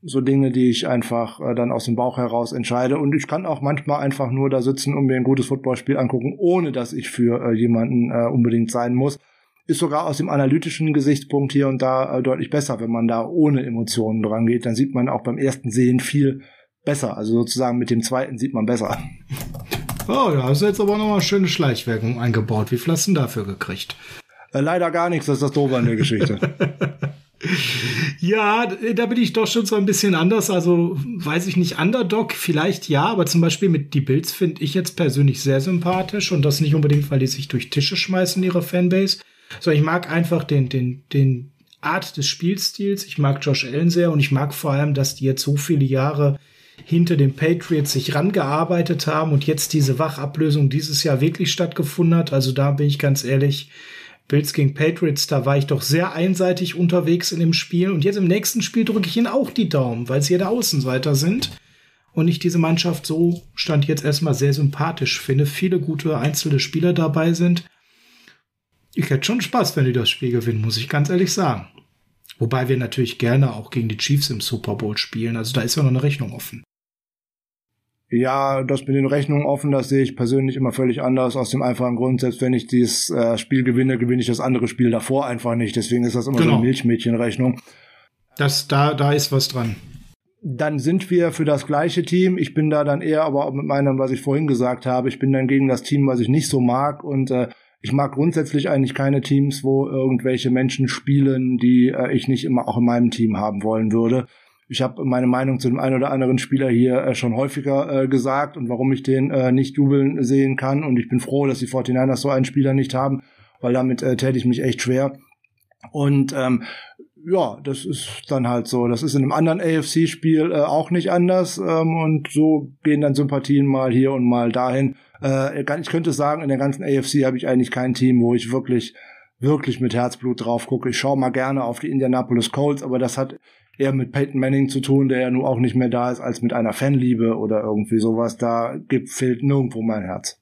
so Dinge, die ich einfach äh, dann aus dem Bauch heraus entscheide. Und ich kann auch manchmal einfach nur da sitzen und mir ein gutes Footballspiel angucken, ohne dass ich für äh, jemanden äh, unbedingt sein muss. Ist sogar aus dem analytischen Gesichtspunkt hier und da äh, deutlich besser, wenn man da ohne Emotionen dran geht. Dann sieht man auch beim ersten Sehen viel besser. Also sozusagen mit dem zweiten sieht man besser. Oh ja, hast du jetzt aber nochmal eine schöne Schleichwirkung eingebaut. Wie viel hast du dafür gekriegt? Äh, leider gar nichts, das ist das Doofe an der Geschichte. Ja, da bin ich doch schon so ein bisschen anders. Also weiß ich nicht, Underdog vielleicht ja, aber zum Beispiel mit die Bills finde ich jetzt persönlich sehr sympathisch und das nicht unbedingt, weil die sich durch Tische schmeißen, ihre Fanbase, sondern ich mag einfach den, den, den Art des Spielstils. Ich mag Josh Allen sehr und ich mag vor allem, dass die jetzt so viele Jahre hinter den Patriots sich rangearbeitet haben und jetzt diese Wachablösung dieses Jahr wirklich stattgefunden hat. Also da bin ich ganz ehrlich, Bills gegen Patriots, da war ich doch sehr einseitig unterwegs in dem Spiel. Und jetzt im nächsten Spiel drücke ich ihnen auch die Daumen, weil sie ja der Außenseiter sind. Und ich diese Mannschaft so stand jetzt erstmal sehr sympathisch finde. Viele gute einzelne Spieler dabei sind. Ich hätte schon Spaß, wenn die das Spiel gewinnen, muss ich ganz ehrlich sagen. Wobei wir natürlich gerne auch gegen die Chiefs im Super Bowl spielen. Also da ist ja noch eine Rechnung offen. Ja, das mit den Rechnungen offen, das sehe ich persönlich immer völlig anders, aus dem einfachen Grund, selbst wenn ich dieses äh, Spiel gewinne, gewinne ich das andere Spiel davor einfach nicht. Deswegen ist das immer genau. so eine Milchmädchenrechnung. Das, da, da ist was dran. Dann sind wir für das gleiche Team. Ich bin da dann eher aber auch mit meinem, was ich vorhin gesagt habe, ich bin dann gegen das Team, was ich nicht so mag und äh, ich mag grundsätzlich eigentlich keine Teams, wo irgendwelche Menschen spielen, die äh, ich nicht immer auch in meinem Team haben wollen würde. Ich habe meine Meinung zu dem einen oder anderen Spieler hier äh, schon häufiger äh, gesagt und warum ich den äh, nicht jubeln sehen kann. Und ich bin froh, dass die 49ers so einen Spieler nicht haben, weil damit äh, täte ich mich echt schwer. Und ähm, ja, das ist dann halt so. Das ist in einem anderen AFC-Spiel äh, auch nicht anders. Ähm, und so gehen dann Sympathien mal hier und mal dahin. Äh, ich könnte sagen, in der ganzen AFC habe ich eigentlich kein Team, wo ich wirklich wirklich mit Herzblut drauf gucke. Ich schaue mal gerne auf die Indianapolis Colts, aber das hat eher mit Peyton Manning zu tun, der ja nun auch nicht mehr da ist, als mit einer Fanliebe oder irgendwie sowas. Da gibt, fehlt nirgendwo mein Herz.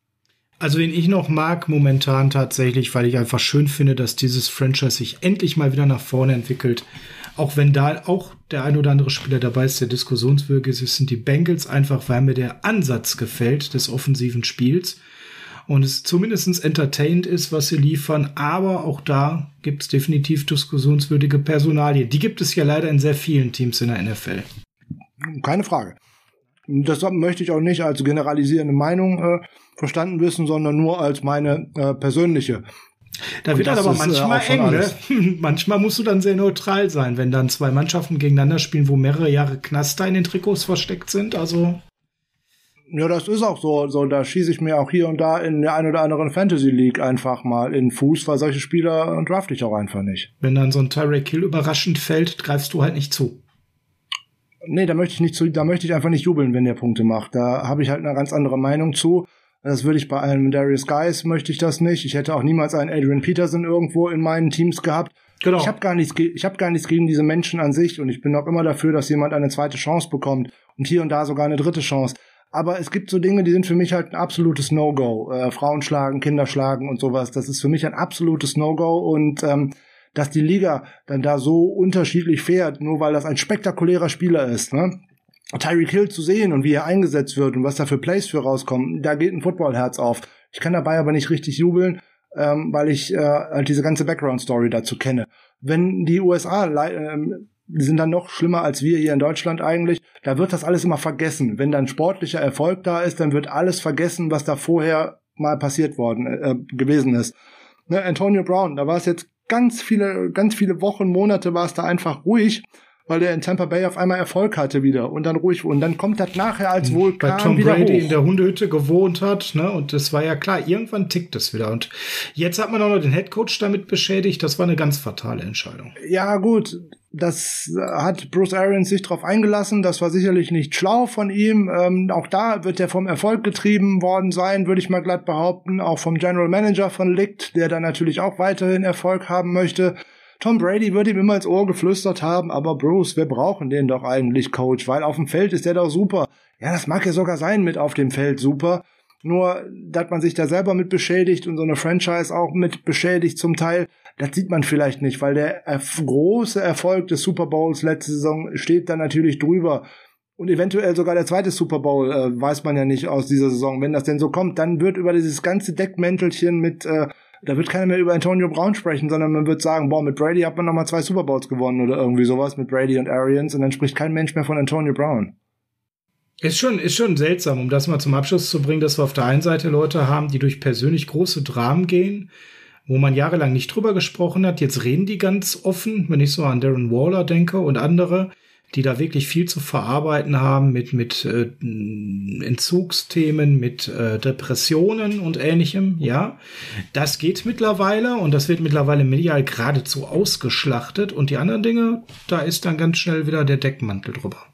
Also wen ich noch mag momentan tatsächlich, weil ich einfach schön finde, dass dieses Franchise sich endlich mal wieder nach vorne entwickelt. Auch wenn da auch der ein oder andere Spieler dabei ist, der diskussionswürdig ist, sind die Bengals einfach, weil mir der Ansatz gefällt des offensiven Spiels und es zumindest entertained ist, was sie liefern. Aber auch da gibt es definitiv diskussionswürdige Personalien. Die gibt es ja leider in sehr vielen Teams in der NFL. Keine Frage. Das möchte ich auch nicht als generalisierende Meinung äh, verstanden wissen, sondern nur als meine äh, persönliche. Da wird dann aber manchmal äh, eng, ne? manchmal musst du dann sehr neutral sein, wenn dann zwei Mannschaften gegeneinander spielen, wo mehrere Jahre Knaster in den Trikots versteckt sind. Also ja, das ist auch so. So, da schieße ich mir auch hier und da in der ein oder anderen Fantasy League einfach mal in Fuß, weil solche Spieler draft ich auch einfach nicht. Wenn dann so ein Tyreek Hill überraschend fällt, greifst du halt nicht zu. Nee, da möchte ich nicht zu, da möchte ich einfach nicht jubeln, wenn der Punkte macht. Da habe ich halt eine ganz andere Meinung zu. Das würde ich bei einem Darius Guys möchte ich das nicht. Ich hätte auch niemals einen Adrian Peterson irgendwo in meinen Teams gehabt. Genau. Ich habe gar nichts, ich habe gar nichts gegen diese Menschen an sich und ich bin auch immer dafür, dass jemand eine zweite Chance bekommt und hier und da sogar eine dritte Chance. Aber es gibt so Dinge, die sind für mich halt ein absolutes No-Go. Äh, Frauen schlagen, Kinder schlagen und sowas. Das ist für mich ein absolutes No-Go. Und ähm, dass die Liga dann da so unterschiedlich fährt, nur weil das ein spektakulärer Spieler ist, ne? Tyreek Hill zu sehen und wie er eingesetzt wird und was da für Plays für rauskommen, da geht ein Footballherz auf. Ich kann dabei aber nicht richtig jubeln, ähm, weil ich äh, halt diese ganze Background-Story dazu kenne. Wenn die USA ähm, die sind dann noch schlimmer als wir hier in Deutschland eigentlich. Da wird das alles immer vergessen. Wenn dann sportlicher Erfolg da ist, dann wird alles vergessen, was da vorher mal passiert worden äh, gewesen ist. Ne, Antonio Brown, da war es jetzt ganz viele, ganz viele Wochen, Monate war es da einfach ruhig weil er in Tampa Bay auf einmal Erfolg hatte wieder und dann ruhig und dann kommt das nachher als Vulkan Weil Tom wieder Brady hoch. in der Hundehütte gewohnt hat, ne? Und das war ja klar, irgendwann tickt das wieder. Und jetzt hat man auch noch den Headcoach damit beschädigt. Das war eine ganz fatale Entscheidung. Ja, gut. Das hat Bruce Arians sich drauf eingelassen. Das war sicherlich nicht schlau von ihm. Ähm, auch da wird er vom Erfolg getrieben worden sein, würde ich mal glatt behaupten. Auch vom General Manager von Licht, der dann natürlich auch weiterhin Erfolg haben möchte. Tom Brady wird ihm immer ins Ohr geflüstert haben, aber Bruce, wir brauchen den doch eigentlich, Coach, weil auf dem Feld ist der doch super. Ja, das mag ja sogar sein mit auf dem Feld super. Nur, dass man sich da selber mit beschädigt und so eine Franchise auch mit beschädigt zum Teil, das sieht man vielleicht nicht, weil der große Erfolg des Super Bowls letzte Saison steht da natürlich drüber. Und eventuell sogar der zweite Super Bowl, äh, weiß man ja nicht aus dieser Saison. Wenn das denn so kommt, dann wird über dieses ganze Deckmäntelchen mit äh, da wird keiner mehr über Antonio Brown sprechen, sondern man wird sagen, boah, mit Brady hat man nochmal zwei Super Bowls gewonnen oder irgendwie sowas mit Brady und Arians und dann spricht kein Mensch mehr von Antonio Brown. Ist schon, ist schon seltsam, um das mal zum Abschluss zu bringen, dass wir auf der einen Seite Leute haben, die durch persönlich große Dramen gehen, wo man jahrelang nicht drüber gesprochen hat. Jetzt reden die ganz offen, wenn ich so an Darren Waller denke und andere, die da wirklich viel zu verarbeiten haben mit, mit äh, Entzugsthemen, mit äh, Depressionen und ähnlichem. Ja, das geht mittlerweile und das wird mittlerweile medial geradezu ausgeschlachtet. Und die anderen Dinge, da ist dann ganz schnell wieder der Deckmantel drüber.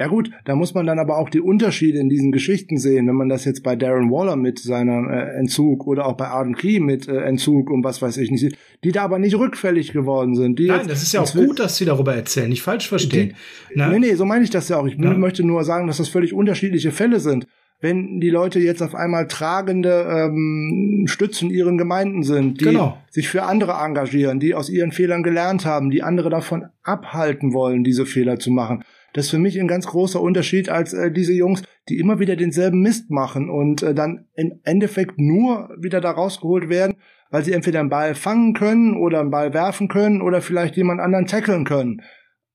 Ja gut, da muss man dann aber auch die Unterschiede in diesen Geschichten sehen. Wenn man das jetzt bei Darren Waller mit seinem äh, Entzug oder auch bei Arden Key mit äh, Entzug und was weiß ich nicht sieht, die da aber nicht rückfällig geworden sind. Die Nein, jetzt, das ist ja auch gut, dass sie darüber erzählen, nicht falsch verstehen. Die, nee, nee, so meine ich das ja auch. Ich ja. möchte nur sagen, dass das völlig unterschiedliche Fälle sind. Wenn die Leute jetzt auf einmal tragende ähm, Stützen ihren Gemeinden sind, die genau. sich für andere engagieren, die aus ihren Fehlern gelernt haben, die andere davon abhalten wollen, diese Fehler zu machen, das ist für mich ein ganz großer Unterschied als äh, diese Jungs, die immer wieder denselben Mist machen und äh, dann im Endeffekt nur wieder da rausgeholt werden, weil sie entweder einen Ball fangen können oder einen Ball werfen können oder vielleicht jemand anderen tackeln können.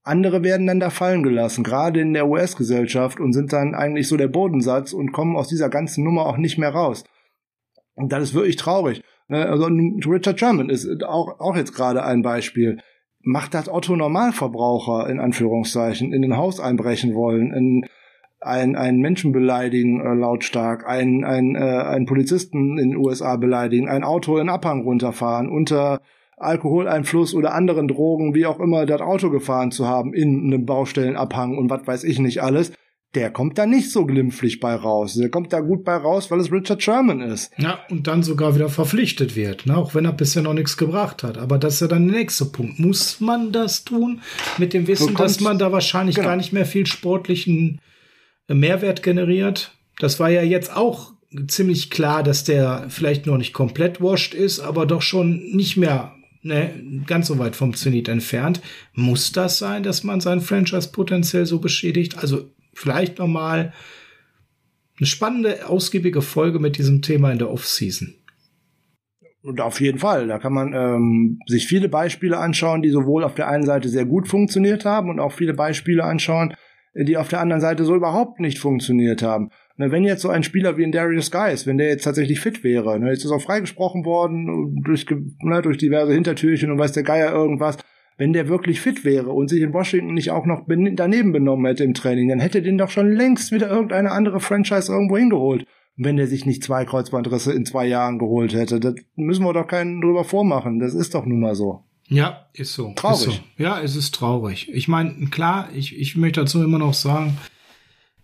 Andere werden dann da fallen gelassen, gerade in der US-Gesellschaft und sind dann eigentlich so der Bodensatz und kommen aus dieser ganzen Nummer auch nicht mehr raus. Und das ist wirklich traurig. Ne? Also Richard Sherman ist auch, auch jetzt gerade ein Beispiel macht das Otto Normalverbraucher in Anführungszeichen in den Haus einbrechen wollen, in ein, einen Menschen beleidigen äh, lautstark, einen, einen, äh, einen Polizisten in den USA beleidigen, ein Auto in Abhang runterfahren, unter Alkoholeinfluss oder anderen Drogen, wie auch immer, das Auto gefahren zu haben in einem Baustellenabhang und was weiß ich nicht alles der kommt da nicht so glimpflich bei raus. Der kommt da gut bei raus, weil es Richard Sherman ist. Ja, und dann sogar wieder verpflichtet wird, ne? auch wenn er bisher noch nichts gebracht hat. Aber das ist ja dann der nächste Punkt. Muss man das tun? Mit dem Wissen, dass man da wahrscheinlich genau. gar nicht mehr viel sportlichen äh, Mehrwert generiert. Das war ja jetzt auch ziemlich klar, dass der vielleicht noch nicht komplett washed ist, aber doch schon nicht mehr ne, ganz so weit vom Zenit entfernt. Muss das sein, dass man sein Franchise potenziell so beschädigt? Also vielleicht noch mal eine spannende, ausgiebige Folge mit diesem Thema in der Offseason. Und auf jeden Fall, da kann man ähm, sich viele Beispiele anschauen, die sowohl auf der einen Seite sehr gut funktioniert haben und auch viele Beispiele anschauen, die auf der anderen Seite so überhaupt nicht funktioniert haben. Ne, wenn jetzt so ein Spieler wie ein Darius Guys, wenn der jetzt tatsächlich fit wäre, ne, jetzt ist auch freigesprochen worden durch, ne, durch diverse Hintertürchen und weiß der Geier irgendwas, wenn der wirklich fit wäre und sich in Washington nicht auch noch daneben benommen hätte im Training, dann hätte den doch schon längst wieder irgendeine andere Franchise irgendwo hingeholt. Wenn der sich nicht zwei Kreuzbandrisse in zwei Jahren geholt hätte, das müssen wir doch keinen drüber vormachen. Das ist doch nun mal so. Ja, ist so. Traurig. Ist so. Ja, es ist traurig. Ich meine, klar, ich, ich möchte dazu immer noch sagen,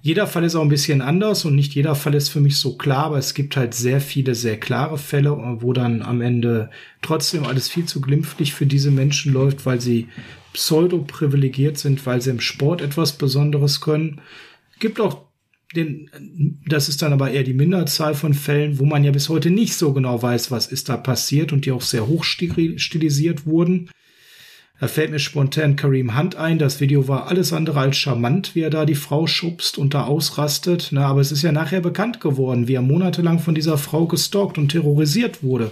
jeder Fall ist auch ein bisschen anders und nicht jeder Fall ist für mich so klar, aber es gibt halt sehr viele sehr klare Fälle, wo dann am Ende trotzdem alles viel zu glimpflich für diese Menschen läuft, weil sie pseudo privilegiert sind, weil sie im Sport etwas Besonderes können. Gibt auch den, das ist dann aber eher die Minderzahl von Fällen, wo man ja bis heute nicht so genau weiß, was ist da passiert und die auch sehr hoch stilisiert wurden. Da fällt mir spontan Kareem Hunt ein. Das Video war alles andere als charmant, wie er da die Frau schubst und da ausrastet. Na, aber es ist ja nachher bekannt geworden, wie er monatelang von dieser Frau gestalkt und terrorisiert wurde.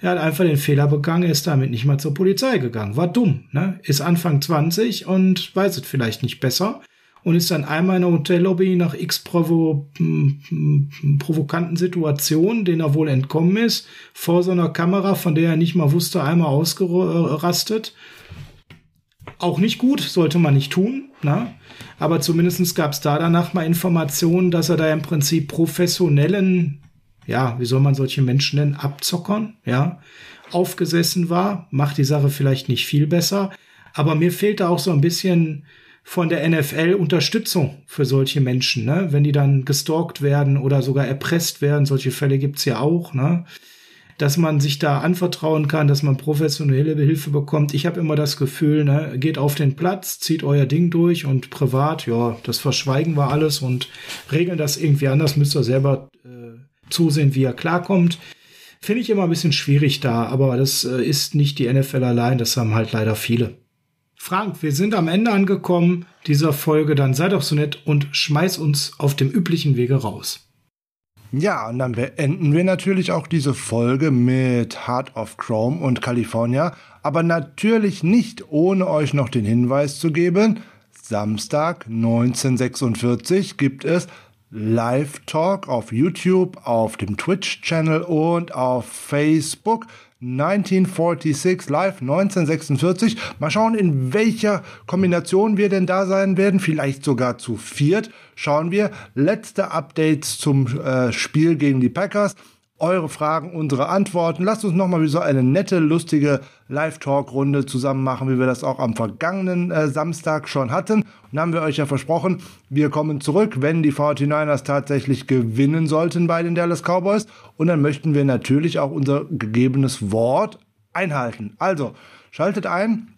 Er hat einfach den Fehler begangen, er ist damit nicht mal zur Polizei gegangen. War dumm, ne? Ist Anfang 20 und weiß es vielleicht nicht besser und ist dann einmal in der Hotellobby nach x provo provokanten Situationen, denen er wohl entkommen ist, vor so einer Kamera, von der er nicht mal wusste, einmal ausgerastet. Auch nicht gut, sollte man nicht tun. Ne? Aber zumindest gab es da danach mal Informationen, dass er da im Prinzip professionellen ja, wie soll man solche Menschen nennen, abzockern, ja, aufgesessen war, macht die Sache vielleicht nicht viel besser, aber mir fehlt da auch so ein bisschen von der NFL Unterstützung für solche Menschen, ne? wenn die dann gestalkt werden oder sogar erpresst werden, solche Fälle gibt's ja auch, ne? Dass man sich da anvertrauen kann, dass man professionelle Hilfe bekommt. Ich habe immer das Gefühl, ne, geht auf den Platz, zieht euer Ding durch und privat, ja, das verschweigen wir alles und regeln das irgendwie anders, müsst ihr selber äh, zusehen, wie er klarkommt. Finde ich immer ein bisschen schwierig da, aber das äh, ist nicht die NFL allein, das haben halt leider viele. Frank, wir sind am Ende angekommen dieser Folge, dann sei doch so nett und schmeiß uns auf dem üblichen Wege raus. Ja, und dann beenden wir natürlich auch diese Folge mit Heart of Chrome und California, aber natürlich nicht ohne euch noch den Hinweis zu geben, Samstag 1946 gibt es Live-Talk auf YouTube, auf dem Twitch-Channel und auf Facebook. 1946 live 1946. Mal schauen, in welcher Kombination wir denn da sein werden. Vielleicht sogar zu viert. Schauen wir. Letzte Updates zum äh, Spiel gegen die Packers eure Fragen, unsere Antworten. Lasst uns nochmal wie so eine nette, lustige Live-Talk-Runde zusammen machen, wie wir das auch am vergangenen äh, Samstag schon hatten. Und haben wir euch ja versprochen, wir kommen zurück, wenn die 49ers tatsächlich gewinnen sollten bei den Dallas Cowboys. Und dann möchten wir natürlich auch unser gegebenes Wort einhalten. Also, schaltet ein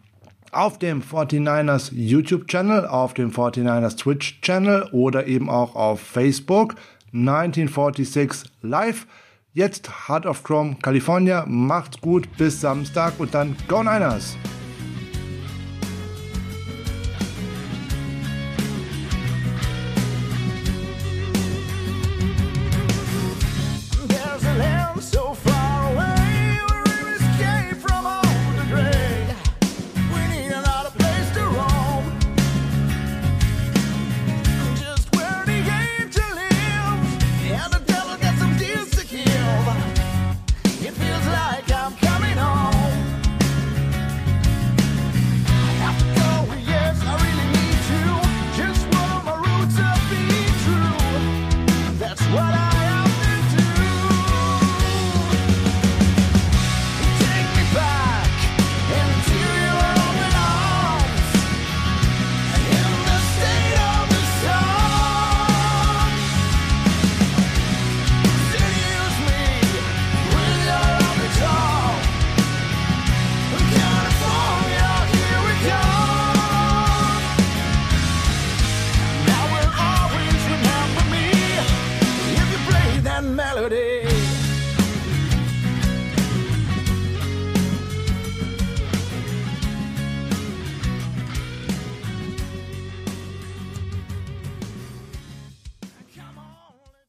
auf dem 49ers YouTube-Channel, auf dem 49ers Twitch-Channel oder eben auch auf Facebook 1946 Live. Jetzt Heart of Chrome California. Macht's gut bis Samstag und dann Go Niners!